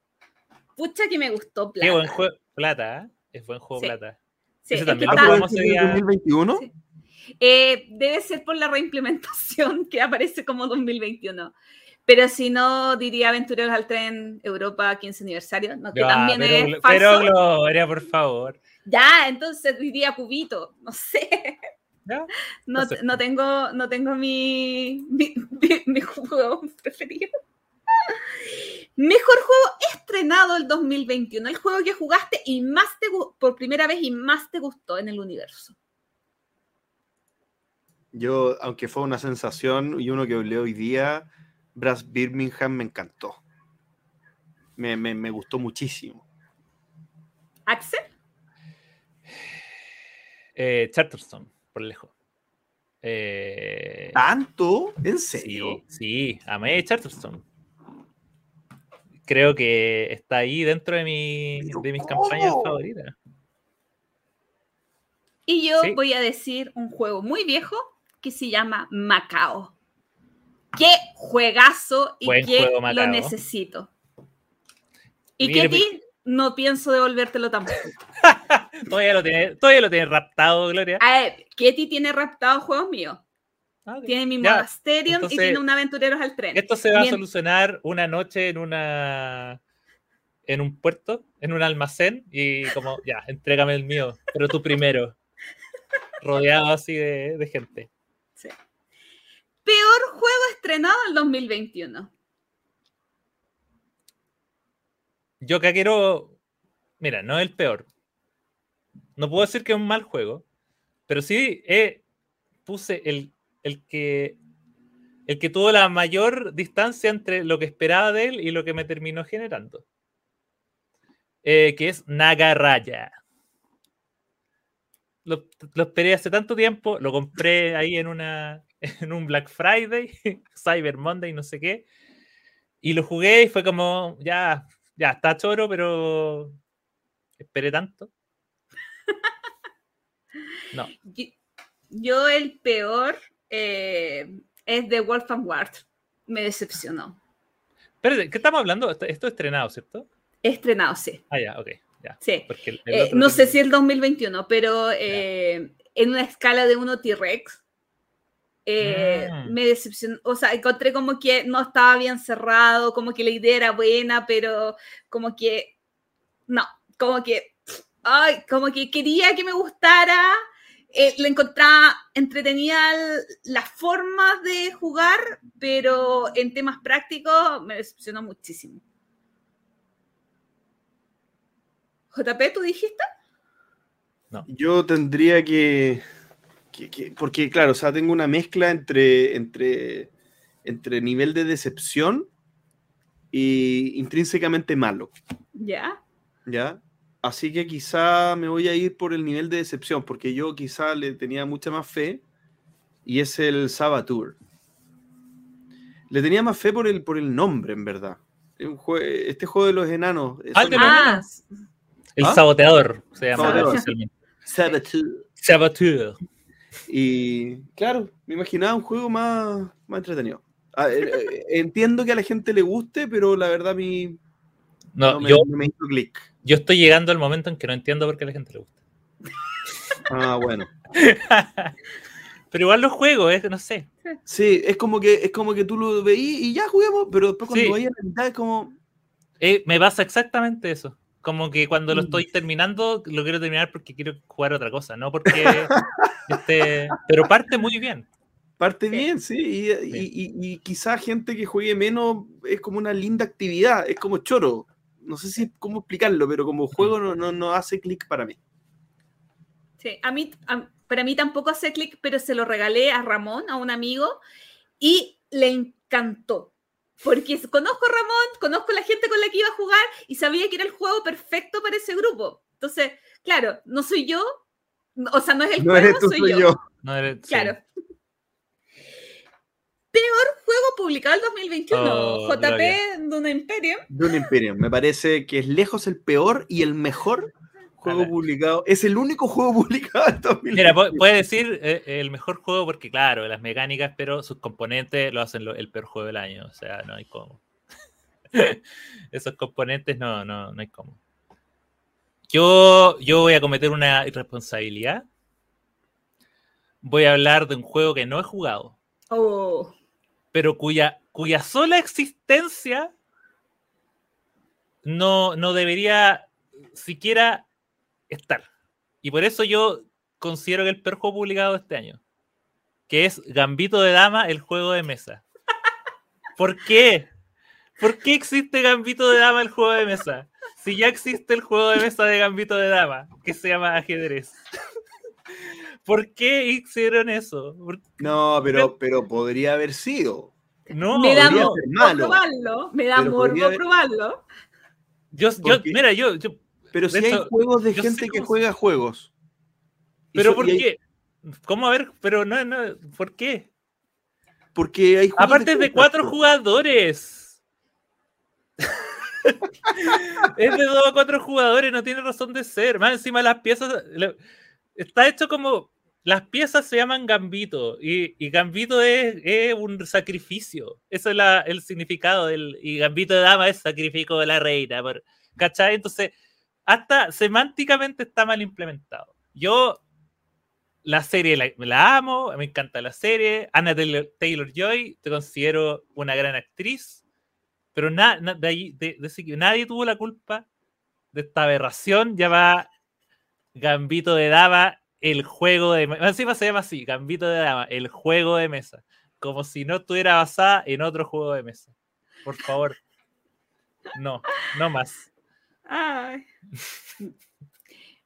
Pucha que me gustó Plata. Qué buen juego. Plata, ¿eh? Es buen juego Sí. plata. Sí, Ese es también que lo jugamos día. 2021? Sí. Eh, debe ser por la reimplementación [laughs] que aparece como 2021. Pero si no, diría Aventureros al Tren Europa 15 aniversario, ¿no? que Ya, también pero, es falso. pero Gloria, por favor. Ya, entonces diría Cubito, no sé. ¿Ya? [laughs] No, no tengo, no tengo mi, mi, mi- mi juego [laughs] preferido. Mejor juego estrenado el 2021. El juego que jugaste y más te por primera vez y más te gustó en el universo. Yo, aunque fue una sensación y uno que hablé hoy día, Brass Birmingham me encantó. Me, me- me gustó muchísimo. Axel. Eh, Charterstone, por lejos. Eh, ¿Tanto? ¿En serio? sí, sí, amé Charterstone. Creo que está ahí dentro de, mi, de mis ¿cómo? campañas favoritas. Y yo Sí. voy a decir un juego muy viejo que se llama Macao. ¡Qué juegazo y Buen qué juego, lo necesito! Y Mire, que a ti no pienso devolvértelo tampoco. [laughs] Todavía lo tiene, todavía lo tiene raptado, Gloria. A ver, Ketty tiene raptado juegos míos. Ah. Tiene mi Ya, Monasterium entonces, y tiene un Aventureros al Tren. Esto se va Bien. a solucionar una noche en una en un puerto, en un almacén, y como, ya, entrégame el mío, pero tú primero. [laughs] Rodeado así de, de gente. Peor juego estrenado en 2021. Yo acá quiero. Mira, no es el peor. No puedo decir que es un mal juego, pero sí eh, puse el, el que el que tuvo la mayor distancia entre lo que esperaba de él y lo que me terminó generando. Eh, que es Nagaraya. Lo, lo esperé hace tanto tiempo, lo compré ahí en una [laughs] en un Black Friday, [laughs] Cyber Monday, no sé qué. Y lo jugué y fue como, ya, ya, está choro, pero esperé tanto. No, [laughs] Yo, yo el peor eh, es de Wolf and Ward. Me decepcionó. Espérate, ¿qué estamos hablando? Esto, es estrenado, ¿cierto? Estrenado, sí. Ah, ya, ok, ya. sí. Porque el- el Eh, no sé si el 2021, pero eh, en una escala de 1 T-Rex, eh, Mm. me decepcionó. O sea, encontré como que no estaba bien cerrado, como que la idea era buena, pero como que no, como que ay, como que quería que me gustara, eh, le encontraba entretenida las formas de jugar, pero en temas prácticos me decepcionó muchísimo. JP, ¿tú dijiste? Yo tendría que, que- que- Porque, claro, o sea, tengo una mezcla entre, entre, entre nivel de decepción y intrínsecamente malo, Ya. ¿ya? Así que quizá me voy a ir por el nivel de decepción, porque yo quizá le tenía mucha más fe, y es el Sabatur. Le tenía más fe por el, por el nombre, en verdad. Este juego de los enanos. eh, Ah, son de enanos. Ah, El ¿Ah? saboteador se llama Saboteador. Sabatur. Saboteur. Y claro, me imaginaba un juego más, más entretenido. Ah, eh, eh, entiendo que a la gente le guste, pero la verdad a mí No, no me, yo, no me hizo clic. yo estoy llegando al momento en que no entiendo por qué a la gente le gusta. Ah, bueno. [laughs] Pero igual los juegos, es, no sé. Sí, es como que es como que tú lo veí y ya juguemos, pero después cuando Sí. vayas a la mitad es como. Eh, me pasa exactamente eso. Como que cuando lo Mm. estoy terminando, lo quiero terminar porque quiero jugar otra cosa, no porque. [laughs] este, pero parte muy bien. Parte Sí. bien, sí. Y, y- y- y quizá gente que juegue menos es como una linda actividad, es como choro. No sé si cómo explicarlo, pero como juego no, no, no hace clic para mí. Sí, a mí, a- para mí tampoco hace clic, pero se lo regalé a Ramón, a un amigo, y le encantó. Porque conozco a Ramón, conozco a la gente con la que iba a jugar y sabía que era el juego perfecto para ese grupo. Entonces, claro, no soy yo, no- o sea, no es el No juego, eres tú, soy soy yo. yo. No eres- sí. Claro. Peor juego publicado el 2021, Oh, JP. Duna Imperium. Dune Imperium. Me parece que es lejos el peor y el mejor juego publicado. Es el único juego [laughs] publicado en 2020. Mira, pu- puede decir eh, el mejor juego porque, claro, las mecánicas, pero sus componentes lo hacen lo- el peor juego del año. O sea, no hay cómo. [laughs] Esos componentes no, no, no hay cómo. Yo, yo voy a cometer una irresponsabilidad. Voy a hablar de un juego que no he jugado, Oh, pero cuya, cuya sola existencia no, no debería siquiera estar. Y por eso yo considero que el peor juego publicado de este año, que es Gambito de Dama, el juego de mesa. ¿Por qué? ¿Por qué existe Gambito de Dama, el juego de mesa? Si ya existe el juego de mesa de Gambito de Dama, que se llama ajedrez. ¿Por qué hicieron eso? ¿Por- No, pero, pero podría haber sido. No, me da morbo ser malo, probarlo, me da morbo haber- probarlo. Yo, yo- mira, yo, yo Pero si De hay juegos de gente que cómo- juega juegos. Pero so- ¿por hay- qué? ¿Cómo a ver? Pero no, no, ¿por qué? Porque hay Aparte es de cuatro jugadores. [laughs] es de dos a cuatro jugadores, no tiene razón de ser. Más encima las piezas. Está hecho como. Las piezas se llaman gambito. Y, y gambito es, es un sacrificio. Eso es la- el significado del. Y gambito de dama es sacrificio de la reina. por- ¿Cachai? Entonces, hasta semánticamente está mal implementado. Yo. La serie la, la amo, me encanta la serie. Anna Taylor Joy, te considero una gran actriz, pero na- na- de de- nadie tuvo la culpa de esta aberración llamada Gambito de Dama, el juego de mesa. Encima se llama así, Gambito de Dama, el juego de mesa. Como si no estuviera basada en otro juego de mesa. Por favor. No, no más. Ay. [laughs]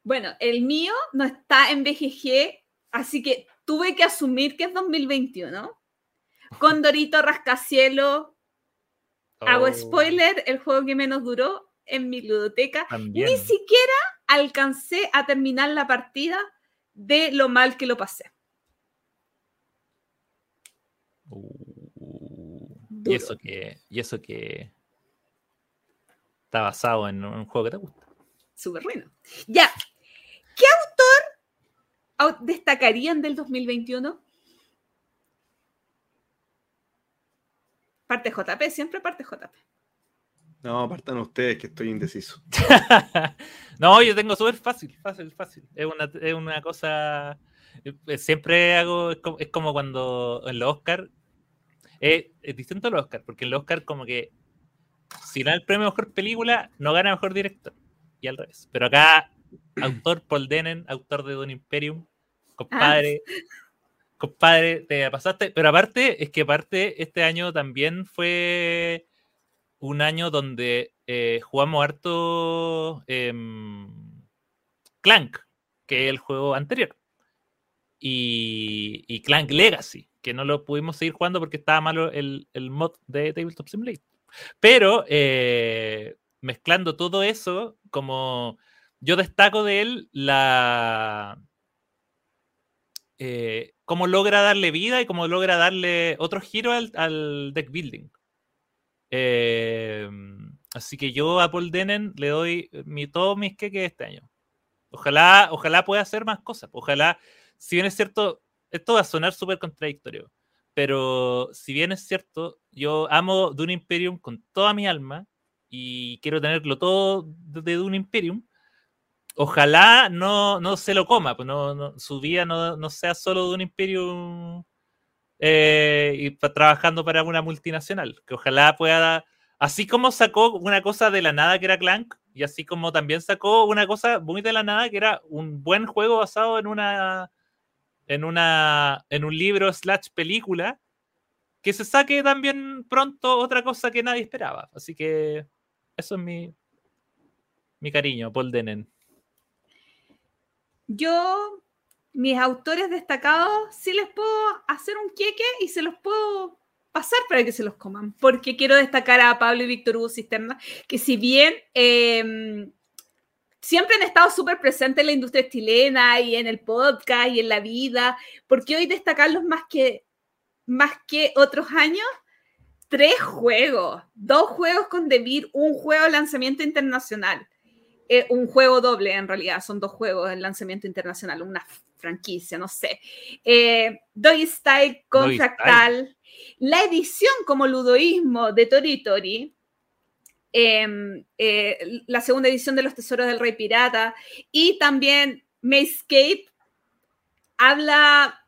Bueno, el mío no está en BGG, así que tuve que asumir que es 2021. [laughs] Condorito Rascacielo, hago Oh, spoiler, el juego que menos duró en mi ludoteca. También. Ni siquiera alcancé a terminar la partida de lo mal que lo pasé. Uh, y eso que, y eso que está basado en un juego que te gusta. Súper bueno. Ya. ¿Qué autor au- destacarían del 2021? Parte JP, siempre parte JP. No, partan ustedes que estoy indeciso. [laughs] no, yo tengo súper fácil, fácil, fácil. Es una, es una cosa. eh, Siempre hago. Es como, es como cuando en los Oscar. eh, es distinto a los Oscar, porque en los Oscar, como que. Si no el premio mejor película, no gana mejor director. Y al revés. Pero acá [clears throat] autor Paul Denen, autor de Don Imperium. Compadre, compadre, te pasaste. Pero aparte, es que aparte, este año también fue un año donde eh, jugamos harto em, Clank, que es el juego anterior. Y, y, Clank Legacy, que no lo pudimos seguir jugando porque estaba malo el, el mod de Tabletop Simulator. Pero eh, mezclando todo eso, como yo destaco de él la... Eh, cómo logra darle vida y cómo logra darle otro giro al, deck building. Em, así que yo a Paul Denen le doy mi, todos mis queques este año. Ojalá, ojalá pueda hacer más cosas. Ojalá, si bien es cierto, esto va a sonar súper contradictorio, pero si bien es cierto, yo amo Dune Imperium con toda mi alma y quiero tenerlo todo de Dune Imperium. Ojalá no, no se lo coma, pues no, su vida no, sea solo Dune Imperium eh, y trabajando para una multinacional. Que ojalá pueda, así como sacó una cosa de la nada que era Clank, y así como también sacó una cosa muy de la nada que era un buen juego basado en una en una en un libro slash película que se saque también pronto otra cosa que nadie esperaba. Así que eso es mi, mi cariño, Paul Denen. Yo, mis autores destacados, sí les puedo hacer un queque y se los puedo pasar para que se los coman, porque quiero destacar a Pablo y Víctor Hugo Cisterna, que si bien em, siempre han estado súper presentes en la industria chilena y en el podcast y en la vida, porque hoy destacarlos más que más que otros años, tres juegos, dos juegos con Debir, un juego de lanzamiento internacional, eh, un juego doble en realidad, son dos juegos de lanzamiento internacional, una franquicia, no sé. Eh, Doggy Style con Fractal, la edición como ludoísmo de Tori Tori, em, eh, la segunda edición de Los Tesoros del Rey Pirata y también Mayscape habla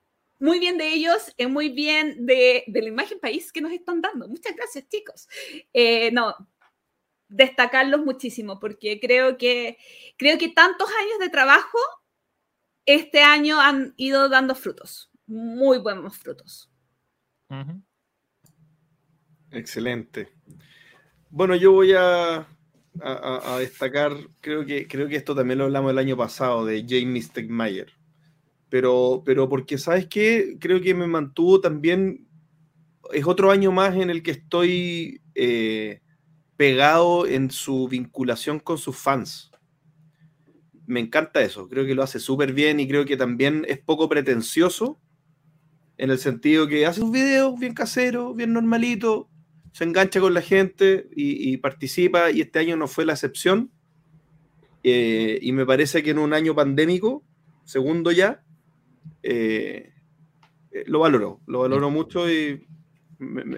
muy bien de ellos, y muy bien de, la imagen país que nos están dando. Muchas gracias, chicos. Eh, no, destacarlos muchísimo, porque creo que, creo que tantos años de trabajo este año han ido dando frutos, muy buenos frutos. Excelente. Bueno, yo voy a, destacar, creo que, creo que esto también lo hablamos el año pasado, de Jamie Stegmaier pero, pero porque, ¿sabes qué? Creo que me mantuvo también, es otro año más en el que estoy eh, pegado en su vinculación con sus fans. Me encanta eso, creo que lo hace súper bien y creo que también es poco pretencioso en el sentido que hace un video bien casero, bien normalito, se engancha con la gente y, participa y este año no fue la excepción. Eh, y me parece que en un año pandémico, segundo ya, eh, eh, lo valoro, lo valoro mucho y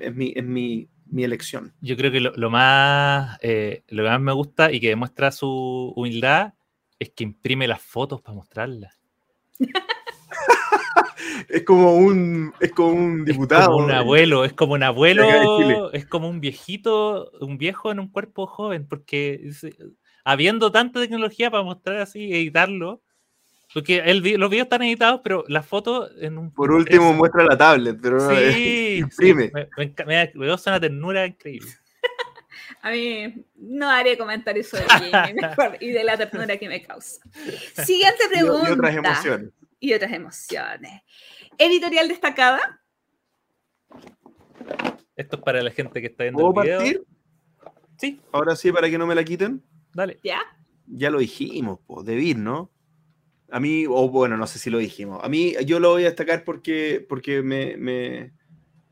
es mi, es mi, mi elección. Yo creo que lo, más, eh, lo que más me gusta y que demuestra su humildad es que imprime las fotos para mostrarlas. [laughs] es como un es como un diputado. Es como un abuelo, es como un abuelo, es como un viejito, un viejo en un cuerpo joven, porque habiendo tanta tecnología para mostrar así, editarlo, porque el, los videos están editados, pero la foto en un. Por último, muestra la tablet, pero sí, imprime. me, me, me, una ternura increíble. [laughs] A mí no haré comentarios sobre mí [laughs] y de la ternura que me causa. [laughs] Siguiente pregunta. Y, otras emociones. Y otras emociones. Editorial destacada. Esto es para la gente que está viendo el video. partir? Sí. Ahora sí, para que no me la quiten. Dale. ¿Ya? Ya lo dijimos, pues, Debir, ¿no? A mí, o bueno, no sé si lo dijimos. A mí, yo lo voy a destacar porque, porque me,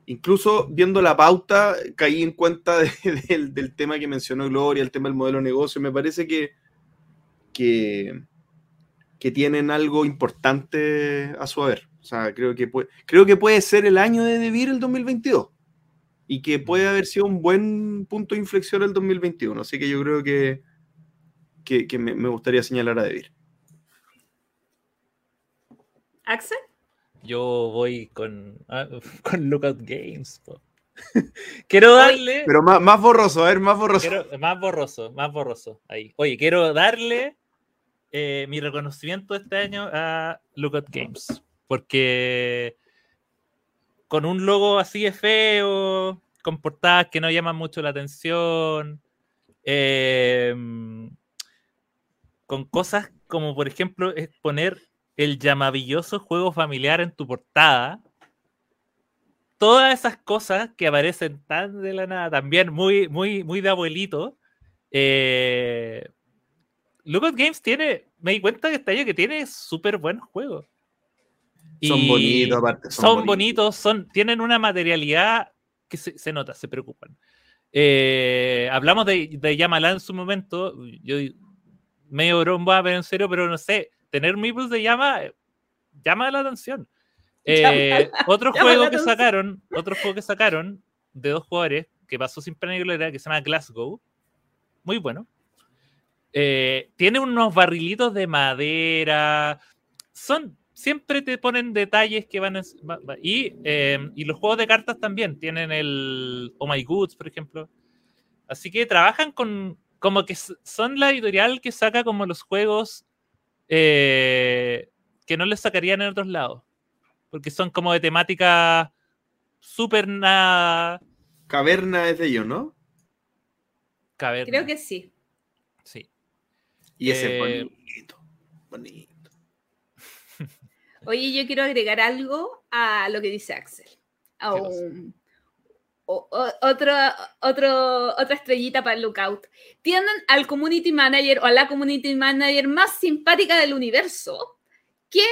incluso viendo la pauta, caí en cuenta [laughs] del, tema que mencionó Gloria, el tema del modelo de negocio. Me parece que, que, que tienen algo importante a su haber. O sea, creo que puede, creo que puede ser el año de Debir el 2022 y que puede haber sido un buen punto de inflexión el 2021. Así que yo creo que, que, me, me, gustaría señalar a Debir. ¿Axel? Yo voy con, ah, [laughs] con Lookout Games. [laughs] quiero darle. Pero más, más, borroso, a ver, más borroso. más borroso, más borroso. Ahí. Oye, quiero darle eh, mi reconocimiento este año a Lookout Games. Porque con un logo así de feo, con portadas que no llaman mucho la atención, eh, con cosas como, por ejemplo, es poner el llamavilloso juego familiar en tu portada. Todas esas cosas que aparecen tan de la nada, también muy, muy, muy de abuelito. Eh, Lookout Games tiene, me di cuenta que este año que tiene súper buenos juegos. Son Y bonitos, aparte. Son, bonitos, son, tienen una materialidad que se, se nota, se preocupan. Eh, hablamos de, de Yamala en su momento, yo medio broma, pero en serio, pero no sé, tener meeples de llama eh, llama la atención. Eh, otro llama juego que atención. sacaron, otro juego que sacaron de dos jugadores que pasó sin pena que se llama Glasgow, muy bueno. Eh, tiene unos barrilitos de madera, son siempre te ponen detalles que van a, y, eh, y los juegos de cartas también tienen el Oh My Goods, por ejemplo. Así que trabajan con como que son la editorial que saca como los juegos eh, que no les sacarían en otros lados. Porque son como de temática súper nada Caverna es de ellos, ¿no? caverna. Creo que sí. Y ese Eh, bonito. Bonito. [laughs] Oye, yo quiero agregar algo a lo que dice Axel. O- o- otro, otro, otra estrellita para el Lookout. Tienen al community manager o a la community manager más simpática del universo que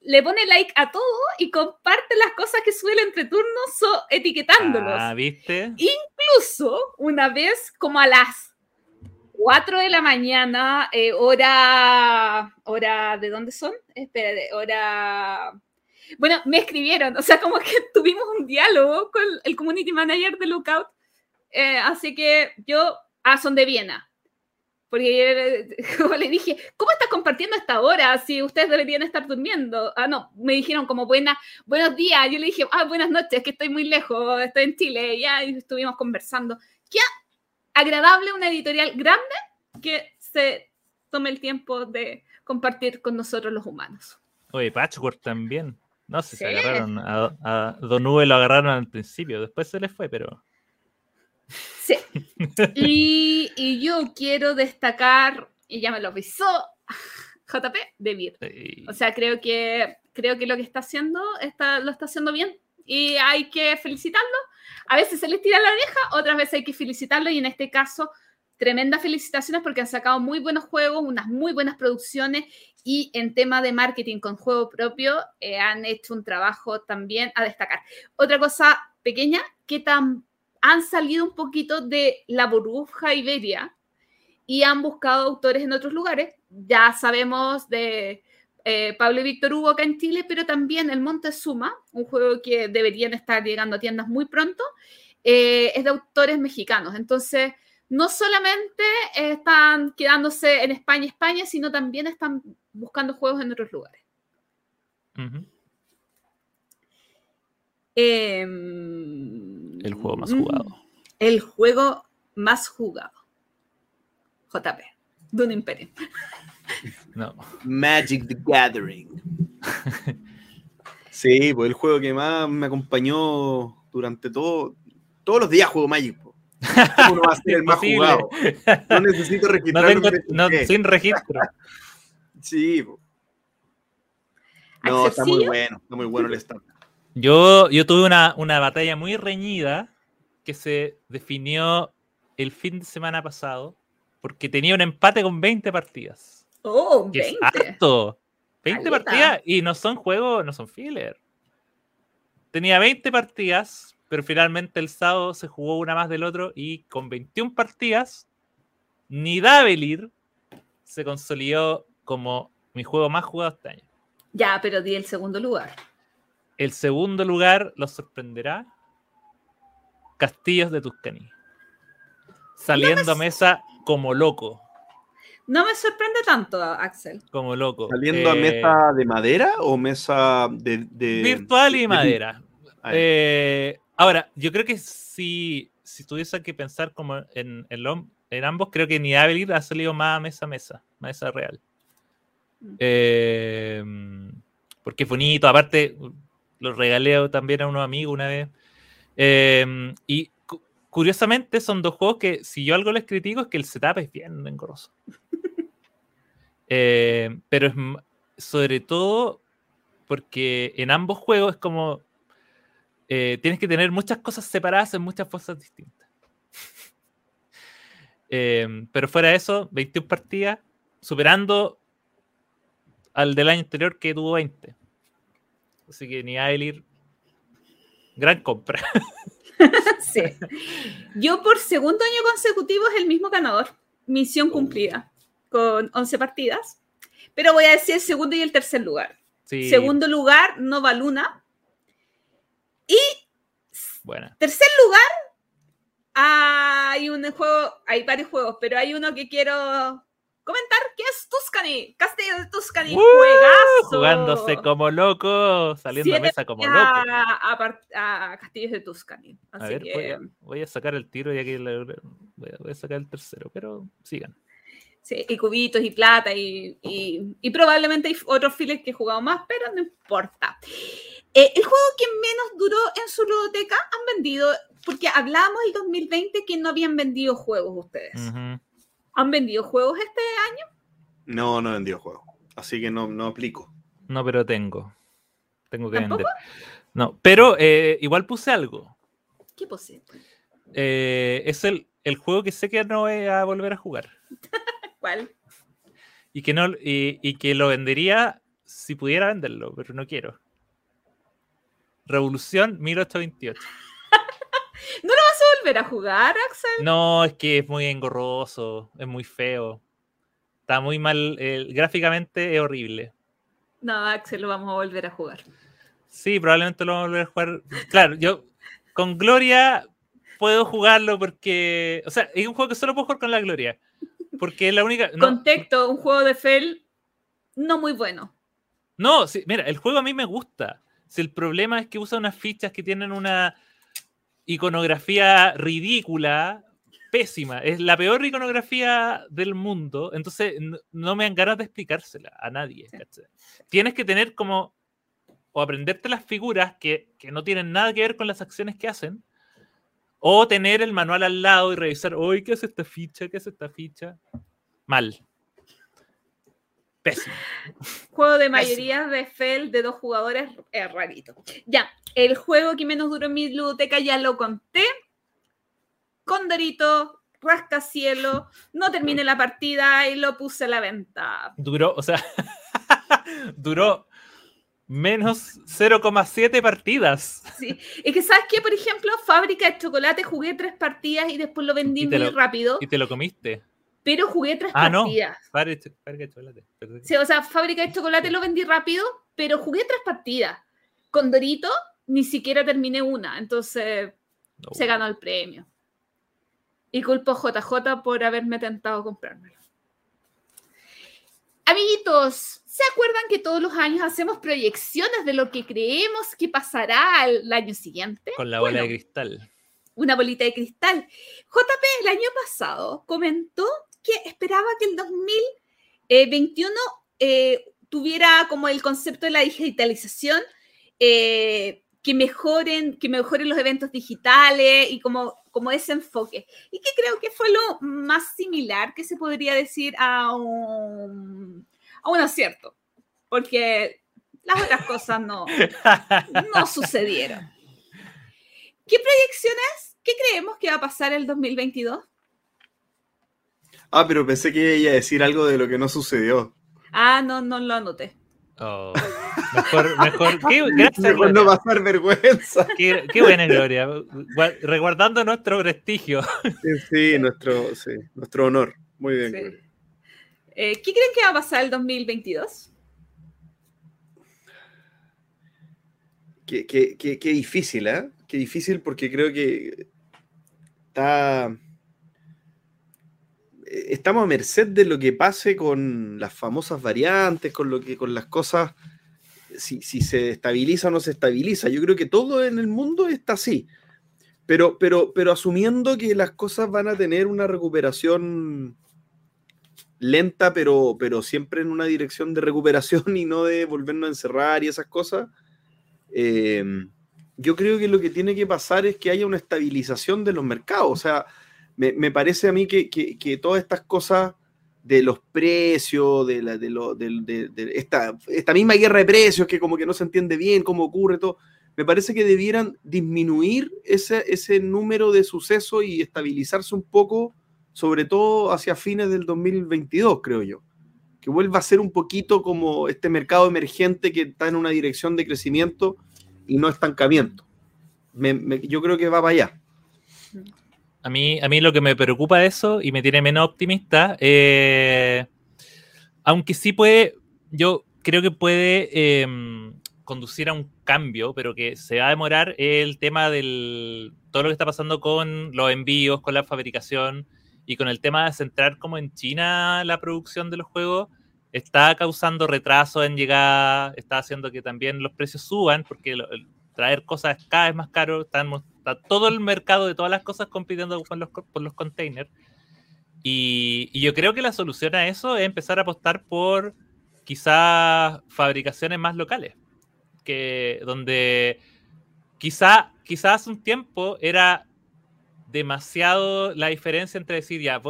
le pone like a todo y comparte las cosas que sube entre turnos so- etiquetándolos. Ah, ¿viste? Incluso una vez como a las 4 de la mañana, eh, hora, hora, ¿de dónde son? Espérate, hora... Bueno, me escribieron, o sea, como que [laughs] tuvimos un diálogo con el community manager de Lookout, eh, así que yo, ah, son de Viena. Porque [laughs] como le dije, ¿cómo estás compartiendo esta hora si ustedes deberían estar durmiendo? Ah, no, me dijeron como buena, buenos días. Yo le dije, ah, buenas noches, que estoy muy lejos, estoy en Chile, ya y estuvimos conversando. Qué agradable una editorial grande que se tome el tiempo de compartir con nosotros los humanos. Oye, Patchwork también. No sé si Sí. agarraron a, a Don Uwe lo agarraron al principio, después se les fue, pero. Sí. Y, y yo quiero destacar, y ya me lo avisó JP, de Vir. O sea, creo que, creo que lo que está haciendo está, lo está haciendo bien y hay que felicitarlo. A veces se les tira la oreja, otras veces hay que felicitarlo y en este caso, tremendas felicitaciones porque han sacado muy buenos juegos, unas muy buenas producciones y en tema de marketing con juego propio eh, han hecho un trabajo también a destacar. Otra cosa pequeña, que han salido un poquito de la burbuja Iberia y han buscado autores en otros lugares. Ya sabemos de eh, Pablo y Víctor Hugo acá en Chile, pero también el Montezuma, un juego que deberían estar llegando a tiendas muy pronto, eh, es de autores mexicanos. Entonces, no solamente están quedándose en España, España, sino también están buscando juegos en otros lugares. Em, El juego más mm, jugado. El juego más jugado. JP, Dune Imperium. [laughs] No. Magic the Gathering. Sí, pues el juego que más me acompañó durante todo. Todos los días juego Magic. po. ¿Cómo no va a ser el más jugado? No necesito No registrarme. tengo, en no, sin registro. Sí, po. No, está muy bueno, está muy bueno el stand. Yo, yo tuve una, una batalla muy reñida que se definió el fin de semana pasado porque tenía un empate con 20 partidas. Oh, Que es 20. harto. 20 Caleta. partidas y no son juegos, no son filler. Tenía 20 partidas, pero finalmente el sábado se jugó una más del otro y con 21 partidas, Nidavellir se consolidó como mi juego más jugado este año. Ya, pero di el segundo lugar. El segundo lugar lo sorprenderá Castillos de Tuscany. Saliendo a mesa como loco. No me sorprende tanto, Axel. Como loco. ¿Saliendo a Eh, mesa de madera o mesa de. de- virtual y de- madera. Eh, ahora, yo creo que si, si tuviese que pensar como en, en, lo- en ambos, creo que ni Avelid ha salido más mesa a mesa, mesa real. Mm. Eh, porque es bonito. Aparte, lo regalé también a unos amigos una vez. Eh, y cu- curiosamente son dos juegos que si yo algo les critico es que el setup es bien engorroso. Eh, pero es sobre todo porque en ambos juegos es como eh, tienes que tener muchas cosas separadas en muchas cosas distintas. [laughs] Eh, pero fuera de eso, 21 partidas, superando al del año anterior que tuvo 20. Así que ni Ailir, gran compra. [laughs] [laughs] Sí. Yo por segundo año consecutivo es el mismo ganador. Misión cumplida. Con 11 partidas. Pero voy a decir el segundo y el tercer lugar. Sí, Segundo lugar, Nova Luna. buena. Tercer lugar, hay un juego, hay varios juegos, pero hay uno que quiero comentar, que es Tuscany. Castillo de Tuscany. ¡Uh! juegazo. Jugándose como loco, saliendo a mesa como a, loco. a a Castillos de Tuscany. A Así ver, que, voy, a, voy a sacar el tiro y aquí voy a sacar el tercero, pero sigan. Sí, y cubitos y plata y, y- y probablemente hay otros files que he jugado más, pero no importa. Eh, el juego que menos duró en su ludoteca han vendido, porque hablábamos el 2020 que no habían vendido juegos ustedes. ¿Han vendido juegos este año? No, no he vendido juego. Así que no, no aplico. No, pero tengo. Tengo que ¿Tampoco? vender. No, pero eh, igual puse algo. ¿Qué posee? Eh, es el, el juego que sé que no voy a volver a jugar. [laughs] ¿Cuál? Y que, no, y, y que lo vendería si pudiera venderlo, pero no quiero. Revolución 1828. [laughs] ¿Vas a volver a jugar, Axel? No, es que es muy engorroso, es muy feo. Está muy mal, eh, gráficamente es horrible. No, Axel, lo vamos a volver a jugar. Sí, probablemente lo vamos a volver a jugar. Claro, yo con Gloria puedo jugarlo porque. O sea, es un juego que solo puedo jugar con la Gloria. Porque es la única. No, Contexto, un juego de Fel no muy bueno. no sí, mira, el juego a mí me gusta. Si el problema es que usa unas fichas que tienen una iconografía ridícula, pésima. Es la peor iconografía del mundo. Entonces, no me dan ganas de explicársela a nadie. Tienes que tener como. O aprenderte las figuras que, que no tienen nada que ver con las acciones que hacen. O tener el manual al lado y revisar, uy, ¿qué es esta ficha? ¿Qué es esta ficha? Mal. Pésimo. [laughs] Juego de mayoría de Fel de dos jugadores es rarito. Ya, el juego que menos duró en mi ludoteca ya lo conté. Condorito, rascacielo, no terminé la partida y lo puse a la venta. Duró, o sea, [laughs] duró menos 0,7 partidas. Sí. Es que, ¿sabes qué? Por ejemplo, Fábrica de Chocolate jugué tres partidas y después lo vendí muy lo- rápido, Y te lo comiste. pero jugué tres Ah, no. partidas. Ch- padre de chocolate. Sí, o sea, Fábrica de Chocolate lo vendí rápido, pero jugué tres partidas. Con Dorito ni siquiera terminé una, entonces No. se ganó el premio. Y culpo a JJ por haberme tentado a comprármelo. Amiguitos, ¿se acuerdan que todos los años hacemos proyecciones de lo que creemos que pasará el año siguiente? Con la bola Bueno, de cristal. una bolita de cristal. JP el año pasado comentó que esperaba que el 2021 eh, tuviera como el concepto de la digitalización, eh, que mejoren, que mejoren los eventos digitales y como, como ese enfoque. Y que creo que fue lo más similar que se podría decir a un, a un acierto, porque las otras cosas no, [laughs] no sucedieron. ¿Qué proyecciones? ¿Qué creemos que va a pasar el 2022? Ah, pero pensé que iba a decir algo de lo que no sucedió. Ah, no, no lo anoté. Oh, mejor, mejor. Qué, [laughs] gracias, Mejor no pasar vergüenza. Qué, qué buena Gloria. Gua- Resguardando nuestro prestigio. Sí, sí, nuestro, sí, nuestro honor. Muy bien. Sí. Eh, ¿Qué creen que va a pasar el 2022? Qué, qué- qué- qué difícil, ¿eh? Qué difícil porque creo que está. eh, Estamos a merced de lo que pase con las famosas variantes, con lo que, con las cosas, si, si se estabiliza o no se estabiliza. Yo creo que todo en el mundo está así. Pero, pero, pero asumiendo que las cosas van a tener una recuperación lenta, pero, pero siempre en una dirección de recuperación [laughs] y no de volvernos a encerrar y esas cosas. Eh, yo creo que lo que tiene que pasar es que haya una estabilización de los mercados. O sea, me, parece a mí que, todas estas cosas de los precios, de, la, de, lo, de, esta, esta, misma guerra de precios que como que no se entiende bien cómo ocurre todo, me parece que debieran disminuir ese, ese número de sucesos y estabilizarse un poco, sobre todo hacia fines del 2022, creo yo. Que vuelva a ser un poquito como este mercado emergente que está en una dirección de crecimiento y no estancamiento. yo creo que va para allá. A mí, a mí lo que me preocupa eso y me tiene menos optimista, eh, aunque sí puede, yo creo que puede em, conducir a un cambio, pero que se va a demorar el tema del todo lo que está pasando con los envíos, con la fabricación y con el tema de centrar como en China la producción de los juegos está causando retraso en llegar, está haciendo que también los precios suban, porque traer cosas cada vez más caro, está todo el mercado de todas las cosas compitiendo los, por los containers. Y, yo creo que la solución a eso es empezar a apostar por quizás fabricaciones más locales, que donde quizá, quizás hace un tiempo era demasiado la diferencia entre decir, ya,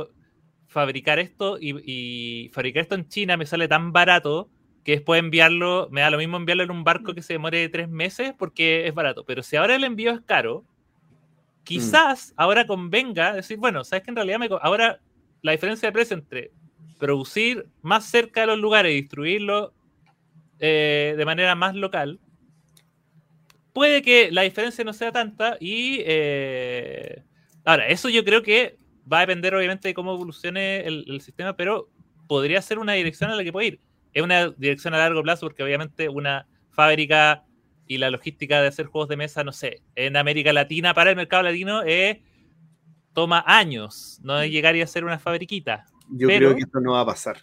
fabricar esto y, fabricar esto en China me sale tan barato que después enviarlo, me da lo mismo enviarlo en un barco que se demore tres meses porque es barato. Pero si ahora el envío es caro, quizás ahora convenga decir, bueno, sabes que en realidad me, ahora la diferencia de precio entre producir más cerca de los lugares y distribuirlo eh, de manera más local, puede que la diferencia no sea tanta y eh, ahora, eso yo creo que va a depender obviamente de cómo evolucione el, sistema, pero podría ser una dirección a la que puede ir. Es una dirección a largo plazo porque obviamente una fábrica y la logística de hacer juegos de mesa, no sé, en América Latina, para el mercado latino, es, toma años, no es llegar y hacer una fabriquita. Yo creo que esto no va a pasar.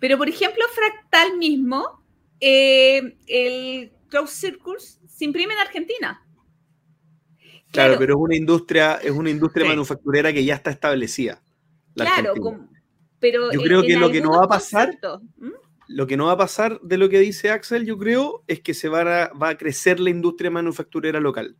Pero, por ejemplo, Fractal mismo, eh, el Cloud Circles se imprime en Argentina. Claro, pero es una industria, es una industria manufacturera que ya está establecida. Claro, pero yo creo que lo que no va a pasar, lo que no va a pasar de lo que dice Axel, yo creo, es que se va a, va a crecer la industria manufacturera local.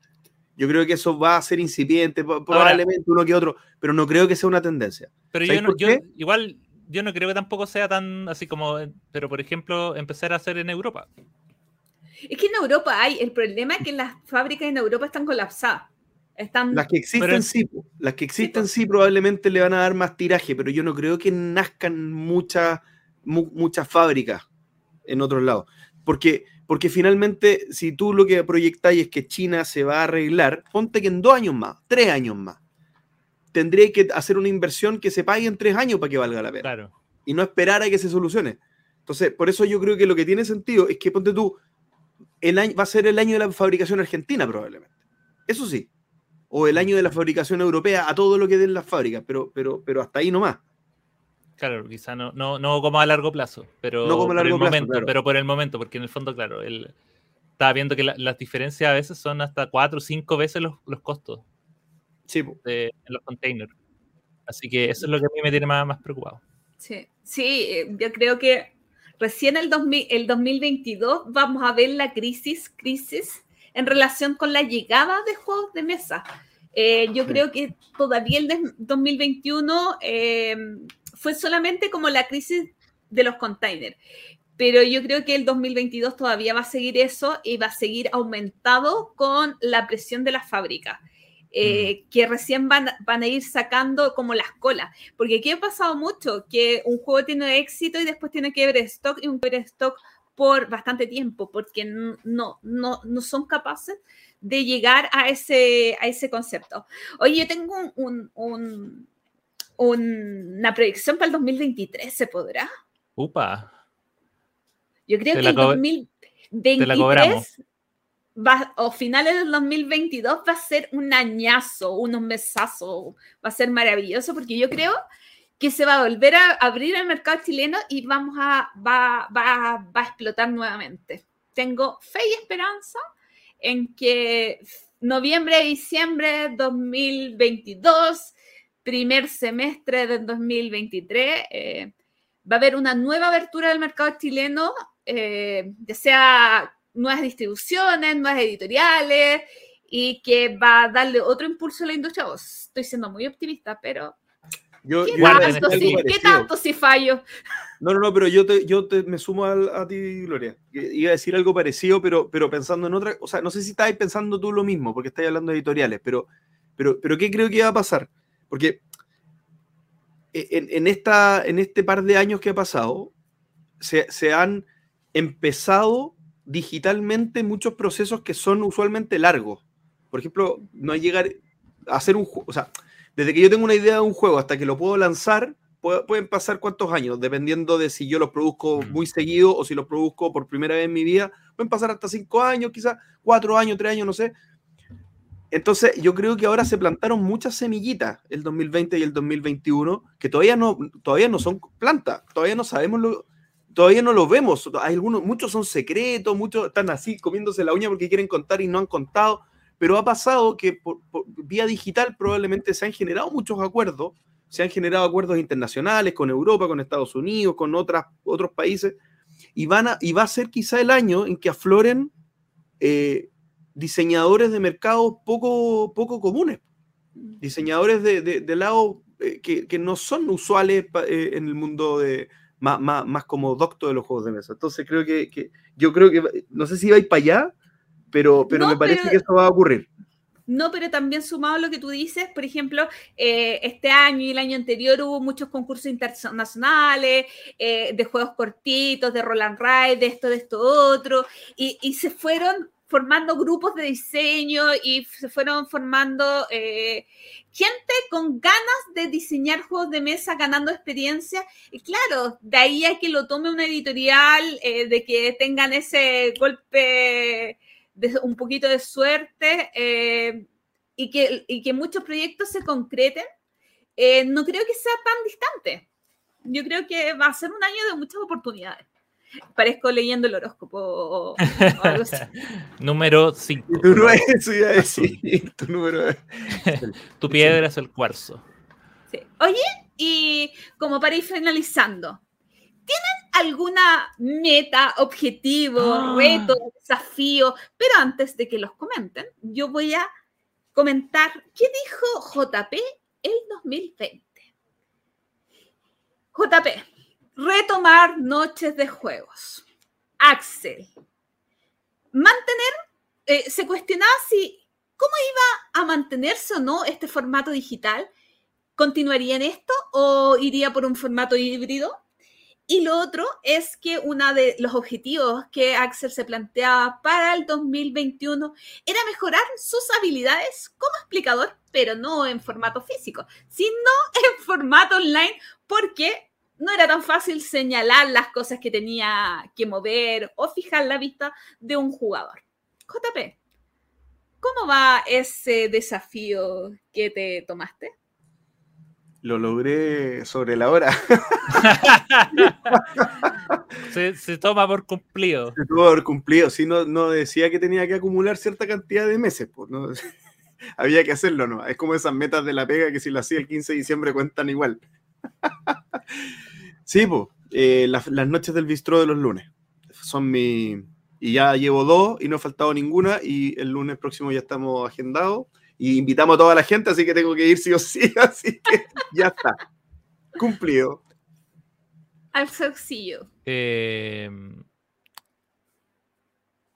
Yo creo que eso va a ser incipiente, probablemente uno que otro, pero no creo que sea una tendencia. Pero yo, no, yo igual, yo no creo que tampoco sea tan así como, pero por ejemplo, empezar a hacer en Europa. Es que en Europa hay, el problema es que las fábricas en Europa están colapsadas las que existen sí, las que existen sí, probablemente le van a dar más tiraje, pero yo no creo que nazcan muchas muchas fábricas en otros lados. Porque, porque finalmente, si tú lo que proyectáis es que China se va a arreglar, ponte que en dos años más, tres años más, tendría que hacer una inversión que se pague en tres años para que valga la pena. Y no esperar a que se solucione. Entonces, por eso yo creo que lo que tiene sentido es que, ponte tú, el año, va a ser el año de la fabricación argentina probablemente. Eso sí o el año de la fabricación europea a todo lo que den las fábricas, pero, pero, pero hasta ahí nomás. Claro, quizá no, no, no como a largo plazo, pero no como a largo plazo, momento, pero por el momento, porque en el fondo, claro, él estaba viendo que las diferencias a veces son hasta cuatro o cinco veces los, los costos sí. en los containers. Así que eso es lo que a mí me tiene más, más preocupado. Sí, sí, eh, yo creo que recién el, 2000, el 2022 vamos a ver la crisis, crisis en relación con la llegada de juegos de mesa. Eh, yo creo que todavía el de 2021 eh, fue solamente como la crisis de los containers, pero yo creo que el 2022 todavía va a seguir eso y va a seguir aumentado con la presión de las fábricas. Eh, mm. que recién van, van, a ir sacando como las colas. Porque aquí ha pasado mucho, que un juego tiene éxito y después tiene que ver stock y un stock por bastante tiempo, porque no, no, no son capaces de llegar a ese, a ese concepto. Oye, yo tengo un, un, una proyección para el 2023, ¿se podrá? Upa. Yo creo que el 2023 va, o finales del 2022 va a ser un añazo, unos mesazos, va a ser maravilloso, porque yo creo que se va a volver a abrir el mercado chileno y vamos a, va, va, va a explotar nuevamente. Tengo fe y esperanza en que noviembre, diciembre 2022, primer semestre del 2023, eh, va a haber una nueva abertura del mercado chileno, eh, ya sea nuevas distribuciones, nuevas editoriales, y que va a darle otro impulso a la industria. Oh, estoy siendo muy optimista, pero Yo, ¿qué, yo tanto, si, ¿qué parecido. tanto si fallo? No, no, no, pero yo, te, yo te, me sumo a, ti, Gloria. Iba a decir algo parecido, pero, pero pensando en otra. O sea, no sé si estáis pensando tú lo mismo, porque estáis hablando de editoriales, pero, pero, pero ¿qué creo que va a pasar? Porque en, en esta, en este par de años que ha pasado, se, se han empezado digitalmente muchos procesos que son usualmente largos. Por ejemplo, no hay llegar a hacer un juego. O sea, desde que yo tengo una idea de un juego hasta que lo puedo lanzar, pu- pueden pasar cuántos años, dependiendo de si yo los produzco Mm. muy seguido o si los produzco por primera vez en mi vida. Pueden pasar hasta cinco años, quizás cuatro años, tres años, no sé. Entonces, yo creo que ahora se plantaron muchas semillitas el 2020 y el 2021 que todavía no, todavía no son plantas, todavía no sabemos lo, todavía no lo vemos. Hay algunos, muchos son secretos, muchos están así comiéndose la uña porque quieren contar y no han contado. Pero ha pasado que por, por vía digital probablemente se han generado muchos acuerdos, se han generado acuerdos internacionales con Europa, con Estados Unidos, con otras, otros países, y, van a, y va a ser quizá el año en que afloren eh, diseñadores de mercados poco, poco comunes, diseñadores de, de, de lado eh, que, que, no son usuales eh, en el mundo de, más, más, más, como docto de los juegos de mesa. Entonces creo que, que yo creo que, no sé si va a ir para allá, pero, pero No, me parece pero- que eso va a ocurrir. No, pero también sumado a lo que tú dices, por ejemplo, eh, este año y el año anterior hubo muchos concursos internacionales eh, de juegos cortitos, de Roland Ride, de esto, de esto, otro, y, y se fueron formando grupos de diseño y se fueron formando eh, gente con ganas de diseñar juegos de mesa, ganando experiencia. Y claro, de ahí a que lo tome una editorial, eh, de que tengan ese golpe de un poquito de suerte eh, y, que, y que muchos proyectos se concreten, eh, no creo que sea tan distante. Yo creo que va a ser un año de muchas oportunidades. Parezco leyendo el horóscopo o, o algo así. [laughs] Número 5. Y tú no eso iba a decir. Tu número es. Tu piedra es el cuarzo. Sí. Oye, y como para ir finalizando, ¿tienen alguna meta, objetivo, Ah. reto, desafío? Pero antes de que los comenten, yo voy a comentar qué dijo JP el 2020. JP, retomar noches de juegos. Axel, mantener, eh, se cuestionaba si cómo iba a mantenerse o no este formato digital. ¿Continuaría en esto o iría por un formato híbrido? Y lo otro es que uno de los objetivos que Axel se planteaba para el 2021 era mejorar sus habilidades como explicador, pero no en formato físico, sino [laughs] en formato online, porque no era tan fácil señalar las cosas que tenía que mover o fijar la vista de un jugador. JP, ¿cómo va ese desafío que te tomaste? Lo logré sobre la hora. [laughs] se, se, toma por cumplido. Se tuvo por cumplido. Si no, no decía que tenía que acumular cierta cantidad de meses, pues no. [laughs] Había que hacerlo, ¿no? Es como esas metas de la pega que si lo hacía el 15 de diciembre cuentan igual. [laughs] sí, pues. Eh, las, las, noches del bistró de los lunes. Son mi. Y ya llevo dos y no ha faltado ninguna. Y el lunes próximo ya estamos agendados. Y invitamos a toda la gente, así que tengo que ir sí o sí. [laughs] Así que ya está. Cumplido. Al sencillo. Eh,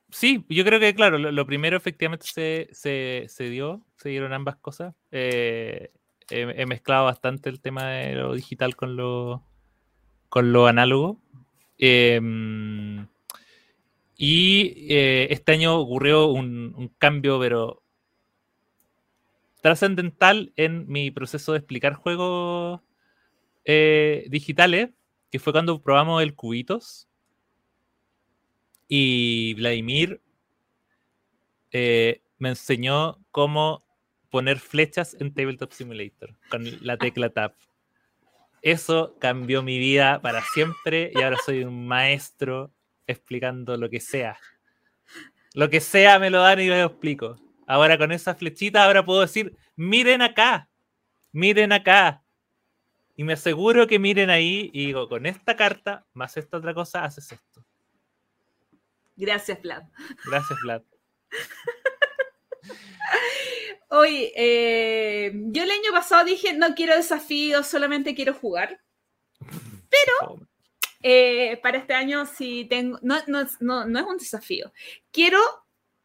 sí, yo creo que, claro, lo, lo primero efectivamente se, se, se, dio, se dieron ambas cosas. Eh, he, he, mezclado bastante el tema de lo digital con lo, con lo análogo. Eh, y eh, este año ocurrió un, un cambio, pero trascendental en mi proceso de explicar juegos eh, digitales, que fue cuando probamos el Cubitos. Y Vladimir eh, me enseñó cómo poner flechas en Tabletop Simulator con la tecla [laughs] Tab. Eso cambió mi vida para siempre y ahora soy un maestro explicando lo que sea. Lo que sea me lo dan y lo explico. Ahora con esa flechita, ahora puedo decir, miren acá, miren acá. y me aseguro que miren ahí y digo, con esta carta, más esta otra cosa, haces esto. Gracias, Vlad. Gracias, Vlad. [laughs] Hoy, eh, yo el año pasado dije, no quiero desafíos, solamente quiero jugar. Pero eh, para este año sí tengo, no, no, no, no es un desafío. Quiero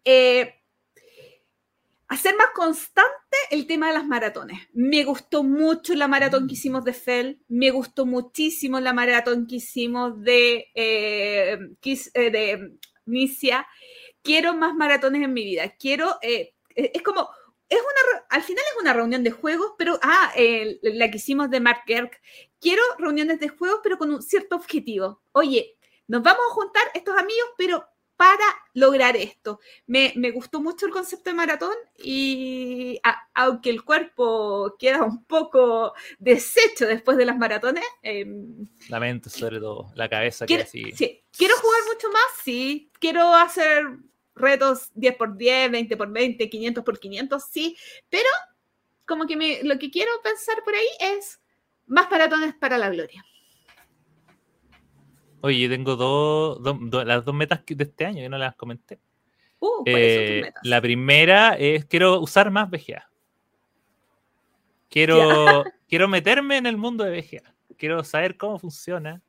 eh, hacer más constante el tema de las maratones. Me gustó mucho la maratón que hicimos de Fel, me gustó muchísimo la maratón que hicimos de, eh, eh, de Nicia. Quiero más maratones en mi vida. Quiero, eh, es como, es una, al final es una reunión de juegos, pero, ah, la que hicimos de Mark Kirk. Quiero reuniones de juegos, pero con un cierto objetivo. Oye, nos vamos a juntar estos amigos, pero para lograr esto. Me, gustó mucho el concepto de maratón y aunque el cuerpo queda un poco deshecho después de las maratones. Em, la mente sobre todo, la cabeza quiero, así. Sí, quiero jugar mucho más, sí. Quiero hacer retos 10x10, 20x20, 500x500, sí. Pero como que me, lo que quiero pensar por ahí es más maratones para la gloria. Oye, tengo dos, las dos metas de este año que no las comenté. Uh, eh, metas? La primera es quiero usar más VGA. Quiero, [laughs] quiero meterme en el mundo de VGA. Quiero saber cómo funciona.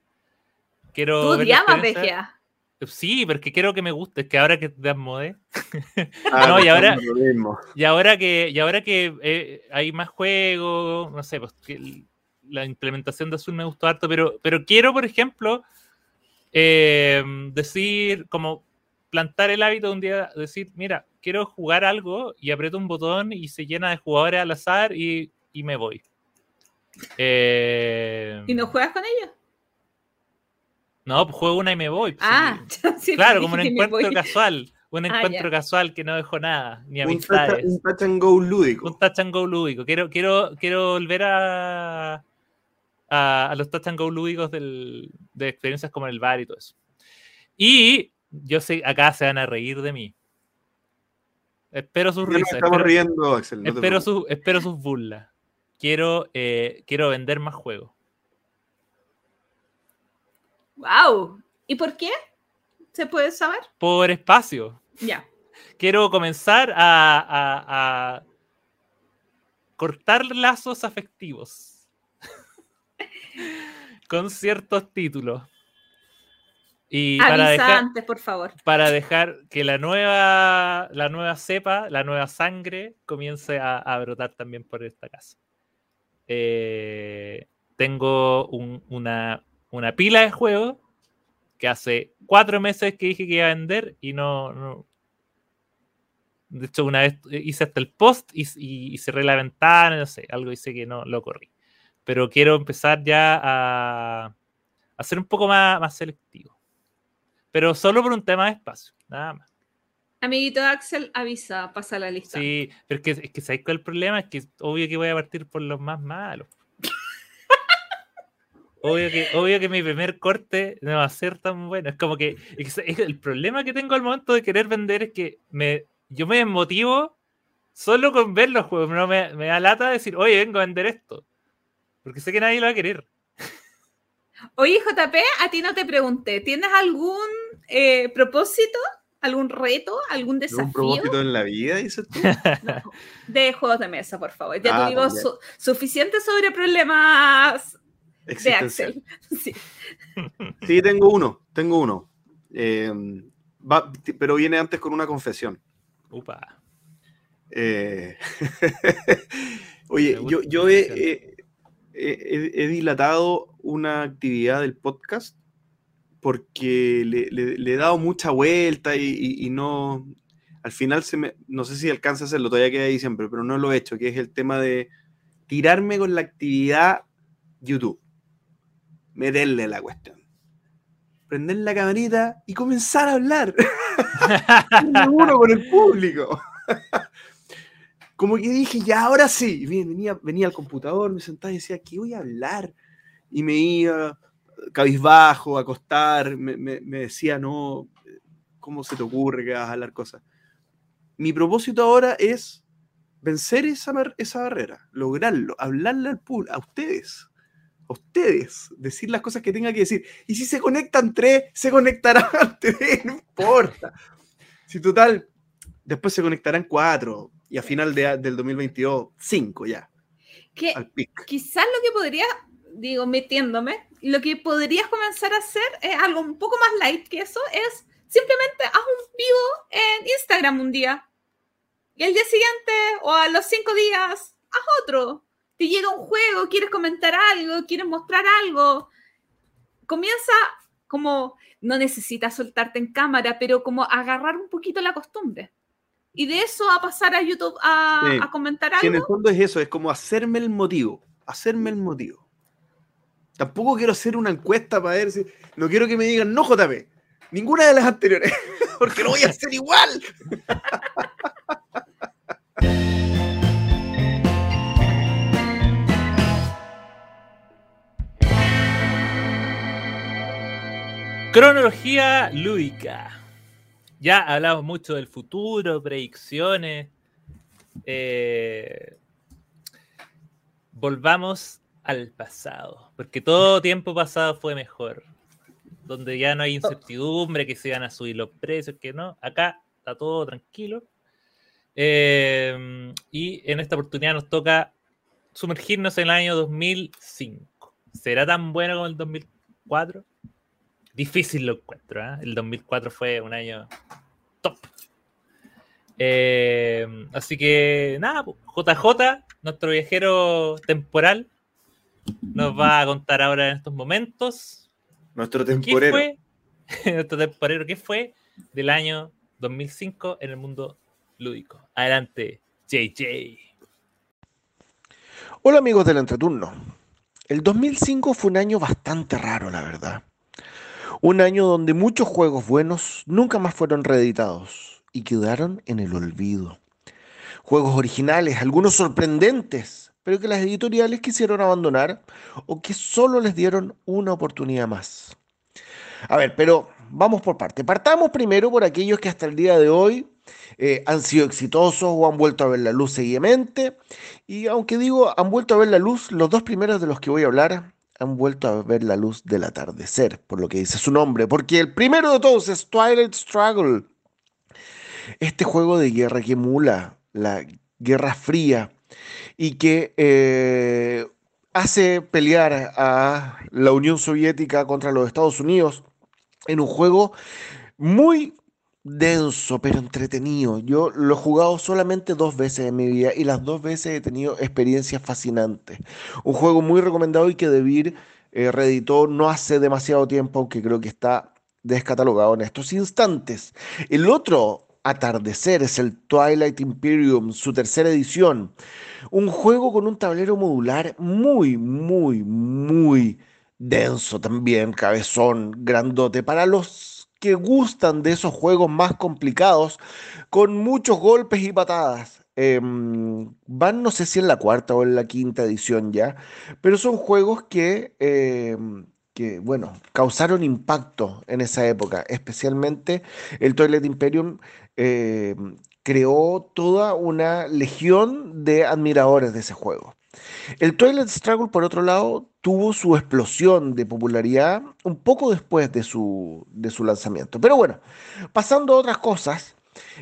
Quiero ¿Tú llamas VGA? Sí, porque quiero que me guste. Es que ahora que te modé. Ah, [laughs] no, y ahora, y ahora que, y ahora que eh, hay más juegos, no sé, pues la implementación de Azul me gustó harto, pero, pero quiero, por ejemplo, eh, decir, como plantar el hábito de un día, decir, mira, quiero jugar algo y aprieto un botón y se llena de jugadores al azar y, me voy. Eh, ¿Y no juegas con ellos? No, pues juego una y me voy. Pues, ah, [laughs] claro, como un encuentro casual. Un ah, encuentro casual que no dejo nada, ni amistades. Un touch, and go lúdico. Un touch and go lúdico. Quiero, quiero, quiero volver a, a, los touch and go lúdicos de experiencias como el bar y todo eso. Y yo sé, acá se van a reír de mí. Espero sus risas. Estamos riendo, espero, espero sus burlas. Quiero, eh, quiero vender más juegos. ¡Wow! ¿Y por qué? ¿Se puede saber? Por espacio. Ya. Quiero comenzar a, a cortar lazos afectivos con ciertos títulos. Y para dejar, antes, por favor. Para dejar que la nueva, la nueva cepa, la nueva sangre, comience a, brotar también por esta casa. Eh, tengo una, una, pila de juegos que hace cuatro meses que dije que iba a vender y no. De hecho, una vez hice hasta el post y, y cerré la ventana, no sé, algo hice que no lo corrí pero quiero empezar ya a, a ser un poco más, más selectivo. Pero solo por un tema de espacio, nada más. Amiguito Axel, avisa, pasa la lista. Sí, pero es que, es que ¿sabes cuál es el problema? Es que obvio que voy a partir por los más malos. [laughs] obvio, que, obvio que mi primer corte no va a ser tan bueno. Es como que, el problema que tengo al momento de querer vender es que me, yo me desmotivo solo con ver los juegos. No me, me da lata decir, oye, vengo a vender esto. Porque sé que nadie lo va a querer. Oye, JP, a ti no te pregunté, ¿tienes algún eh, propósito? ¿Algún reto? ¿Algún desafío? ¿Un propósito en la vida, dices tú? [laughs] de juegos de mesa, por favor. Ya te ah, digo suficiente sobre problemas de Axel. [laughs] Sí. sí. tengo uno, tengo uno. Eh, pero viene antes con una confesión. Upa. Eh, [laughs] oye, yo, yo he, he, dilatado una actividad del podcast porque le, he dado mucha vuelta y, no, al final se me, no sé si alcanza a hacerlo, todavía queda ahí siempre, pero no lo he hecho, que es el tema de tirarme con la actividad YouTube, meterle la cuestión, prender la camarita y comenzar a hablar. [laughs] uno con el público como que dije, ya, ahora sí. Venía, venía al computador, me sentaba y decía, ¿qué voy a hablar? Y me iba cabizbajo, a acostar, me, me, decía, no, ¿cómo se te ocurre que vas a hablar cosas? Mi propósito ahora es vencer esa, esa barrera, lograrlo, hablarle al público, a ustedes, a ustedes decir las cosas que tenga que decir. Y si se conectan tres, se conectarán [laughs] tres, no importa. Si total, después se conectarán cuatro y a final de, del 2022, cinco ya. Que quizás lo que podría, digo, metiéndome, lo que podrías comenzar a hacer es algo un poco más light que eso, es simplemente haz un vivo en Instagram un día. Y el día siguiente o a los cinco días, haz otro. Te llega un juego, quieres comentar algo, quieres mostrar algo. Comienza como, no necesitas soltarte en cámara, pero como agarrar un poquito la costumbre. Y de eso a pasar a YouTube a, comentar algo. en el fondo es eso, es como hacerme el motivo, hacerme el motivo. Tampoco quiero hacer una encuesta para ver si. No quiero que me digan, no, JP, ninguna de las anteriores, [laughs] porque lo voy a hacer igual. Cronología lúdica. Ya hablamos mucho del futuro, predicciones. Eh, volvamos al pasado, porque todo tiempo pasado fue mejor. Donde ya no hay incertidumbre, que se van a subir los precios, que no. Acá está todo tranquilo. Eh, y en esta oportunidad nos toca sumergirnos en el año 2005. ¿Será tan bueno como el 2004? Difícil lo encuentro. ¿eh? El 2004 fue un año top. Eh, así que nada, JJ, nuestro viajero temporal, nos va a contar ahora en estos momentos. Nuestro temporero. ¿Qué fue, [laughs] nuestro temporero, ¿qué fue del año 2005 en el mundo lúdico? Adelante, JJ. Hola amigos del entreturno. El 2005 fue un año bastante raro, la verdad. Un año donde muchos juegos buenos nunca más fueron reeditados y quedaron en el olvido. Juegos originales, algunos sorprendentes, pero que las editoriales quisieron abandonar o que solo les dieron una oportunidad más. A ver, pero vamos por parte. Partamos primero por aquellos que hasta el día de hoy eh, han sido exitosos o han vuelto a ver la luz seguidamente. Y aunque digo han vuelto a ver la luz, los dos primeros de los que voy a hablar han vuelto a ver la luz del atardecer, por lo que dice su nombre, porque el primero de todos es Twilight Struggle. Este juego de guerra que emula la Guerra Fría y que eh, hace pelear a la Unión Soviética contra los Estados Unidos en un juego muy denso, pero entretenido. Yo lo he jugado solamente dos veces en mi vida y las dos veces he tenido experiencias fascinantes. Un juego muy recomendado y que Debir eh, reeditó no hace demasiado tiempo, aunque creo que está descatalogado en estos instantes. El otro atardecer es el Twilight Imperium, su tercera edición. Un juego con un tablero modular muy, muy, muy denso también, cabezón, grandote. Para los que gustan de esos juegos más complicados, con muchos golpes y patadas. Em, van no sé si en la cuarta o en la quinta edición ya, pero son juegos que, em, que bueno, causaron impacto en esa época, especialmente el Toilet Imperium em, creó toda una legión de admiradores de ese juego. El Toilet Struggle, por otro lado, tuvo su explosión de popularidad un poco después de su, de su lanzamiento. Pero bueno, pasando a otras cosas,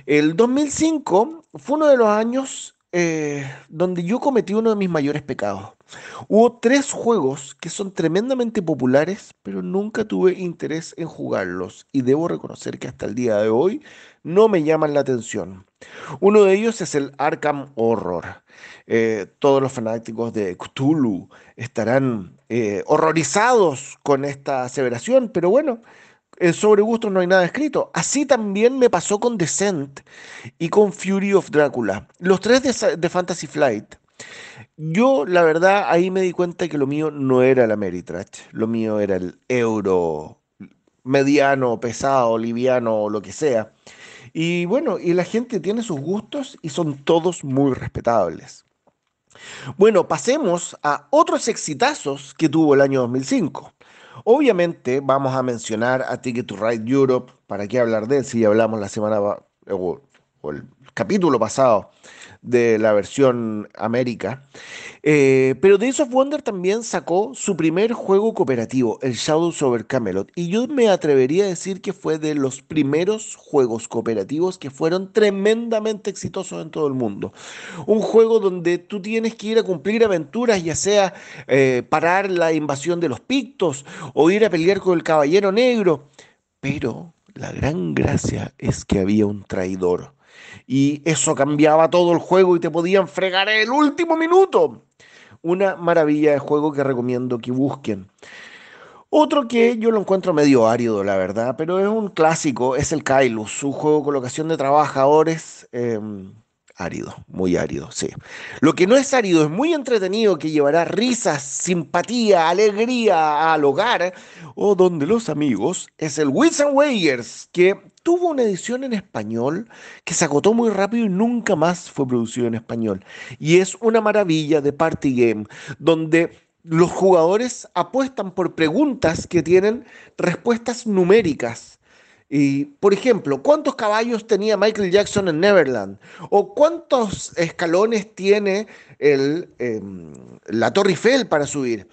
el 2005 fue uno de los años eh, donde yo cometí uno de mis mayores pecados. Hubo tres juegos que son tremendamente populares, pero nunca tuve interés en jugarlos y debo reconocer que hasta el día de hoy no me llaman la atención. Uno de ellos es el Arkham Horror. Eh, todos los fanáticos de Cthulhu estarán eh, horrorizados con esta aseveración, pero bueno, sobre gusto no hay nada escrito. Así también me pasó con Descent y con Fury of Drácula, los tres de, Fantasy Flight. Yo, la verdad, ahí me di cuenta que lo mío no era la Meritrash, lo mío era el euro mediano, pesado, liviano, lo que sea. Y bueno, y la gente tiene sus gustos y son todos muy respetables. Bueno, pasemos a otros exitazos que tuvo el año 2005. Obviamente vamos a mencionar a Ticket to Ride Europe, ¿para qué hablar de él si hablamos la semana o el capítulo pasado de la versión América. Eh, pero Days of Wonder también sacó su primer juego cooperativo, el Shadows over Camelot. Y yo me atrevería a decir que fue de los primeros juegos cooperativos que fueron tremendamente exitosos en todo el mundo. Un juego donde tú tienes que ir a cumplir aventuras, ya sea eh, parar la invasión de los pictos o ir a pelear con el Caballero Negro. Pero la gran gracia es que había un traidor y eso cambiaba todo el juego y te podían fregar el último minuto. Una maravilla de juego que recomiendo que busquen. Otro que yo lo encuentro medio árido, la verdad, pero es un clásico, es el Kailus, un juego con locación de trabajadores. Em, árido, muy árido, sí. Lo que no es árido es muy entretenido, que llevará risas, simpatía, alegría al hogar, o donde los amigos, es el Wits and Wayers, que tuvo una edición en español que se agotó muy rápido y nunca más fue producido en español. Y es una maravilla de party game, donde los jugadores apuestan por preguntas que tienen respuestas numéricas. Y, por ejemplo, ¿cuántos caballos tenía Michael Jackson en Neverland? ¿O cuántos escalones tiene el, em, la Torre Eiffel para subir?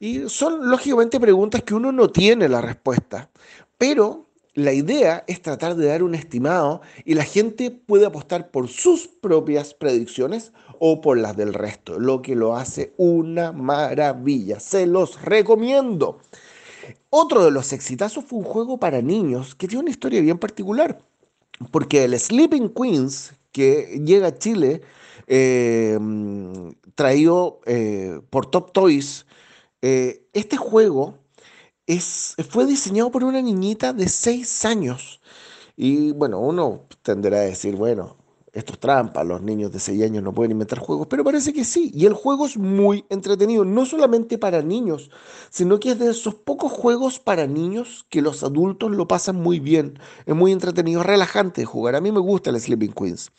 Y son, lógicamente, preguntas que uno no tiene la respuesta. Pero la idea es tratar de dar un estimado y la gente puede apostar por sus propias predicciones o por las del resto, lo que lo hace una maravilla. Se los recomiendo. Otro de los exitazos fue un juego para niños que tiene una historia bien particular, porque el Sleeping Queens, que llega a Chile, eh, traído eh, por Top Toys, eh, este juego fue diseñado por una niñita de 6 años. Y bueno, uno tenderá a decir, bueno, esto es trampa, los niños de 6 años no pueden inventar juegos, pero parece que sí. Y el juego es muy entretenido, no solamente para niños, sino que es de esos pocos juegos para niños que los adultos lo pasan muy bien. Es muy entretenido, es relajante de jugar. A mí me gusta el Sleeping Queens.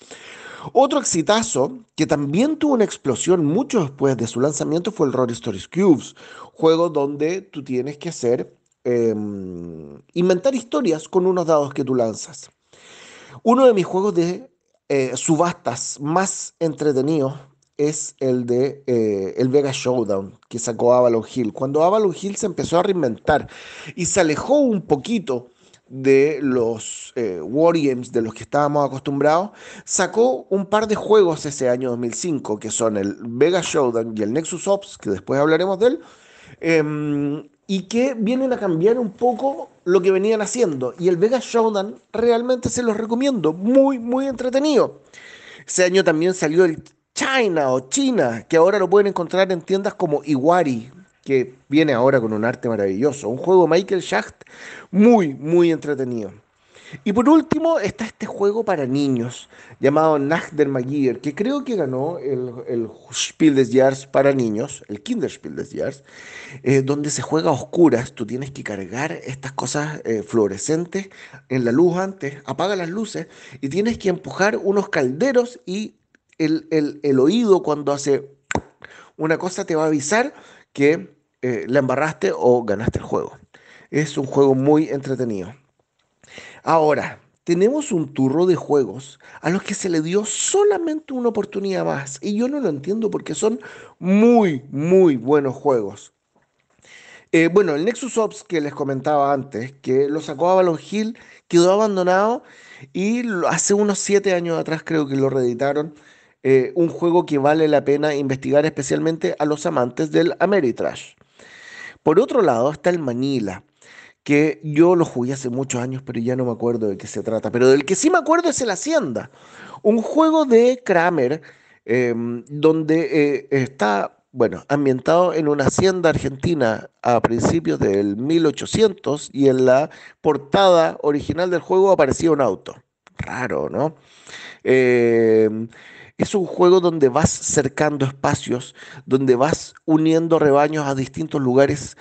Otro exitazo que también tuvo una explosión mucho después de su lanzamiento fue el Rory Stories Cubes, juego donde tú tienes que hacer, em, inventar historias con unos dados que tú lanzas. Uno de mis juegos de eh, subastas más entretenidos es el de eh, el Vega Showdown que sacó Avalon Hill. Cuando Avalon Hill se empezó a reinventar y se alejó un poquito de los eh, Wargames de los que estábamos acostumbrados, sacó un par de juegos ese año 2005, que son el Vega Showdown y el Nexus Ops, que después hablaremos de él, em, y que vienen a cambiar un poco lo que venían haciendo. Y el Vega Showdown realmente se los recomiendo, muy, muy entretenido. Ese año también salió el China o China, que ahora lo pueden encontrar en tiendas como Iwari, que viene ahora con un arte maravilloso. Un juego Michael Schacht muy, muy entretenido. Y por último está este juego para niños llamado Nacht der Magier, que creo que ganó el, el Spiel des Jahres para niños, el Kinderspiel des Jahres, eh, donde se juega a oscuras. Tú tienes que cargar estas cosas eh, fluorescentes en la luz antes, apaga las luces y tienes que empujar unos calderos y el, el, el oído cuando hace una cosa te va a avisar que eh, la embarraste o ganaste el juego. Es un juego muy entretenido. Ahora, tenemos un turro de juegos a los que se le dio solamente una oportunidad más. Y yo no lo entiendo porque son muy, muy buenos juegos. Eh, bueno, el Nexus Ops que les comentaba antes, que lo sacó Avalon Hill, quedó abandonado y hace unos siete años atrás creo que lo reeditaron. Eh, un juego que vale la pena investigar especialmente a los amantes del Ameritrash. Por otro lado está el Manila, que yo lo jugué hace muchos años, pero ya no me acuerdo de qué se trata. Pero del que sí me acuerdo es el Hacienda, un juego de Kramer, em, donde eh, está, bueno, ambientado en una hacienda argentina a principios del 1800 y en la portada original del juego aparecía un auto. Raro, ¿no? Eh, es un juego donde vas cercando espacios, donde vas uniendo rebaños a distintos lugares.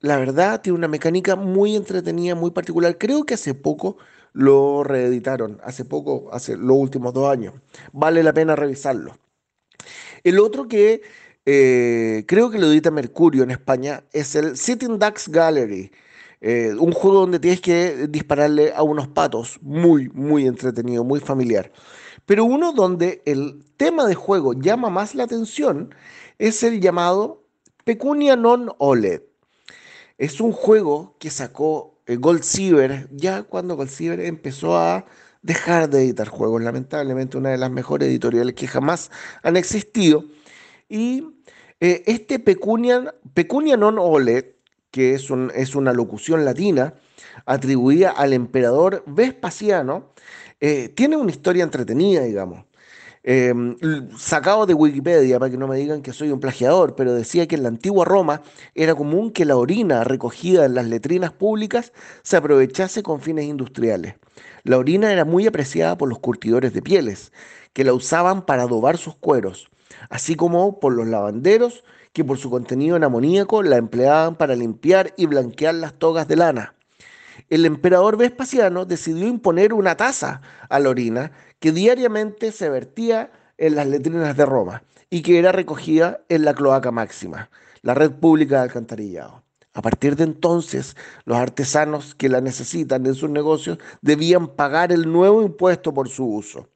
La verdad, tiene una mecánica muy entretenida, muy particular. Creo que hace poco lo reeditaron, hace poco, hace los últimos dos años. Vale la pena revisarlo. El otro que eh, creo que lo edita Mercurio en España es el Sitting Ducks Gallery. Eh, un juego donde tienes que dispararle a unos patos, muy, muy entretenido, muy familiar. Pero uno donde el tema de juego llama más la atención es el llamado Pecunia Non OLED. Es un juego que sacó eh, Gold Silver ya cuando Gold Silver empezó a dejar de editar juegos, lamentablemente una de las mejores editoriales que jamás han existido. Y eh, este Pecunia, Pecunia Non OLED, que es, un, es una locución latina atribuida al emperador Vespasiano, eh, tiene una historia entretenida, digamos. Em, sacado de Wikipedia para que no me digan que soy un plagiador, pero decía que en la antigua Roma era común que la orina recogida en las letrinas públicas se aprovechase con fines industriales. La orina era muy apreciada por los curtidores de pieles, que la usaban para adobar sus cueros, así como por los lavanderos, que por su contenido en amoníaco la empleaban para limpiar y blanquear las togas de lana el emperador Vespasiano decidió imponer una tasa a la orina que diariamente se vertía en las letrinas de Roma y que era recogida en la cloaca máxima, la red pública de alcantarillado. A partir de entonces, los artesanos que la necesitan en sus negocios debían pagar el nuevo impuesto por su uso.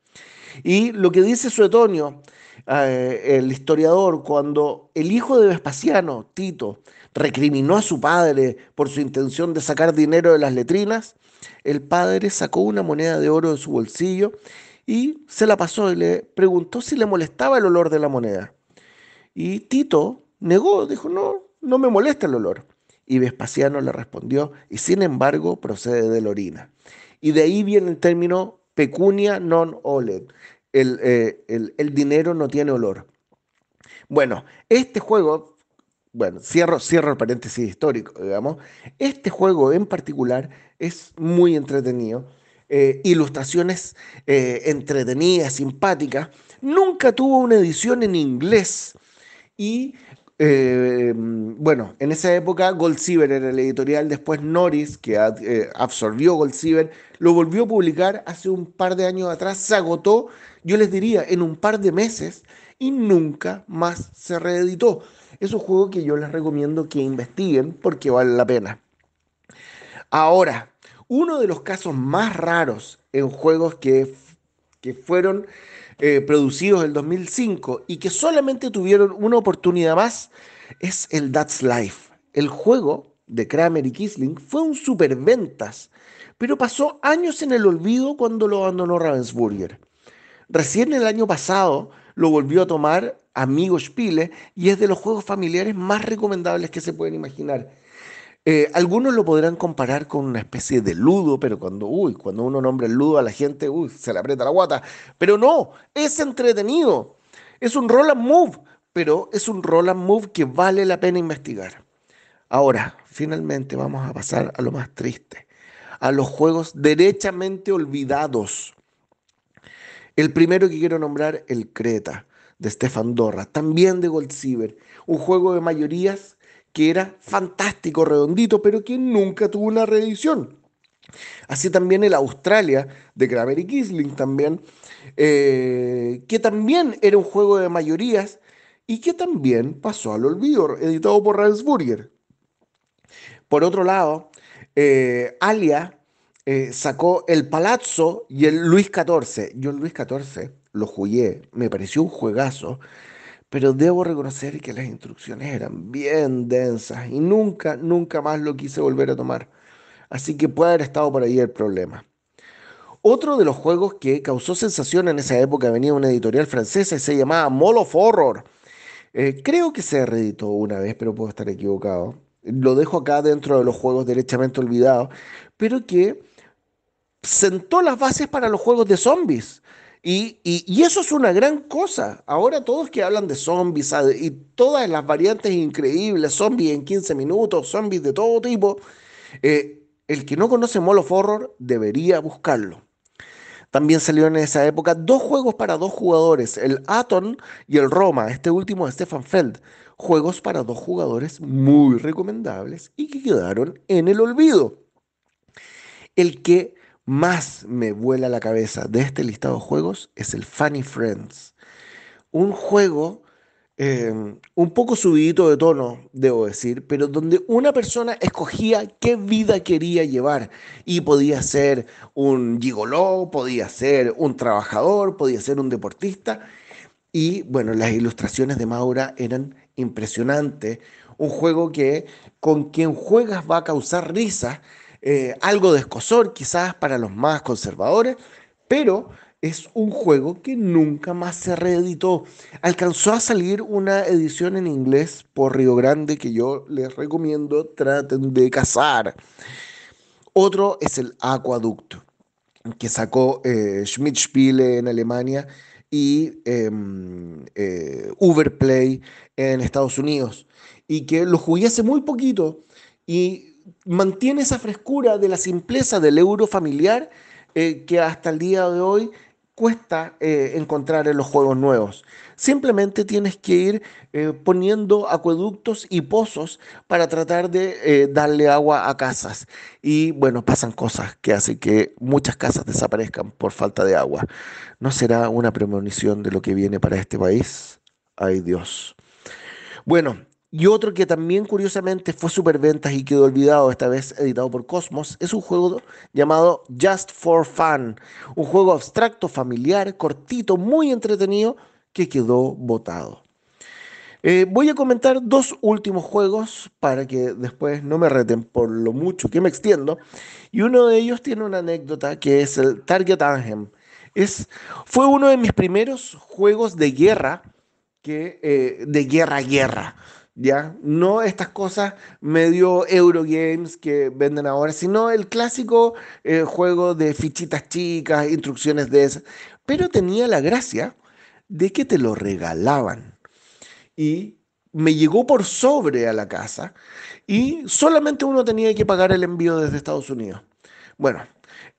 Y lo que dice Suetonio, eh, el historiador, cuando el hijo de Vespasiano, Tito, recriminó a su padre por su intención de sacar dinero de las letrinas, el padre sacó una moneda de oro de su bolsillo y se la pasó y le preguntó si le molestaba el olor de la moneda. Y Tito negó, dijo, no, no me molesta el olor. Y Vespasiano le respondió, y sin embargo procede de la orina. Y de ahí viene el término pecunia non oled, el, eh, el, el dinero no tiene olor. Bueno, este juego bueno, cierro, cierro el paréntesis histórico, digamos. Este juego en particular es muy entretenido. Eh, ilustraciones eh, entretenidas, simpáticas. Nunca tuvo una edición en inglés. Y eh, bueno, en esa época Gold Silver era el editorial, después Norris, que absorbió Gold Silver, lo volvió a publicar hace un par de años atrás, se agotó, yo les diría, en un par de meses y nunca más se reeditó. Es un juego que yo les recomiendo que investiguen porque vale la pena. Ahora, uno de los casos más raros en juegos que, que fueron eh, producidos en el 2005 y que solamente tuvieron una oportunidad más es el That's Life. El juego de Kramer y Kisling fue un superventas, pero pasó años en el olvido cuando lo abandonó Ravensburger. Recién el año pasado lo volvió a tomar Amigo Spiele y es de los juegos familiares más recomendables que se pueden imaginar. Eh, algunos lo podrán comparar con una especie de ludo, pero cuando, uy, cuando uno nombra el ludo a la gente, uy, se le aprieta la guata. Pero no, es entretenido. Es un roll and move, pero es un roll and move que vale la pena investigar. Ahora, finalmente vamos a pasar a lo más triste, a los juegos derechamente olvidados. El primero que quiero nombrar, el Creta de Stefan Dorra, también de Gold un juego de mayorías que era fantástico, redondito, pero que nunca tuvo una reedición. Así también el Australia de Kramer y Kisling también, eh, que también era un juego de mayorías y que también pasó al olvido, editado por Ravensburger. Por otro lado, eh, Alia eh, sacó el Palazzo y el Luis XIV. Yo el Luis XIV lo jugué, me pareció un juegazo, pero debo reconocer que las instrucciones eran bien densas y nunca, nunca más lo quise volver a tomar. Así que puede haber estado por ahí el problema. Otro de los juegos que causó sensación en esa época venía una editorial francesa y se llamaba Mall of Horror. Eh, creo que se reeditó una vez, pero puedo estar equivocado. Lo dejo acá dentro de los juegos derechamente olvidados, pero que sentó las bases para los juegos de zombies. Y, eso es una gran cosa. Ahora todos que hablan de zombies y todas las variantes increíbles, zombies en 15 minutos, zombies de todo tipo, eh, el que no conoce Mall of Horror debería buscarlo. También salieron en esa época dos juegos para dos jugadores, el Aton y el Roma, este último de Stefan Feld. Juegos para dos jugadores muy recomendables y que quedaron en el olvido. El que más me vuela la cabeza de este listado de juegos es el Funny Friends. Un juego eh, un poco subidito de tono, debo decir, pero donde una persona escogía qué vida quería llevar y podía ser un gigoló, podía ser un trabajador, podía ser un deportista. Y bueno, las ilustraciones de Maura eran impresionantes. Un juego que con quien juegas va a causar risa, eh, algo de escosor quizás para los más conservadores, pero es un juego que nunca más se reeditó. Alcanzó a salir una edición en inglés por Río Grande que yo les recomiendo traten de cazar. Otro es el Aquaducto, que sacó eh, Schmidt-Spiele en Alemania y em, eh, Uberplay en Estados Unidos. Y que lo jugué hace muy poquito y mantiene esa frescura de la simpleza del euro familiar eh, que hasta el día de hoy cuesta eh, encontrar en los juegos nuevos. Simplemente tienes que ir eh, poniendo acueductos y pozos para tratar de darle agua a casas. Y bueno, pasan cosas que hacen que muchas casas desaparezcan por falta de agua. ¿No será una premonición de lo que viene para este país? Ay Dios. Bueno, y otro que también curiosamente fue superventas y quedó olvidado, esta vez editado por Cosmos, es un juego llamado Just for Fun. Un juego abstracto, familiar, cortito, muy entretenido, que quedó botado. Eh, voy a comentar dos últimos juegos para que después no me reten por lo mucho que me extiendo. Y uno de ellos tiene una anécdota que es el Target Anthem. Es, fue uno de mis primeros juegos de guerra, que, eh, de guerra-guerra. ¿Ya? No estas cosas medio Eurogames que venden ahora, sino el clásico eh, juego de fichitas chicas, instrucciones de esas. Pero tenía la gracia de que te lo regalaban. Y me llegó por sobre a la casa y solamente uno tenía que pagar el envío desde Estados Unidos. Bueno,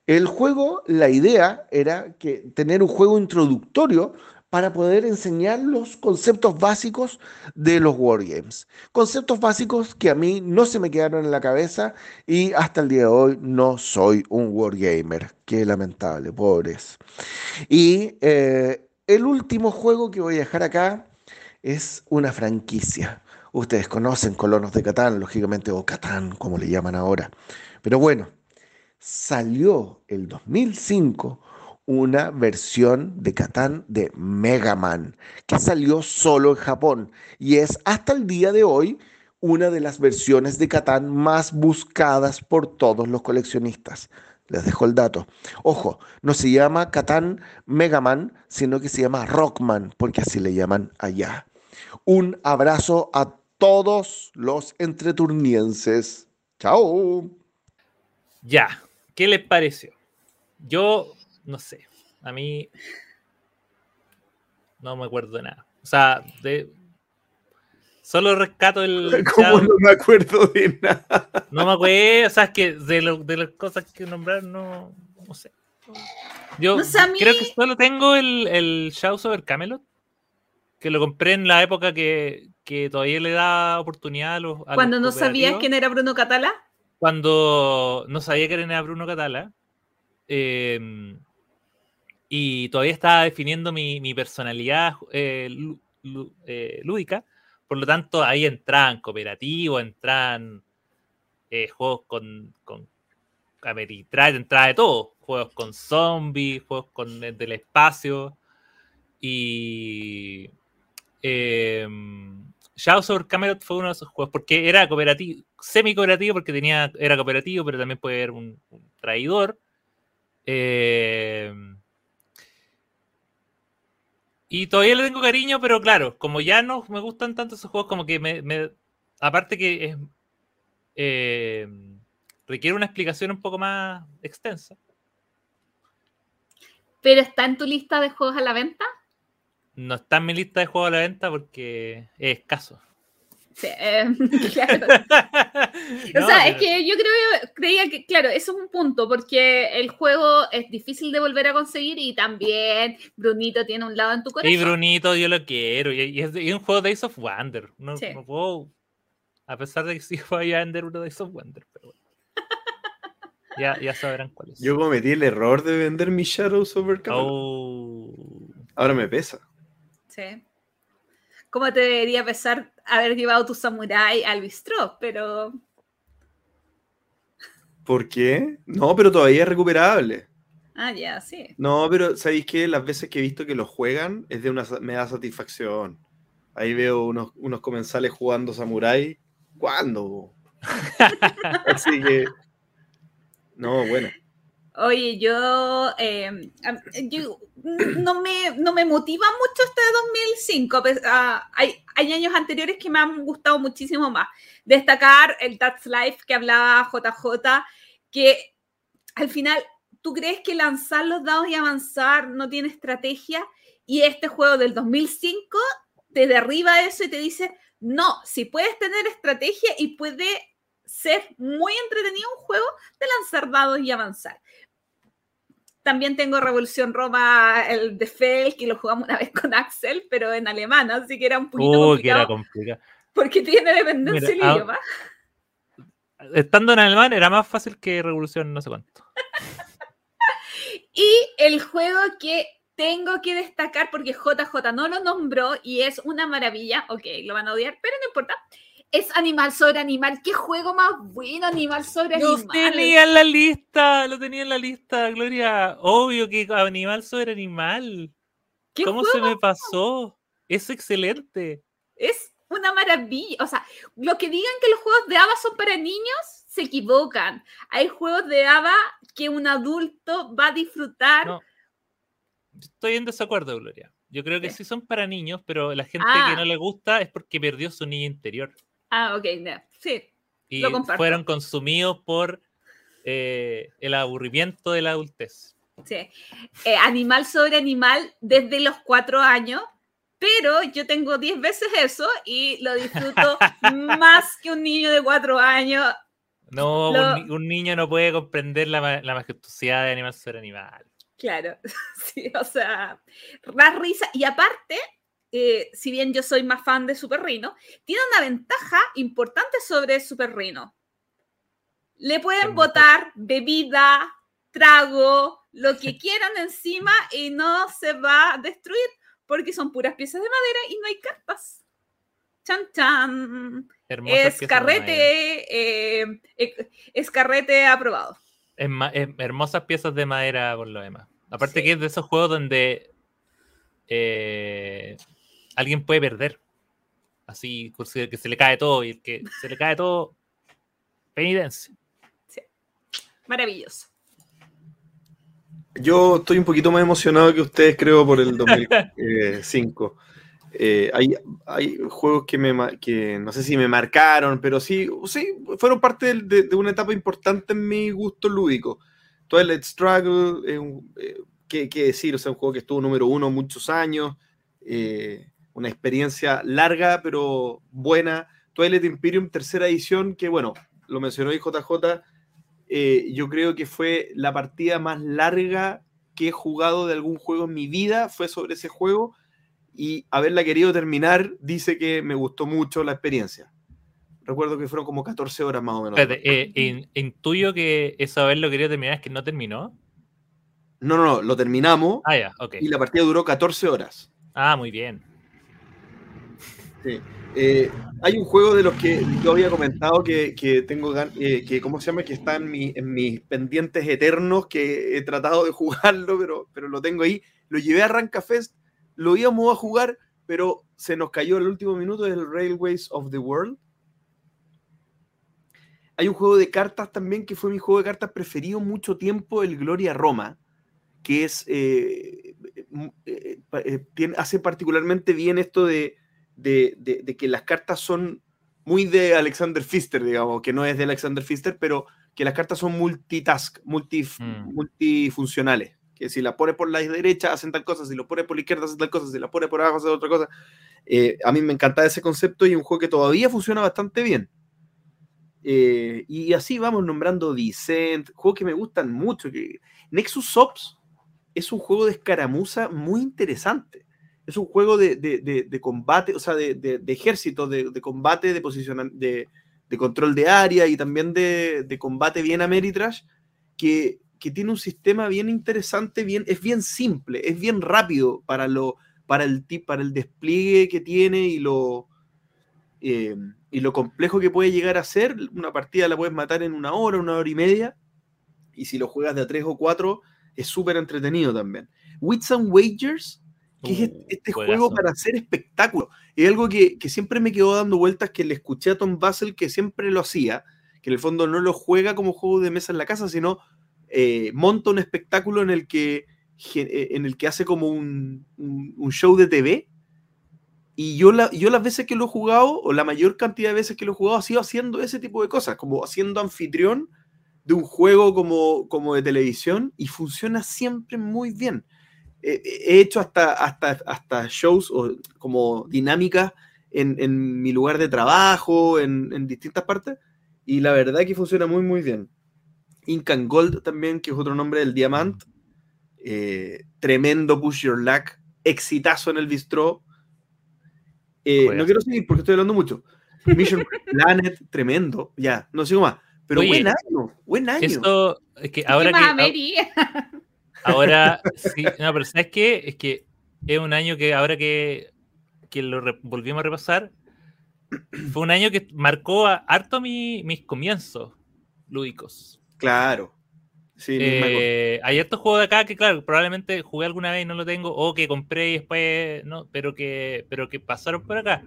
el juego, la idea era que tener un juego introductorio para poder enseñar los conceptos básicos de los wargames. Conceptos básicos que a mí no se me quedaron en la cabeza y hasta el día de hoy no soy un wargamer. Qué lamentable, pobres. Y eh, el último juego que voy a dejar acá es una franquicia. Ustedes conocen Colonos de Catán, lógicamente, o Catán, como le llaman ahora. Pero bueno, salió el 2005 una versión de Catán de Mega Man, que salió solo en Japón y es hasta el día de hoy una de las versiones de Catán más buscadas por todos los coleccionistas. Les dejo el dato. Ojo, no se llama Catán Mega Man, sino que se llama Rockman, porque así le llaman allá. Un abrazo a todos los entreturnienses. Chao. Ya, ¿qué les pareció? Yo no sé. A mí no me acuerdo de nada. O sea, de solo rescato el. [laughs] ¿Cómo no me acuerdo de nada? No me acuerdo, o sea, es que de, lo, de las cosas que nombraron, no, no sé. Yo No sé, mí- creo que solo tengo el, el Shadows over Camelot, que lo compré en la época que, que todavía le da oportunidad a los. a los Cuando no sabías quién era Bruno Catala. cuando no sabía que era Bruno Catala eh, y todavía estaba definiendo mi, mi personalidad eh, eh, lúdica, por lo tanto ahí entran cooperativos, entran eh, juegos con, con Ameritrade, entraba de todo, juegos con zombies, juegos con del espacio. Y eh, Shadows over Camelot fue uno de esos juegos porque era cooperativo, semi cooperativo porque tenía, era cooperativo, pero también puede haber un, un traidor. Eh, y todavía le tengo cariño, pero claro, como ya no me gustan tanto esos juegos, como que me, me- aparte que es, eh, requiere una explicación un poco más extensa. Pero está en tu lista de juegos a la venta. No está en mi lista de juegos a la venta porque es escaso. Sí, eh, [laughs] claro. [laughs] No, o sea, es que yo creo, creía que, claro, eso es un punto, porque el juego es difícil de volver a conseguir y también Brunito tiene un lado en tu corazón. Y Brunito, yo lo quiero. Y, y es, y es un juego de Ace of Wonder. No, Sí. no puedo. A pesar de que sí [laughs] voy a vender uno de Ace of Wonder. Pero bueno. ya, ya sabrán cuál es. Yo cometí el error de vender mi Shadows over. Oh. Ahora me pesa. Sí. Cómo te debería pesar haber llevado tu samurái al bistró, pero ¿Por qué? No, pero todavía es recuperable. Ah, ya, sí. No, pero ¿sabéis qué? Las veces que he visto que lo juegan es de una me da satisfacción. Ahí veo unos, unos comensales jugando Samurai. ¿Cuándo? [laughs] Así que. No, bueno. Oye, yo, am- yo- no, me, no me motiva mucho este 2005. pues, hay, hay años anteriores que me han gustado muchísimo más. Destacar el That's Life que hablaba JJ, que al final tú crees que lanzar los dados y avanzar no tiene estrategia y este juego del 2005 te derriba eso y te dice, no, si puedes tener estrategia y puede ser muy entretenido un juego de lanzar dados y avanzar. También tengo Revolución Roma, el de Fel, que lo jugamos una vez con Axel, pero en alemán, así que era un poquito Oh, que era complicado complicado. porque tiene dependencia Mira, el ah, idioma. Estando en alemán era más fácil que Revolución, no sé cuánto. [laughs] Y el juego que tengo que destacar, porque JJ no lo nombró y es una maravilla, ok, lo van a odiar, pero no importa, es Animal sobre Animal. ¿Qué juego más bueno, Animal sobre Lo Animal? tenía en la lista, lo tenía en la lista, Gloria. Obvio que animal sobre animal. ¿Qué ¿Cómo se me pasó? Es excelente. Es una maravilla. O sea, lo que digan que los juegos de ABA son para niños, se equivocan. Hay juegos de ABA que un adulto va a disfrutar. No. Estoy en desacuerdo, Gloria. Yo creo que Sí. sí son para niños, pero la gente Ah. que no le gusta es porque perdió su niño interior. Ah, ok, no. sí. Y Lo comparto. fueron consumidos por eh, el aburrimiento de la adultez. sí. Eh, animal sobre animal desde los cuatro años, pero yo tengo diez veces eso y lo disfruto [laughs] más que un niño de cuatro años. No, Lo- un, un niño no puede comprender la, la majestuosidad de animal sobre animal. Claro, [laughs] sí, o sea, da risa. Y aparte, eh, si bien yo soy más fan de Super Rhino, tiene una ventaja importante sobre Super Rhino. Le pueden botar bebida, trago, lo que [laughs] quieran encima y no se va a destruir porque son puras piezas de madera y no hay cartas. Chan chan. Es carrete, eh, eh, es carrete aprobado. Es es hermosas piezas de madera por lo demás. Aparte Sí. que es de esos juegos donde eh, alguien puede perder. Así que que se le cae todo y el que se le cae todo, penitencia. Maravilloso. Yo estoy un poquito más emocionado que ustedes, creo, por el 2005. [laughs] Eh, hay, hay juegos que, me, que no sé si me marcaron, pero sí, sí fueron parte de, de una etapa importante en mi gusto lúdico. Twilight Struggle, un- eh, ¿qué, qué decir? O sea, un juego que estuvo número uno muchos años, eh, una experiencia larga pero buena. Twilight Imperium, tercera edición, que bueno, lo mencionó ahí JJ, eh, yo creo que fue la partida más larga que he jugado de algún juego en mi vida, fue sobre ese juego, y haberla querido terminar dice que me gustó mucho la experiencia. Recuerdo que fueron como 14 horas más o menos. Espérate, eh, in- intuyo que eso haberlo querido terminar es que no terminó. No, no, no, lo terminamos Ah, ya, ok. y la partida duró 14 horas. Ah, muy bien. Eh, hay un juego de los que yo había comentado que, que tengo eh, que, ¿cómo se llama? Que está en, mi- mis pendientes eternos, que he tratado de jugarlo, pero, pero lo tengo ahí. Lo llevé a Rancafest, lo íbamos a jugar, pero se nos cayó el último minuto del Railways of the World. Hay un juego de cartas también que fue mi juego de cartas preferido mucho tiempo, el Gloria Roma, que es eh, hace particularmente bien esto de, de, de- de que las cartas son muy de Alexander Pfister, digamos, que no es de Alexander Pfister, pero que las cartas son multitask, multi, Mm. multifuncionales. Que si la pones por la derecha hacen tal cosa, si lo pones por la izquierda hacen tal cosa, si la pones por abajo hacen otra cosa. Eh, a mí me encanta ese concepto y un juego que todavía funciona bastante bien. Eh, y así vamos nombrando Descent, juegos que me gustan mucho. Que... Nexus Ops es un juego de escaramuza muy interesante. Es un juego de, de- de- combate, o sea, de, ejército, de, combate, de, posiciona- de, control de área y también de, combate bien Ameritrash, que, que tiene un sistema bien interesante, bien, es bien simple, es bien rápido para lo, para el, para el despliegue que tiene y lo, eh, y lo complejo que puede llegar a ser. Una partida la puedes matar en una hora, una hora y media. Y si lo juegas de a tres o cuatro, es súper entretenido también. Wits and Wagers, que es Uh, este, este juegazo. juego para hacer espectáculo. Es algo que, que siempre me quedó dando vueltas, que le escuché a Tom Basel que siempre lo hacía, que en el fondo no lo juega como juego de mesa en la casa, sino eh, monta un espectáculo en el que, eh, en el que hace como un, un- un show de TV. Y yo, la, yo las veces que lo he jugado, o la mayor cantidad de veces que lo he jugado, ha sido haciendo ese tipo de cosas, como haciendo anfitrión de un juego como, como de televisión, y funciona siempre muy bien. Eh, he hecho hasta, hasta, hasta shows o como dinámicas en, en mi lugar de trabajo, en, en distintas partes, y la verdad que funciona muy, muy bien. Incan Gold también, que es otro nombre del Diamant. Eh, tremendo Push Your Luck. Exitazo en el bistro. Eh, no quiero seguir porque estoy hablando mucho. Mission [laughs] Planet, tremendo. Ya, no sigo más. Pero Oye, buen año, buen año. Esto, es que Ahora ahora que. Ahora, sí, no, pero ¿sabes qué? Es que es un año que ahora que, que lo volvimos a repasar, fue un año que marcó a- harto mi- mis comienzos lúdicos. Claro. Sí. Eh, hay hartos juegos de acá que, claro, probablemente jugué alguna vez y no lo tengo, o que compré y después, no, pero que, pero que pasaron por acá.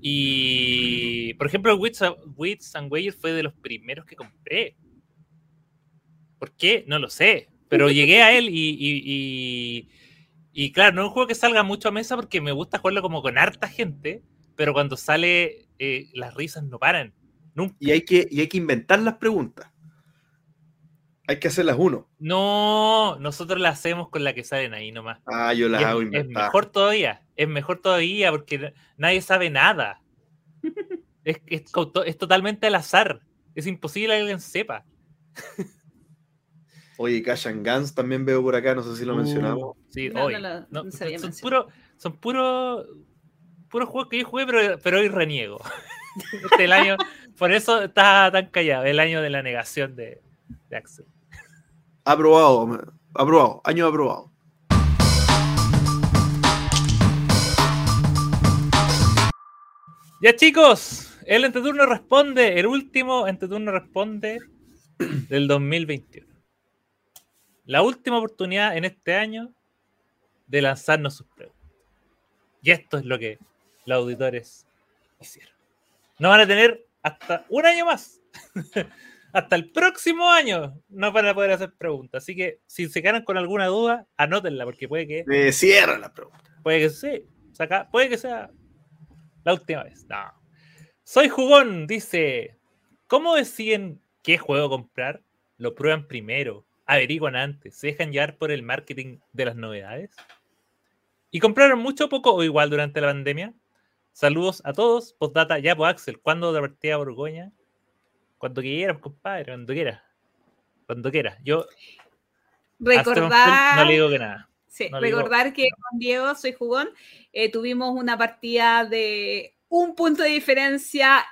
Y, por ejemplo, Wits, Wits and Wagers fue de los primeros que compré. ¿Por qué? No lo sé. Pero llegué a él y, y, y- y, claro, no es un juego que salga mucho a mesa porque me gusta jugarlo como con harta gente, pero cuando sale eh, las risas no paran. Nunca. Y hay, que, y hay que inventar las preguntas. Hay que hacerlas uno. No, nosotros las hacemos con la que salen ahí nomás. Ah, yo las es, hago es inventar. mejor todavía, es mejor todavía porque nadie sabe nada. [laughs] es, es es totalmente al azar. Es imposible que alguien sepa. [laughs] Oye, Cash and Guns también veo por acá, no sé si lo mencionamos. Sí, No, hoy. no lo- No, no son puros son puro, puros juegos que yo jugué, pero, pero hoy reniego. [laughs] Este el año, por eso está tan callado, el año de la negación de, de Axel. Aprobado, aprobado, año aprobado. Ya chicos, el entreturno responde, el último entreturno responde del 2021. La última oportunidad en este año de lanzarnos sus preguntas. Y esto es lo que los auditores hicieron. No van a tener hasta un año más. [laughs] hasta el próximo año no van a poder hacer preguntas. Así que si se quedan con alguna duda, anótenla porque puede que Me cierra la pregunta. Puede que sí. saca- puede que sea la última vez. No. Soy jugón, dice. ¿Cómo deciden qué juego comprar? ¿Lo prueban primero? ¿Averiguan antes? ¿Se dejan llevar por el marketing de las novedades? ¿Y compraron mucho o poco o igual durante la pandemia? Saludos a todos. Postdata, ya pues Axel, ¿cuándo te partida a Borgoña? Cuando quieras, compadre, cuando quieras. Cuando quieras. Yo Recordar, no le digo que nada. sí, no recordar que con Diego, soy jugón, eh, tuvimos una partida de un punto de diferencia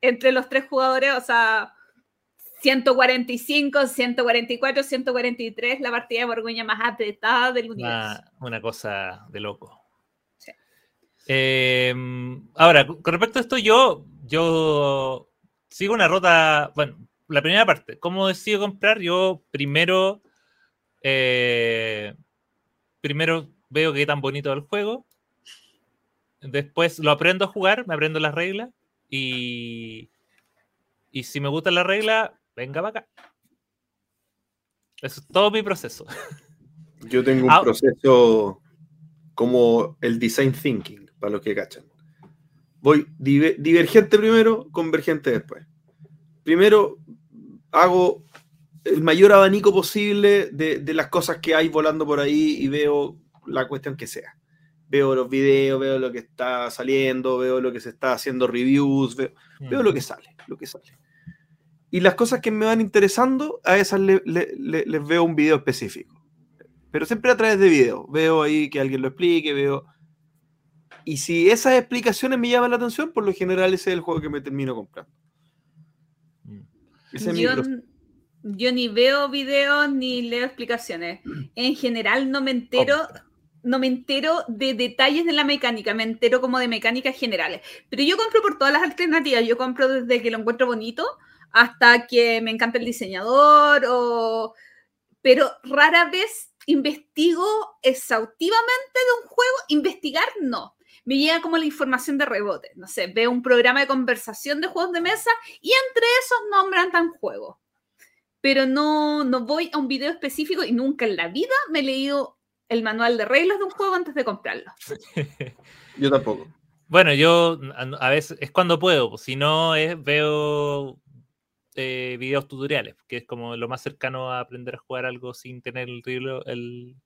entre los tres jugadores, o sea, 145, 144, 143, la partida de Borgoña más apretada del universo. Una, una cosa de loco. Sí. Eh, ahora, con respecto a esto, yo, yo sigo una ruta. Bueno, la primera parte, ¿cómo decido comprar? Yo primero, eh, primero veo qué tan bonito es el juego. Después lo aprendo a jugar, me aprendo las reglas. Y, y si me gusta la regla, venga para acá. Eso es todo mi proceso. [laughs] Yo tengo un Ah. proceso como el design thinking, para los que cachan. Voy dive- divergente primero, convergente después. Primero hago el mayor abanico posible de, de las cosas que hay volando por ahí y veo la cuestión que sea. Veo los videos, veo lo que está saliendo, veo lo que se está haciendo reviews, veo, veo lo que sale, lo que sale. Y las cosas que me van interesando, a esas le- le- le- les veo un video específico. Pero siempre a través de video. Veo ahí que alguien lo explique, veo. Y si esas explicaciones me llaman la atención, por lo general ese es el juego que me termino comprando. Ese es mi Yo, yo ni veo videos ni leo explicaciones. En general no me entero, no me entero de detalles de la mecánica, me entero como de mecánicas generales. Pero yo compro por todas las alternativas, yo compro desde que lo encuentro bonito hasta que me encanta el diseñador, o... pero rara vez investigo exhaustivamente de un juego, investigar no. Me llega como la información de rebote, no sé, veo un programa de conversación de juegos de mesa y entre esos nombran tan juegos. Pero no, no voy a un video específico y nunca en la vida me he leído el manual de reglas de un juego antes de comprarlo. [laughs] Yo tampoco. Bueno, yo a veces es cuando puedo, pues, si no es, veo eh, videos tutoriales, que es como lo más cercano a aprender a jugar algo sin tener el,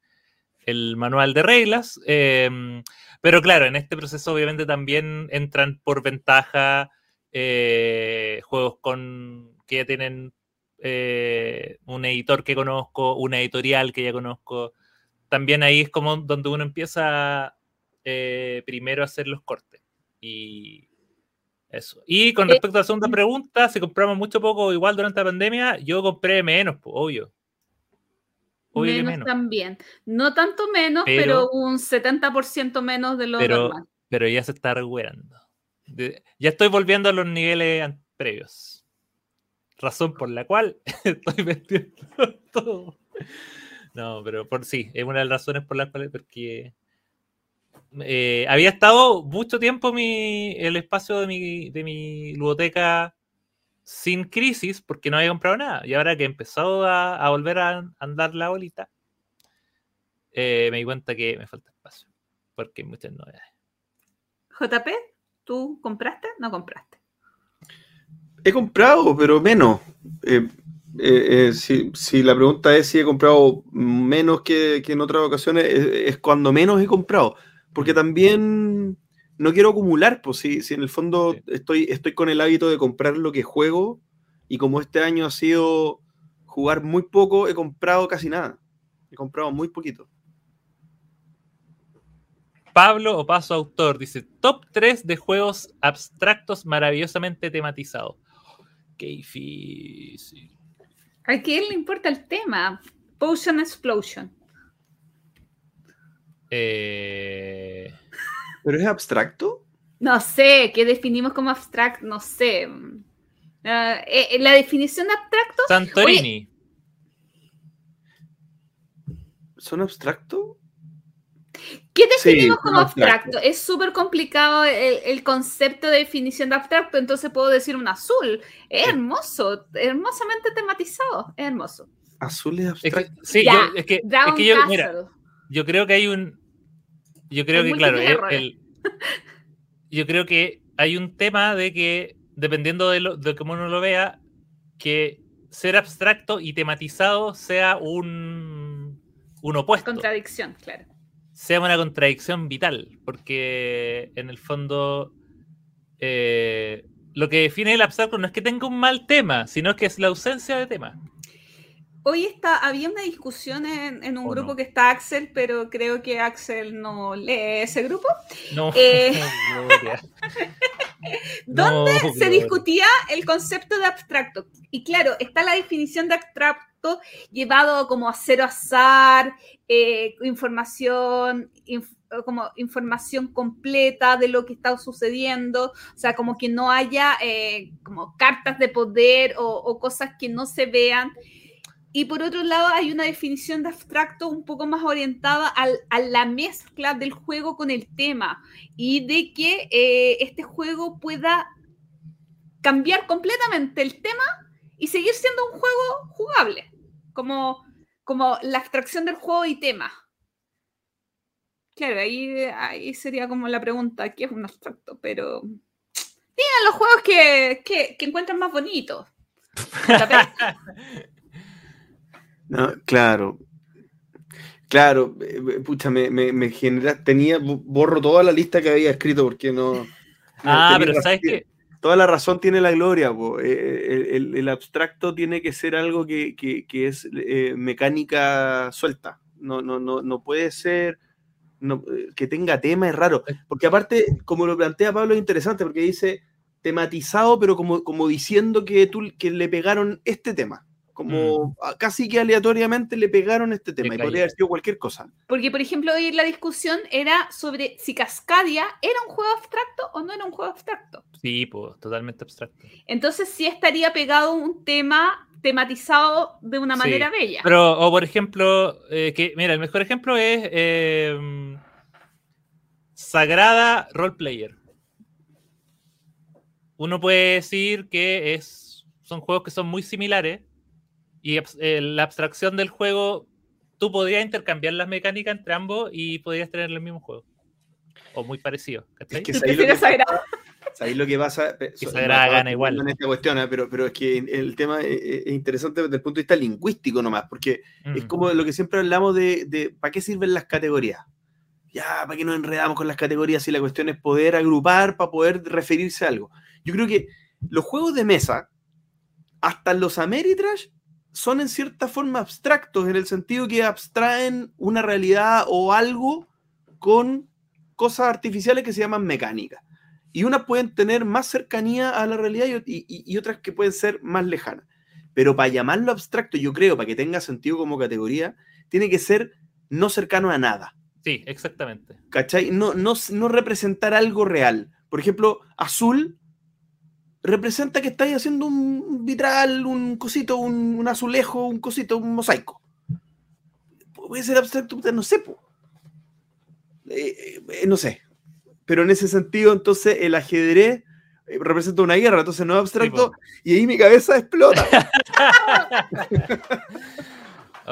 el, manual de reglas. Em, pero claro, en este proceso obviamente también entran por ventaja eh, juegos con que ya tienen eh, un editor que conozco, una editorial que ya conozco también ahí es como donde uno empieza eh, primero a hacer los cortes. Y eso. Y con respecto a la segunda pregunta, si compramos mucho poco igual durante la pandemia, yo compré menos, pues, obvio. menos, también. No tanto menos, pero, un 70% menos de lo normal. Pero ya se está recuperando. Ya estoy volviendo a los niveles previos. Razón por la cual [laughs] estoy vendiendo [laughs] todo. No, pero por sí, es una de las razones por las cuales, porque eh, había estado mucho tiempo mi, el espacio de mi, de mi ludoteca sin crisis porque no había comprado nada. Y ahora que he empezado a, volver a andar la bolita, eh, me di cuenta que me falta espacio porque hay muchas novedades. JP, ¿tú compraste? No compraste. He comprado, pero menos. Eh, eh, eh, si, la pregunta es si he comprado menos que, en otras ocasiones, es, cuando menos he comprado. Porque también no quiero acumular, pues si, si en el fondo estoy, estoy con el hábito de comprar lo que juego y como este año ha sido jugar muy poco, he comprado casi nada. He comprado muy poquito. Pablo o Paso Autor dice, top 3 de juegos abstractos maravillosamente tematizados. Qué difícil. ¿A quién le importa el tema? Potion Explosion. Eh, ¿Pero es abstracto? No sé, ¿qué definimos como abstracto? No sé. Ah, eh, eh, la definición de abstracto. Santorini. ¿Son abstracto? ¿Qué definimos como abstracto? Es súper complicado el, concepto de definición de abstracto, entonces puedo decir un azul. Es hermoso, hermosamente tematizado, es hermoso. Azul es abstracto. sí, yo, es que, yo, mira, yo creo que hay un. Yo creo que, claro, yo creo que hay un tema de que, dependiendo de, lo, de cómo uno lo vea, que ser abstracto y tematizado sea un, un opuesto. Contradicción, claro sea una contradicción vital, porque en el fondo eh, lo que define el abstracto no es que tenga un mal tema, sino que es la ausencia de tema. Hoy está, había una discusión en, un grupo que está Axel, pero creo que Axel no lee ese grupo. No, [laughs] eh, [laughs] donde se discutía el concepto de abstracto. Y claro, está la definición de abstracto llevado como a cero azar, eh, información, como información completa de lo que está sucediendo, o sea, como que no haya eh, como cartas de poder o, cosas que no se vean. Y por otro lado, hay una definición de abstracto un poco más orientada a la mezcla del juego con el tema y de que eh, este juego pueda cambiar completamente el tema y seguir siendo un juego jugable, como, como la abstracción del juego y tema. Claro, ahí, ahí sería como la pregunta, ¿qué es un abstracto? Pero digan los juegos que, que, encuentran más bonitos. [laughs] [laughs] no, claro. Claro, eh, eh, pucha, me, me, genera, tenía, borro toda la lista que había escrito porque no. [laughs] Ah, pero ¿sabes qué? toda la razón tiene la gloria. Eh, el, abstracto tiene que ser algo que, es eh, mecánica suelta. No, no, no, no puede ser eh, que tenga tema, es raro. Porque aparte, como lo plantea Pablo, es interesante porque dice tematizado, pero como, como diciendo que, tú, que le pegaron este tema. Como a- casi que aleatoriamente le pegaron este tema. Y podría haber sido cualquier cosa. Porque, por ejemplo, hoy la discusión era sobre si Cascadia era un juego abstracto o no era un juego abstracto. Sí, pues, totalmente abstracto. Entonces sí estaría pegado un tema tematizado de una Sí, manera bella. Pero, o por ejemplo, eh, que, mira, el mejor ejemplo es eh, Sagrada Roleplayer. Uno puede decir que es, son juegos que son muy similares y eh, la abstracción del juego, tú podrías intercambiar las mecánicas entre ambos y podrías tener el mismo juego. O muy parecido. ¿cachai? Es que [laughs] lo que Sagrada. ¿Sabéis lo que pasa? Que so- Sagrada no, gana igual. En esta cuestión, ¿eh? pero, pero es que el tema es, es interesante desde el punto de vista lingüístico nomás, porque es Mm. como lo que siempre hablamos de, de ¿para qué sirven las categorías? Ya, ¿para qué nos enredamos con las categorías si la cuestión es poder agrupar para poder referirse a algo? Yo creo que los juegos de mesa, hasta los Ameritrash, son en cierta forma abstractos, en el sentido que abstraen una realidad o algo con cosas artificiales que se llaman mecánicas. Y unas pueden tener más cercanía a la realidad y, y- y otras que pueden ser más lejanas. Pero para llamarlo abstracto, yo creo, para que tenga sentido como categoría, tiene que ser no cercano a nada. Sí, exactamente. ¿Cachai? No, no, no representar algo real. Por ejemplo, azul representa que estáis haciendo un vitral, un cosito, un, un azulejo, un cosito, un mosaico. Puede ser abstracto, no sé. Eh, eh, no sé. Pero en ese sentido, entonces, el ajedrez eh, representa una guerra, entonces no es abstracto, y ahí mi cabeza explota. [laughs]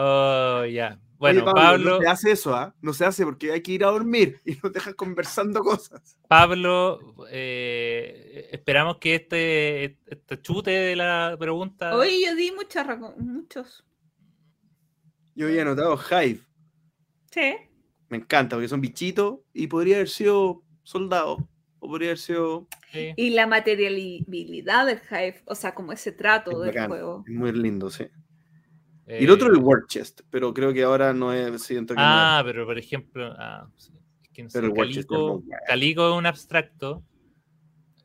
Oh, ya. Bueno, Oye, Pablo, No se hace eso, ¿ah? No se hace porque hay que ir a dormir y nos dejas conversando cosas. Pablo, eh, esperamos que este, este chute de la pregunta. Hoy yo di muchos. muchos. Yo había anotado Hive. Sí. Me encanta porque son bichitos y podría haber sido soldado. O podría haber sido. Sí. Y la materialidad del Hive, o sea, como ese trato Es del bacán. juego. Es muy lindo, sí. Y el otro Eh, el War Chest, pero creo que ahora no es. Siento que no Ah, pero por ejemplo, ah, es que no sé, el es Calico, bueno. Calico es un abstracto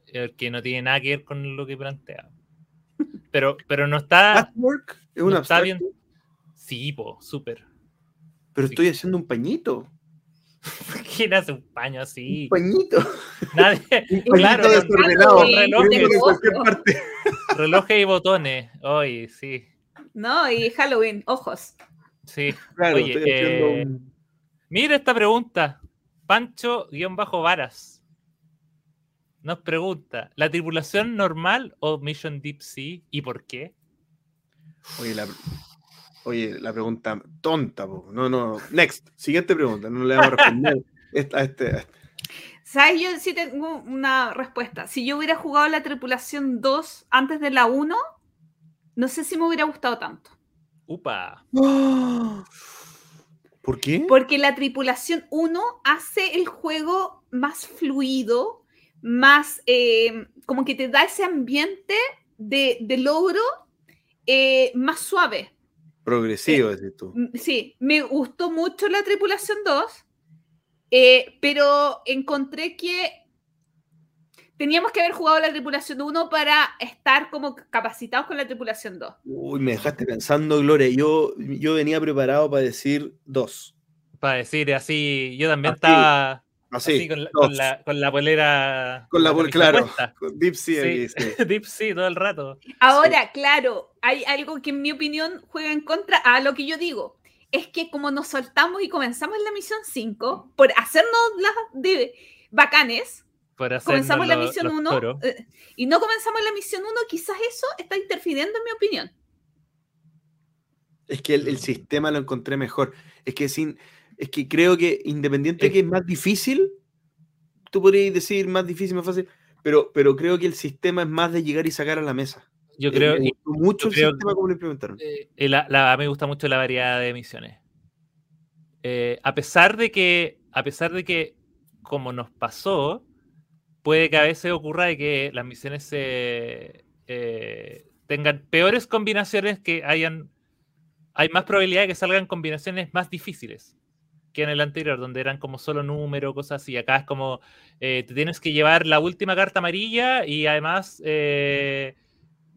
el que no tiene nada que ver con lo que plantea. Pero, pero no es. está. Patchwork es un no está abstracto, bien. Sí, po, súper. pero sí. estoy haciendo un pañito. [laughs] ¿Quién hace un paño así? Un pañito. Nadie. [laughs] Un Claro, pañito con- desordenado. reloj parte. Relojes y botones. Hoy, sí. No, y Halloween, ojos. Sí. Claro, Oye, estoy eh, un. Mira esta pregunta. Pancho-Varas nos pregunta: ¿la tripulación normal o Mission Deep Sea y por qué? Oye, la, oye, la pregunta tonta, po. No, no. Next. Siguiente pregunta. No le vamos a responder [laughs] este, a este. ¿Sabes? Yo sí tengo una respuesta. Si yo hubiera jugado la tripulación 2 antes de la 1, no sé si me hubiera gustado tanto. Upa. [gasps] ¿Por qué? Porque la tripulación 1 hace el juego más fluido, más eh, como que te da ese ambiente de, de logro eh, más suave. Progresivo, decís tú. Sí, me gustó mucho la tripulación 2, eh, pero encontré que teníamos que haber jugado la tripulación 1 para estar como capacitados con la tripulación 2. Uy, me dejaste pensando, Gloria. Yo, yo venía preparado para decir dos. Para decir así, yo también Así, estaba Así, así con, la, con, la, con la polera. Con la camisa claro. Con Deep Sea aquí, Sí, sí. [laughs] Deep Sea todo el rato. Ahora, claro, hay algo que en mi opinión juega en contra a lo que yo digo. Es que como nos soltamos y comenzamos la misión 5, por hacernos las de bacanes, Por comenzamos la misión los 1 toros. y no comenzamos la misión 1, quizás eso está interfiriendo en mi opinión. Es que el, el sistema lo encontré mejor. Es que sin, es que creo que independiente de Es- que es más difícil, tú podrías decir más difícil, más fácil, pero, pero creo que el sistema es más de llegar y sacar a la mesa. Yo Eh, creo, me y- gustó mucho yo el creo- sistema como lo implementaron. eh, eh, la- la- a mí me gusta mucho la variedad de misiones. Eh, a pesar de que, a pesar de que, como nos pasó, puede que a veces ocurra de que las misiones se, eh, tengan peores combinaciones que hayan. Hay más probabilidad de que salgan combinaciones más difíciles que en el anterior, donde eran como solo número, cosas así. Acá es como eh, te tienes que llevar la última carta amarilla y además eh,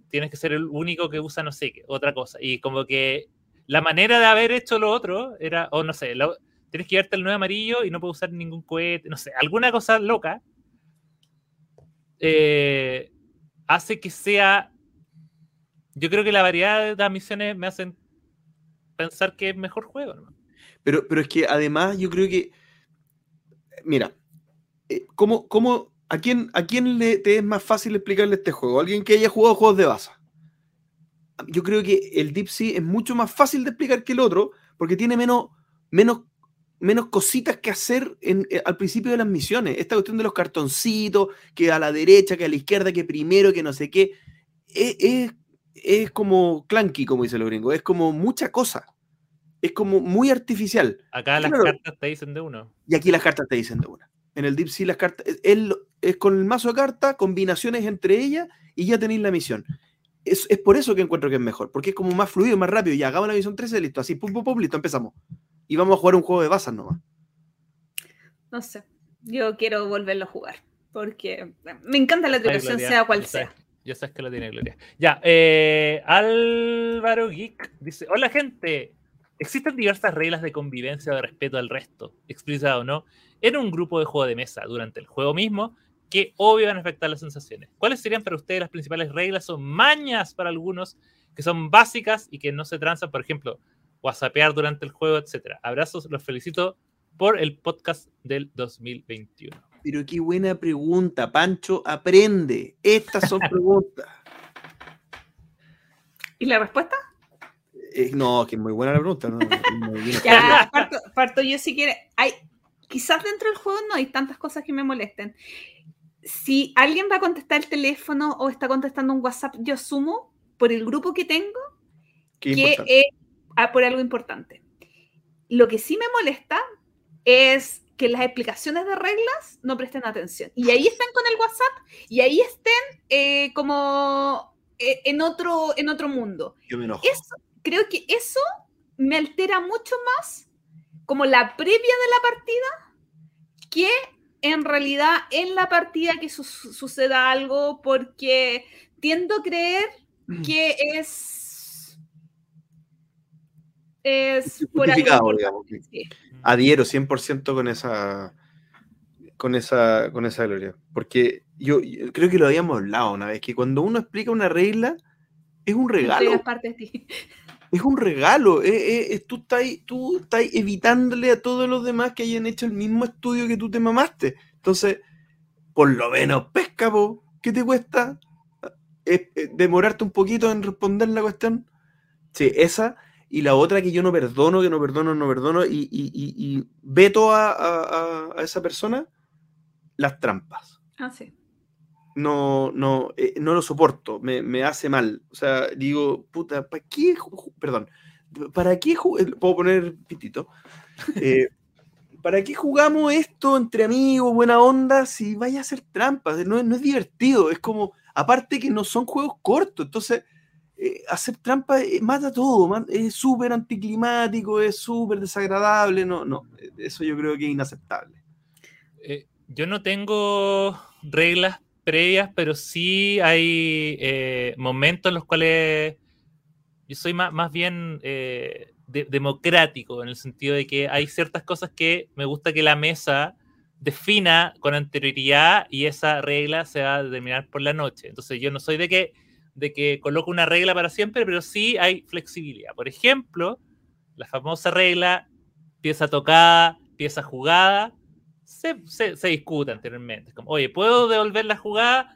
tienes que ser el único que usa no sé qué, otra cosa. Y como que la manera de haber hecho lo otro era, o no sé, tienes que llevarte el 9 amarillo y no puedes usar ningún cohete, no sé, alguna cosa loca. Eh, hace que sea. Yo creo que la variedad de las misiones me hacen pensar que es mejor juego. Pero, pero es que además yo creo que. Mira, eh, ¿cómo, cómo, a, quién, ¿a quién le, es más fácil explicarle este juego? ¿Alguien que haya jugado juegos de base? Yo creo que el Deep Sea es mucho más fácil de explicar que el otro, porque tiene menos, menos menos cositas que hacer en, eh, al principio de las misiones. Esta cuestión de los cartoncitos, que a la derecha, que a la izquierda, que primero, que no sé qué, e, es, como clunky, como dice los gringos, es como mucha cosa. Es como muy artificial. Acá las cartas te dicen de uno. Y aquí las cartas te dicen de una. En el Deep Sea las cartas, es, es con el mazo de cartas, combinaciones entre ellas y ya tenéis la misión. Es, por eso que encuentro que es mejor, porque es como más fluido, más rápido. Ya hagamos la misión 13, listo, así, pum, pum, pum, listo, empezamos y vamos a jugar un juego de basas nomás. No sé, yo quiero volverlo a jugar, porque me encanta la traducción, sea cual sea. Ya sabes que lo tiene Gloria. Ya, eh, Álvaro Geek dice: Hola, gente. Existen diversas reglas de convivencia o de respeto al resto, explícita o no, en un grupo de juego de mesa durante el juego mismo, que obvio van a afectar las sensaciones. ¿Cuáles serían para ustedes las principales reglas o mañas para algunos que son básicas y que no se transan? Por ejemplo, whatsappear durante el juego, etcétera. Abrazos, los felicito por el podcast del 2021. Pero qué buena pregunta, Pancho, aprende. Estas son [laughs] preguntas. ¿Y la respuesta? Eh, no, que es muy buena la pregunta. [laughs] ya, parto, yo si quiere. Hay, quizás dentro del juego no hay tantas cosas que me molesten. Si alguien va a contestar el teléfono o está contestando un WhatsApp, yo asumo por el grupo que tengo que por algo importante. Lo que sí me molesta es que las explicaciones de reglas no presten atención. Y ahí estén con el WhatsApp y ahí estén eh, como eh, en, otro, en otro mundo. Yo me creo que eso me altera mucho más como la previa de la partida que en realidad en la partida que suceda algo porque tiendo a creer mm. que es es por digamos. Adhiero 100% con esa, con esa, con esa gloria. Porque yo, creo que lo habíamos hablado una vez, que cuando uno explica una regla, es un regalo. [laughs] Es un regalo. tú, estás, tú estás evitándole a todos los demás que hayan hecho el mismo estudio que tú te mamaste. Entonces, por lo menos, pesca, ¿qué te cuesta? Eh, eh, ¿Demorarte un poquito en responder la cuestión? Sí, esa y la otra que yo no perdono, que no perdono, no perdono, y, y, veto a, esa persona, las trampas. Ah, sí. No, no, eh, no lo soporto, me, hace mal. O sea, digo, puta, ¿para qué? Perdón, ¿para qué? Puedo poner pitito. Eh, [laughs] ¿Para qué jugamos esto entre amigos, buena onda, si vaya a ser trampas? No, no es divertido, es como, aparte que no son juegos cortos, entonces eh, hacer trampa eh, mata todo, es súper anticlimático, es súper desagradable, no, no, eso yo creo que es inaceptable. Eh, yo no tengo reglas previas, pero sí hay momentos en los cuales yo soy más, más bien democrático, en el sentido de que hay ciertas cosas que me gusta que la mesa defina con anterioridad y esa regla se va a determinar por la noche. Entonces yo no soy de que de que coloco una regla para siempre, pero sí hay flexibilidad. Por ejemplo, la famosa regla pieza tocada, pieza jugada, se, se, discute anteriormente. Como, oye, ¿puedo devolver la jugada?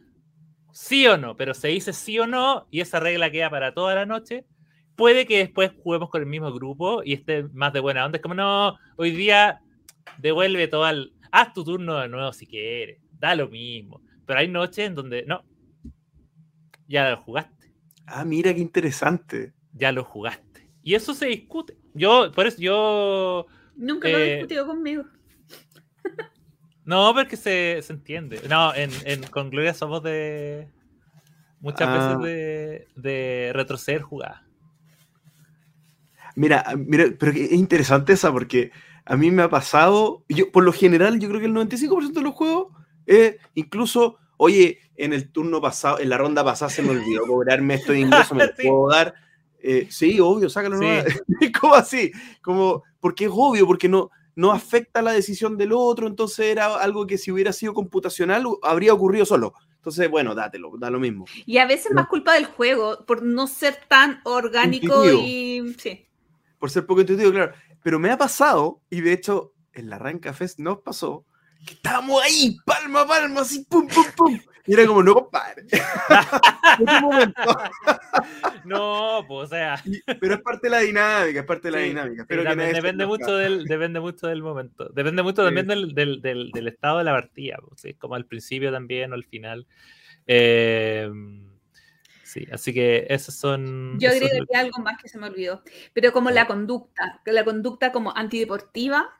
Sí o no, pero se dice sí o no y esa regla queda para toda la noche. Puede que después juguemos con el mismo grupo y esté más de buena onda. Es como, no, hoy día devuelve todo al... Haz tu turno de nuevo si quieres, da lo mismo. Pero hay noches en donde, no, ya lo jugaste. Ah, mira qué interesante. Ya lo jugaste. Y eso se discute. Yo, por eso yo. Nunca lo he eh, discutido conmigo. No, porque se, se entiende. No, en, en, con Gloria somos de. Muchas veces ah. de, de retroceder jugadas. Mira, mira, pero es interesante esa porque a mí me ha pasado, yo por lo general, yo creo que el 95% de los juegos, incluso, oye, en el turno pasado, en la ronda pasada se me olvidó [laughs] cobrarme esto de ingreso, me lo [laughs] Sí. puedo dar. Eh, sí, obvio, sácalo Sí. [laughs] ¿Cómo así? Como, porque es obvio, porque no, no afecta la decisión del otro, entonces era algo que si hubiera sido computacional habría ocurrido solo. Entonces, bueno, dátelo, da lo mismo. Y a veces más culpa del juego por no ser tan orgánico Intuitivo. y. Sí. Por ser poco intuitivo, claro. Pero me ha pasado, y de hecho, en la Ranca Fest nos pasó, que estábamos ahí, palma a palma, así, pum, pum, pum. Y era como, no, compadre. [laughs] No, pues, o sea. Y- Pero es parte de la dinámica, es parte de la Sí, dinámica. sí, Espero que depende mucho del depende mucho del momento depende mucho Sí. también del, del, del, del estado de la partida ¿sí? como al principio también o al final Eh, sí así que esos son Yo eso es lo- agregaría algo más que se me olvidó. Pero como la conducta, que la conducta como antideportiva,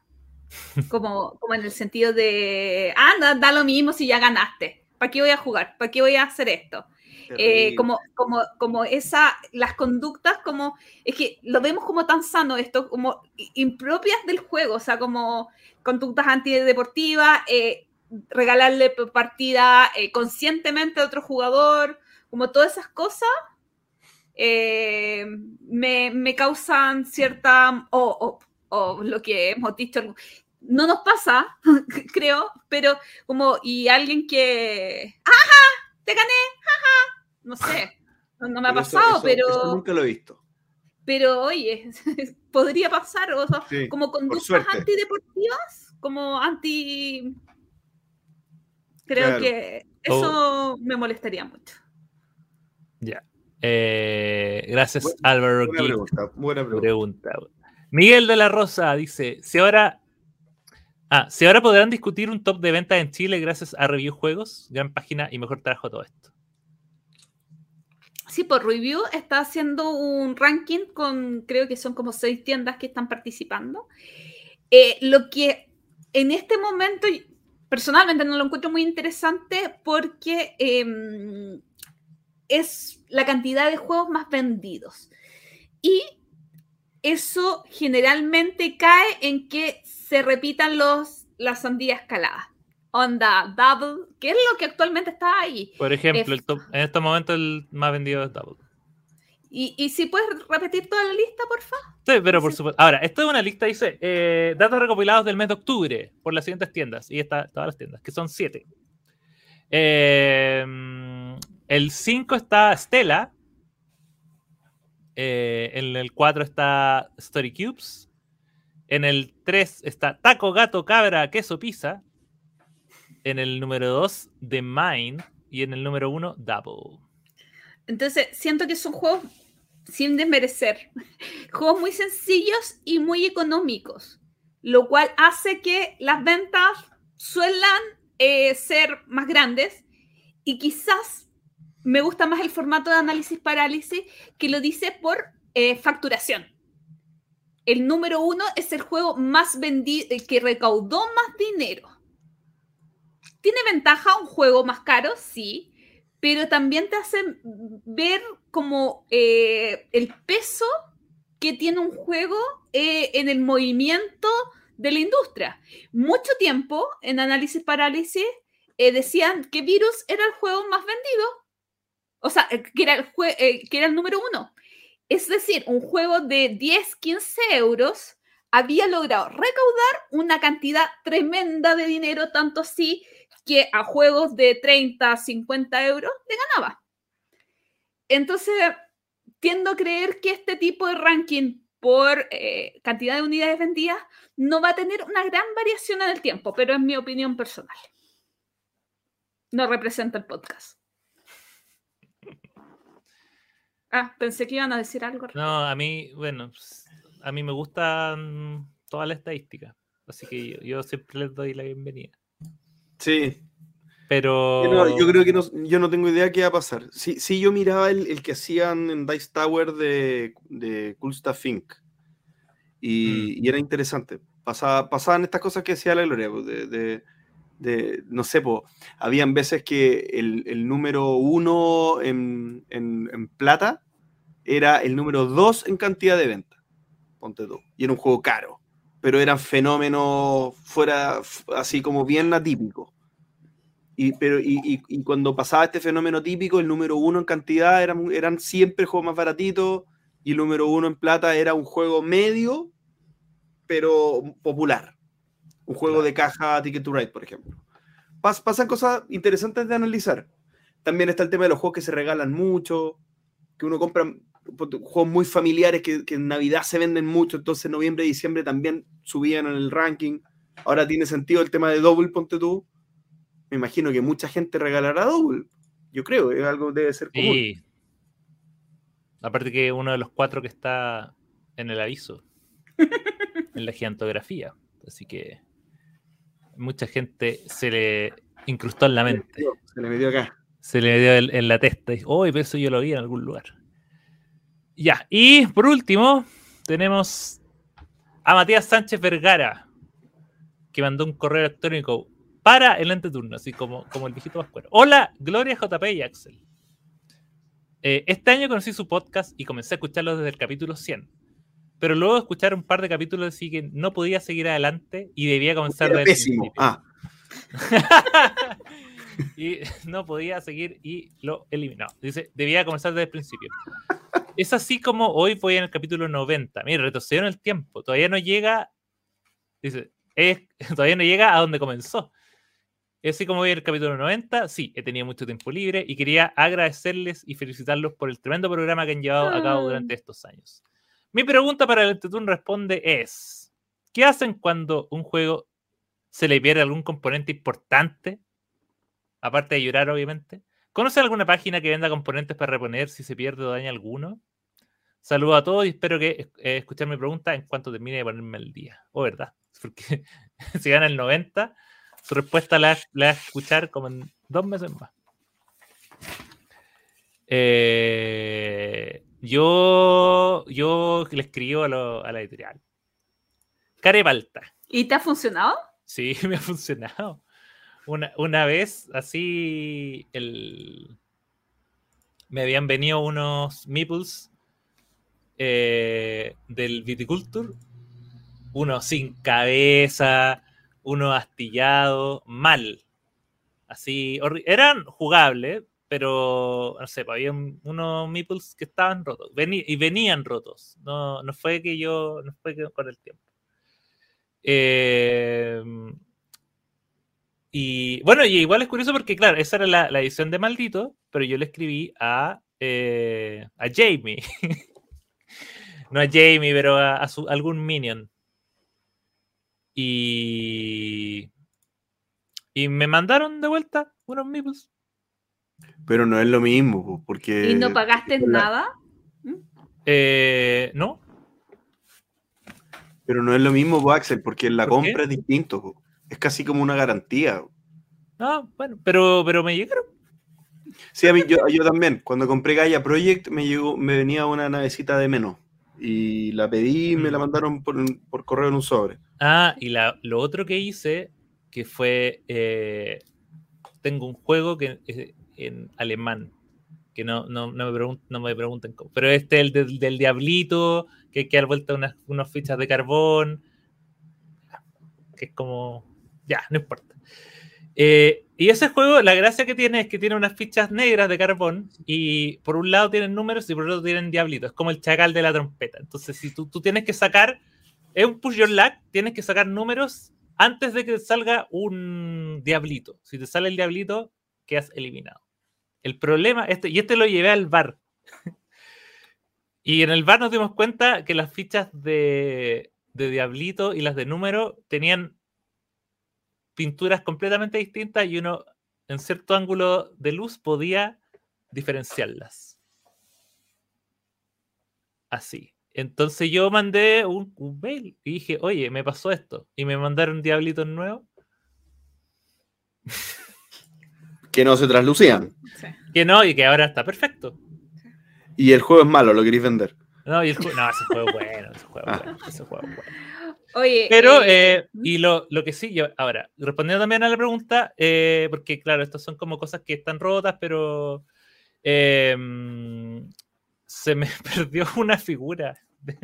[laughs] como, como en el sentido de, ah, da, da lo mismo si ya ganaste. ¿Para qué voy a jugar? ¿Para qué voy a hacer esto? Eh, como, como, como esa, las conductas como, es que lo vemos como tan sano esto, como impropias del juego, o sea, como conductas antideportivas, eh, regalarle partida eh, conscientemente a otro jugador, como todas esas cosas, eh, me, me causan cierta, o, o- o lo que hemos dicho, no nos pasa, [laughs] creo, pero como, y alguien que, ¡ajá! ¡Te gané! ¡Ajá! No sé, no, no me ha Pero pasado, eso- pero, eso nunca lo he visto. pero oye, [laughs] podría pasar, o sea, Sí, como conductas antideportivas, como anti... Creo Claro. que eso me molestaría mucho. ya Eh, gracias Álvaro Buena pregunta, buena pregunta Miguel de la Rosa dice si ahora ah, si ahora podrán discutir un top de ventas en Chile gracias a Review Juegos gran página y mejor trabajo todo esto Sí, por Review está haciendo un ranking con, creo que son como seis tiendas que están participando. Eh, lo que en este momento, personalmente no lo encuentro muy interesante porque em, es la cantidad de juegos más vendidos. Y eso generalmente cae en que se repitan los, las sandías escaladas. Onda, double, que es lo que actualmente está ahí. por ejemplo Es- el top- en estos momentos el más vendido es Double Y, y si puedes repetir toda la lista, por favor. Sí, pero por Sí. supuesto. Ahora, esto es una lista, dice, eh, datos recopilados del mes de octubre por las siguientes tiendas. Y está todas las tiendas, que son siete. Eh, el 5 está Stella. Eh, en el 4 está Story Cubes. En el 3 está Taco, Gato, Cabra, Queso, Pizza. En el número 2, The Mine. Y en el número 1, Double. Entonces, siento que son juegos, sin desmerecer, [laughs] juegos muy sencillos y muy económicos, lo cual hace que las ventas suelan eh, ser más grandes y quizás me gusta más el formato de análisis parálisis que lo dice por eh, facturación. El número uno es el juego más vendido, que recaudó más dinero. ¿Tiene ventaja un juego más caro? Sí, pero también te hace ver como eh, el peso que tiene un juego eh, en el movimiento de la industria. Mucho tiempo en análisis parálisis eh, decían que Virus era el juego más vendido, o sea, eh, que era el, eh, que era el número uno. Es decir, un juego de 10, 15 euros había logrado recaudar una cantidad tremenda de dinero, tanto así que a juegos de 30, 50 euros le ganaba. Entonces, tiendo a creer que este tipo de ranking por eh, cantidad de unidades vendidas no va a tener una gran variación en el tiempo, pero es mi opinión personal. No representa el podcast. Ah, pensé que iban a decir algo. No, a mí, bueno, pues, a mí me gustan todas las estadísticas. Así que yo, yo siempre les doy la bienvenida. Sí, Pero. Yo, no- yo creo que no, yo no tengo idea qué va a pasar. Sí, sí yo miraba el, el que hacían en Dice Tower de, de Cool Stuff Inc. Y, y era interesante. Pasaba, pasaban estas cosas que decía la Gloria, de, de- no sé, po, habían veces que el, el número uno en, en- plata era el número dos en cantidad de ventas. Ponte tú. Y era un juego caro. Pero eran fenómenos fuera, así como bien atípicos. Y, pero, y- y cuando pasaba este fenómeno típico, el número uno en cantidad eran, eran siempre juegos más baratitos y el número uno en plata era un juego medio, pero popular. Un juego de caja Ticket to Ride, por ejemplo. Pas- pasan cosas interesantes de analizar. También está el tema de los juegos que se regalan mucho, que uno compra juegos muy familiares que, que en Navidad se venden mucho, entonces noviembre y diciembre también subían en el ranking. Ahora tiene sentido el tema de Double, ponte tú. Me imagino que mucha gente regalará Double. Yo creo, es algo debe ser común. Sí. Aparte que uno de los cuatro que está en el aviso. [laughs] en la gigantografía. Así que mucha gente se le incrustó en la mente. Se le metió acá. Se le dio en, en la testa. Y dijo, oh, pero eso yo lo vi en algún lugar. Ya, y por último, tenemos a Matías Sánchez Vergara, que mandó un correo electrónico para el anteturno, así como, como el viejito vascuero. Hola, Gloria JP y Axel. Eh, este año conocí su podcast y comencé a escucharlo desde el capítulo 100. Pero luego de escuchar un par de capítulos decidí que no podía seguir adelante y debía comenzar el pésimo. principio. Ah, [laughs] y no podía seguir y lo eliminó. Dice, debía comenzar desde el principio. Es así como hoy voy en el capítulo 90. Mira, retrocedió en el tiempo. Todavía no llega. Dice, es- [laughs] todavía no llega a donde comenzó. Es así como voy en el capítulo 90. Sí, he tenido mucho tiempo libre y quería agradecerles y felicitarlos por el tremendo programa que han llevado a cabo Ah. durante estos años. Mi pregunta para el Tetún responde es: ¿Qué hacen cuando un juego se le pierde algún componente importante? Aparte de llorar, obviamente. ¿Conoce alguna página que venda componentes para reponer si se pierde o daña alguno? Saludos a todos y espero que eh, escuchar mi pregunta en cuanto termine de ponerme al día. O verdad, [laughs] porque si gana el 90, su respuesta la, la va a escuchar como en dos meses más. Eh, yo, yo le escribo a, lo- a la editorial. Carepalta. ¿Y te ha funcionado? Sí, [laughs] me ha funcionado. Una, una vez, así, el... me habían venido unos meeples eh, del Viticulture, uno sin cabeza, uno astillado, mal. Así, eran jugables, pero no sé, pues, había un- unos meeples que estaban rotos veni- y venían rotos. No, no fue que yo, no fue que con el tiempo. Eh, y bueno, y igual es curioso porque, claro, esa era la, edición de Maldito, pero yo le escribí a, eh, a Jamie. [laughs] no a Jamie, pero a, algún minion. Y. Y me mandaron de vuelta unos meeples. Pero no es lo mismo, po, porque. ¿Y no pagaste la- nada? Eh, no, Pero no es lo mismo, po, Axel, porque en la ¿Por qué? compra es distinto. po. Es casi como una garantía. no, bueno, pero, pero me llegaron. Sí, a mí, yo, yo también. Cuando compré Gaia Project me llegó, me venía una navecita de menos. Y la pedí y me la Mm. mandaron por, por correo en un sobre. Ah, y la, lo otro que hice, que fue, eh, tengo un juego que es en alemán, que no, no, no me, pregun- no me pregunten cómo, pero este es el del, diablito, que hay que dar vuelta unas, unas fichas de carbón, que es como, ya, no importa. Eh, y ese juego, la gracia que tiene es que tiene unas fichas negras de carbón y por un lado tienen números y por otro tienen diablitos. Es como el chacal de la trompeta. Entonces, si tú, tú tienes que sacar, es un push your luck, tienes que sacar números antes de que salga un diablito. Si te sale el diablito, quedas eliminado. El problema, este, y este lo llevé al bar. y en el bar nos dimos cuenta que las fichas de, diablito y las de número tenían pinturas completamente distintas y uno en cierto ángulo de luz podía diferenciarlas. Así. Entonces yo mandé un, mail y dije, oye, me pasó esto. Y me mandaron diablitos nuevos. [laughs] Que no se traslucían. Sí. Que no, y que ahora está perfecto. Y el juego es malo, lo queréis vender. No, y el no ese juego es bueno, ese juego es Ah. bueno, ese juego es bueno. Oye, Pero, eh, eh, y lo, lo que sí, yo, ahora, respondiendo también a la pregunta, eh, porque claro, estas son como cosas que están rotas, pero eh, mm, se me [laughs] perdió una figura de-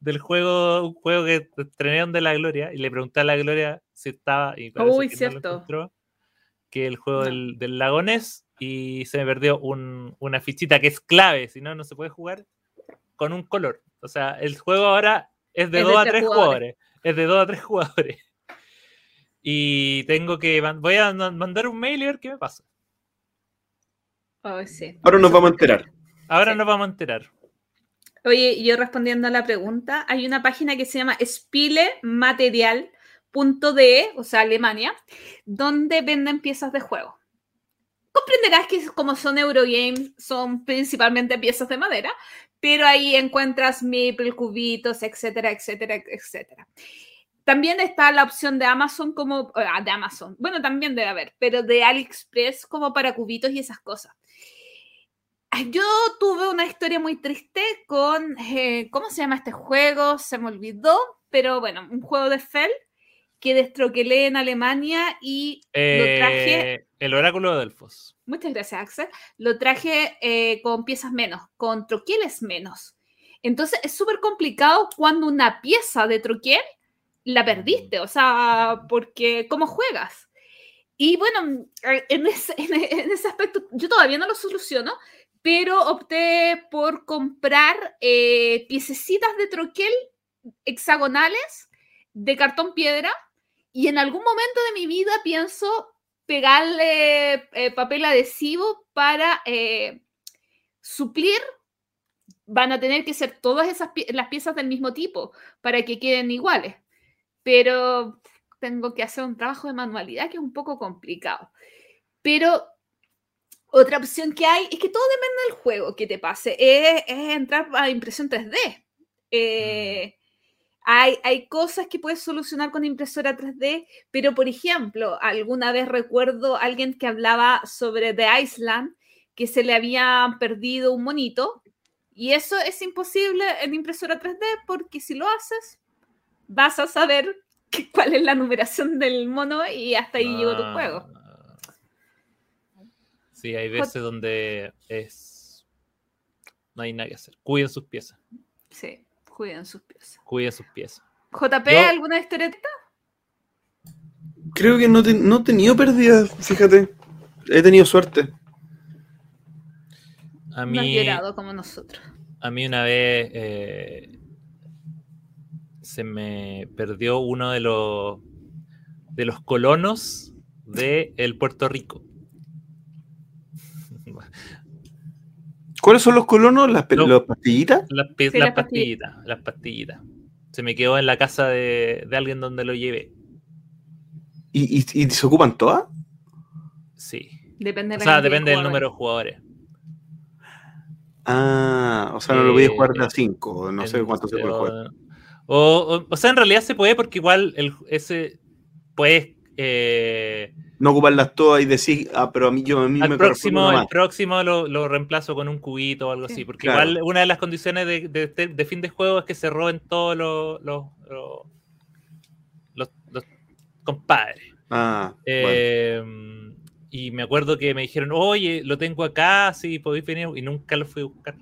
del juego, un juego que estrenaron de la Gloria, y le pregunté a la Gloria si estaba, y Uy, no cierto. encontró. Que el juego del, del lagonés, y se me perdió un- una fichita que es clave, si no, no se puede jugar con un color. O sea, el juego ahora es de Es de 2 a tres 3 jugadores. jugadores. Es de 2 a 3 jugadores. [laughs] Y tengo que. Voy a man- mandar un mail y ver qué me pasa. Ay, sí. Ahora nos vamos a enterar. Ahora Sí. nos vamos a enterar. Oye, yo respondiendo a la pregunta, hay una página que se llama spilematerial.de, o sea, Alemania, donde venden piezas de juego. Comprenderás que como son Eurogames, son principalmente piezas de madera, pero ahí encuentras meeple, cubitos, etcétera, etcétera, etcétera. También está la opción de Amazon como, ah, de Amazon, bueno, también debe haber, pero de AliExpress como para cubitos y esas cosas. Yo tuve una historia muy triste con, eh, ¿cómo se llama este juego? Se me olvidó, pero bueno, un juego de Fell que destroquelé en Alemania y lo traje, Eh, el oráculo de Delfos. muchas gracias Axel, lo traje eh, con piezas menos, con troqueles menos. Entonces es súper complicado cuando una pieza de troquel la perdiste, o sea, porque ¿cómo juegas? Y bueno, en ese, [laughs] en ese aspecto yo todavía no lo soluciono, pero opté por comprar eh, piececitas de troquel hexagonales de cartón piedra y en algún momento de mi vida pienso pegarle eh, papel adhesivo para eh, suplir. Van a tener que ser todas esas las piezas del mismo tipo para que queden iguales. Pero tengo que hacer un trabajo de manualidad que es un poco complicado. Pero otra opción que hay es que todo depende del juego que te pase. Es, entrar a impresión 3D. Eh, hay, hay cosas que puedes solucionar con impresora 3D, pero por ejemplo, alguna vez recuerdo a alguien que hablaba sobre The Island, que se le había perdido un monito, y eso es imposible en impresora 3D porque si lo haces, vas a saber [laughs] que- cuál es la numeración del mono y hasta ahí llegó tu juego. Ah. Sí, hay veces donde es. No hay nada que hacer. Cuiden sus piezas. Sí, cuiden sus piezas. Cuiden sus piezas. JP, Yo- ¿alguna historieta? Creo que no, te- no he tenido pérdidas, fíjate. He tenido suerte. A No has mí, llorado como nosotros. a mí una vez eh, se me perdió uno de los de los colonos de el Puerto Rico. ¿Cuáles son los colonos? ¿Las, pe- pastillitas? Las, pi- Sí, las las pastillitas. pastillitas, las pastillitas. Se me quedó en la casa de, de alguien donde lo llevé. ¿Y, y, y se ocupan todas? Sí. Depende O de la sea, de depende del número de jugadores. Ah, o sea, no lo voy a jugar de Eh, a 5, no sé cuánto se puede o- jugar. O, o, o sea, en realidad se puede porque igual el, ese puedes eh, No ocuparlas todas y decir, ah, pero a mí, yo, a mí al me próximo, el próximo lo, lo reemplazo con un cubito o algo Sí. así. Porque Claro. igual una de las condiciones de, de- de- de fin de juego es que se roben todos los, los, los, los- los compadres. Ah, bueno. Eh, Y me acuerdo que me dijeron, oye, lo tengo acá, si podéis venir, y nunca lo fui a buscar.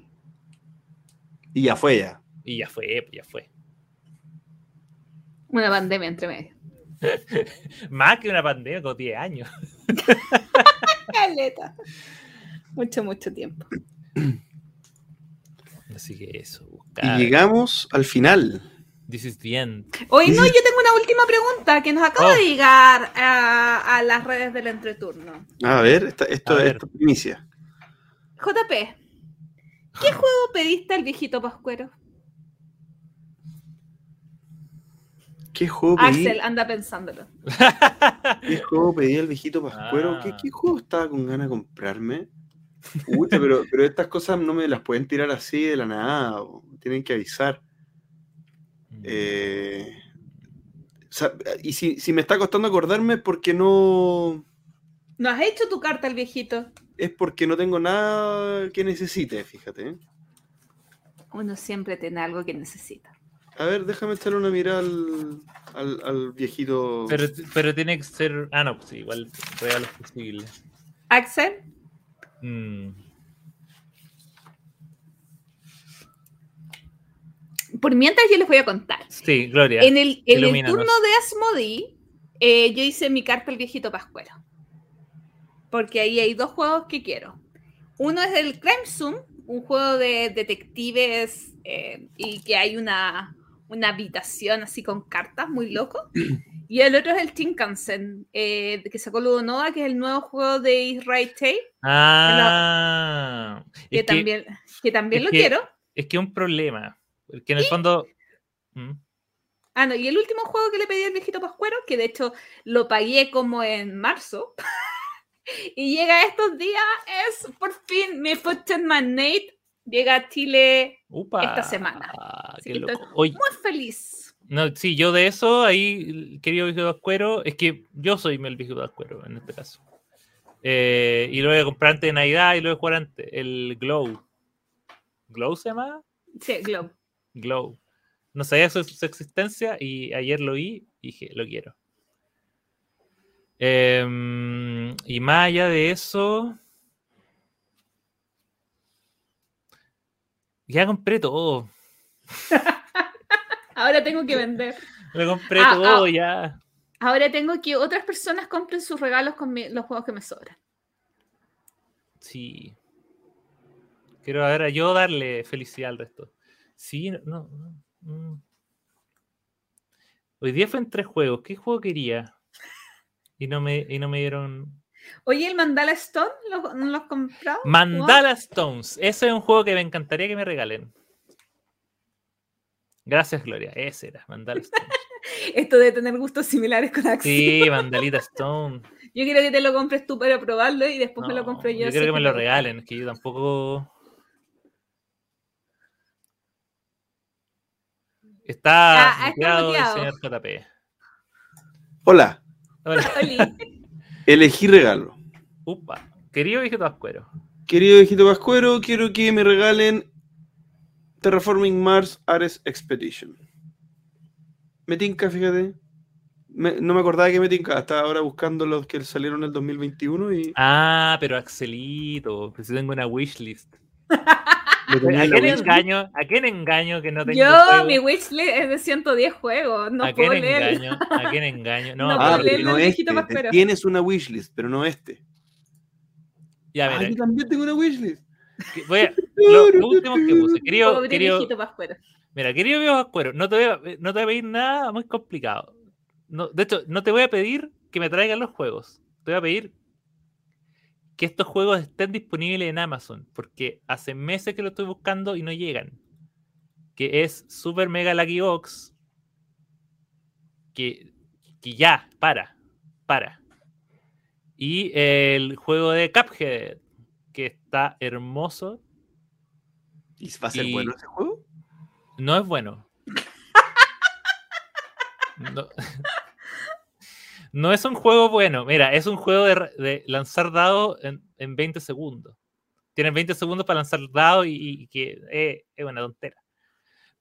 Y ya fue ya. Y ya fue, pues ya fue. Una pandemia entre medio. [laughs] Más que una pandemia, como 10 años. [laughs] Caleta. Mucho, mucho tiempo. Así que eso, Y llegamos al final. This is the end. Hoy no, yo tengo una última pregunta que nos acaba Oh. de llegar a, a las redes del entreturno. A ver, esta- esto, A ver. esto es primicia. JP, ¿qué [laughs] juego pediste al viejito Pascuero? ¿Qué juego pedí? Axel, anda pensándolo. [laughs] ¿Qué juego pedí al viejito Pascuero? ¿Qué, Ah. qué juego estaba con ganas de comprarme? Uy, pero, pero estas cosas no me las pueden tirar así de la nada. o Tienen que avisar. Eh, o sea, y si, si me está costando acordarme es porque no. ¿No has hecho tu carta al viejito? Es porque no tengo nada que necesite, fíjate. ¿eh? Uno siempre tiene algo que necesita. A ver, déjame echarle una mirada al, al, al viejito. Pero, pero tiene que ser. Ah, no, pues sí, igual real es posible. Axel, Mm, por mientras yo les voy a contar. Sí, Gloria. En el, en el turno de Asmodee, eh, yo hice mi carta al viejito Pascuero. porque ahí hay dos juegos que quiero. Uno es el Crime Zoom, un juego de detectives eh, y que hay una, una habitación así con cartas, muy loco. Y el otro es el Tinkansen, eh, que sacó Ludonoda, que es el nuevo juego de Israel Tay, Ah. que, también, que también lo quiero. Es que es un problema. Porque en el fondo. ¿Mm? Ah, no, y el último juego que le pedí al viejito Pascuero, que de hecho lo pagué como en marzo, [laughs] y llega estos días, es por fin mi Footman Magnate, llega a Chile Upa. Esta semana. Así qué que loco. estoy Oye, muy feliz. no, sí, yo de eso, ahí, querido viejito Pascuero, es que yo soy el viejito Pascuero en este caso. Eh, y lo voy a comprar antes de Navidad y lo voy a jugar antes. El Glow. ¿Glow se llama? Sí, Globe. Glow. No sabía su, su existencia y ayer lo vi y dije, lo quiero. Em, y más allá de eso, ya compré todo. [laughs] Ahora tengo que vender. Lo compré Ah, todo ah. ya. Ahora tengo que otras personas compren sus regalos con mi- los juegos que me sobran. Sí. Quiero ahora yo darle felicidad al resto. Sí, no, no, no, mm. Hoy día fue en tres juegos. ¿Qué juego quería? Y no me, y no me dieron. Oye, ¿el Mandala Stone lo- no lo has comprado? Mandala Stones. Ese es un juego que me encantaría que me regalen. Gracias, Gloria. Ese era, Mandala Stones. [laughs] Esto de tener gustos similares con Axel. Sí, Mandalita Stone. Yo quiero que te lo compres tú para probarlo y después me lo compro yo. yo quiero que me lo regalen, es que yo tampoco. Está Ah, está el señor JP. Hola, Hola. Oli. [laughs] elegí regalo. Upa. Querido viejito Pascuero. Querido viejito Pascuero, quiero que me regalen Terraforming Mars Ares Expedition. Me tinca, fíjate. Me- no me acordaba que me tinca. Estaba ahora buscando los que salieron en el 2021 y Ah, pero Axelito, pues tengo una wishlist. [laughs] ¿A quién engaño? ¿A quién engaño que no tengo Yo, juego? mi wishlist es de 110 juegos. No ¿A puedo quién leer. engaño? ¿A quién engaño? [laughs] No, No Ah, no este. Tienes una wishlist, pero no este. ya, Ah, mira, yo también tengo una wishlist. voy a- [laughs] lo, lo último que puse. Querido, Pobre querido, viejito Pascuero. Mira, querido viejo Pascuero, no te, voy a, no te voy a pedir nada muy complicado. No, de hecho, no te voy a pedir que me traigan los juegos. Te voy a pedir que estos juegos estén disponibles en Amazon, porque hace meses que lo estoy buscando y no llegan. Que es Super Mega Lucky Box. Que, que ya, para, para. Y el juego de Cuphead, que está hermoso. ¿Y va a ser Y- bueno ese juego? No es bueno. [laughs] No, [laughs] No es un juego bueno. Mira, es un juego de, lanzar dados en, en 20 segundos. Tienes 20 segundos para lanzar dados y, que eh, es una tontera.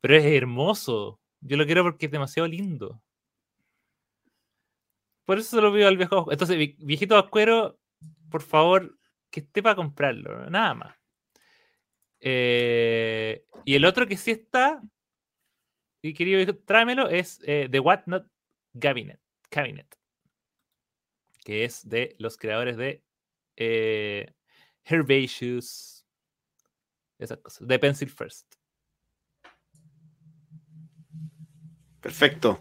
Pero es hermoso. Yo lo quiero porque es demasiado lindo. Por eso se lo pido al viejo. Entonces, vi- viejito Vascuero, por favor, que esté para comprarlo. Nada más. Eh, y el otro que sí está, y querido tráemelo, es eh, The What Not Cabinet, Cabinet, que es de los creadores de eh, Herbaceous, esas cosas, de Pencil First. Perfecto.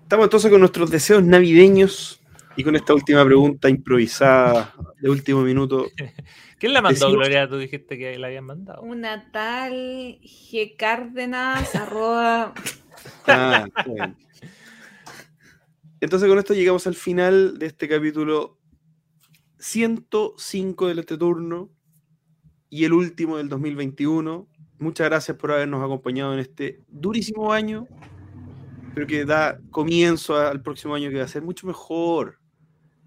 Estamos entonces con nuestros deseos navideños y con esta última pregunta improvisada de último minuto. [laughs] ¿Quién la mandó, Decimos- Gloria? Tú dijiste que la habían mandado. Una tal G. Cárdenas, [laughs] arroba. Ah, bien. Entonces con esto llegamos al final de este capítulo 105 del este turno y el último del 2021. Muchas gracias por habernos acompañado en este durísimo año, pero que da comienzo al próximo año que va a ser mucho mejor,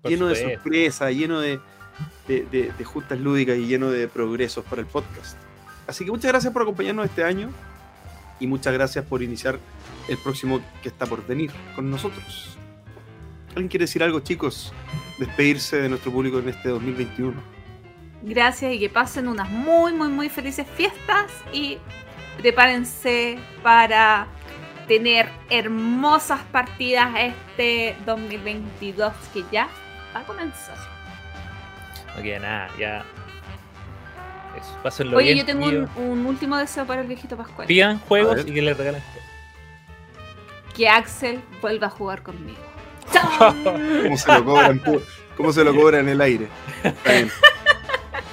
Por lleno de sorpresas, lleno de, de- de- de juntas lúdicas y lleno de progresos para el podcast. Así que muchas gracias por acompañarnos este año y muchas gracias por iniciar el próximo que está por venir con nosotros. ¿Alguien quiere decir algo, chicos? Despedirse de nuestro público en este 2021. Gracias y que pasen unas muy, muy, muy felices fiestas y prepárense para tener hermosas partidas este 2022 que ya va a comenzar. No queda nada, ya. Eso, pásenlo Oye, bien, yo tengo un, un último deseo para el viejito Pascual. Pidan juegos y que les regalen juegos. Que Axel vuelva a jugar conmigo. ¿Cómo se lo cobran, cómo se lo cobran en el aire? Está bien.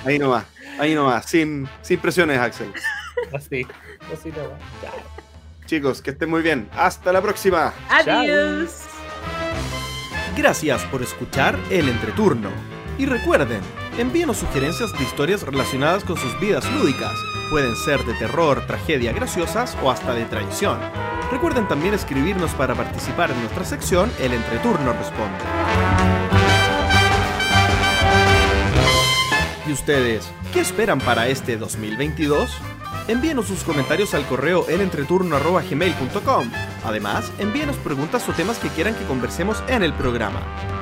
Ahí nomás, ahí nomás, sin, sin presiones, Axel. Así, así no va. Chao. Chicos, que estén muy bien. Hasta la próxima. Adiós. Gracias por escuchar El Entreturno. Y recuerden, envíenos sugerencias de historias relacionadas con sus vidas lúdicas. Pueden ser de terror, tragedia, graciosas o hasta de traición. Recuerden también escribirnos para participar en nuestra sección El Entreturno Responde. ¿Y ustedes qué esperan para este 2022? Envíenos sus comentarios al correo elentreturno.gmail.com. Además, envíenos preguntas o temas que quieran que conversemos en el programa.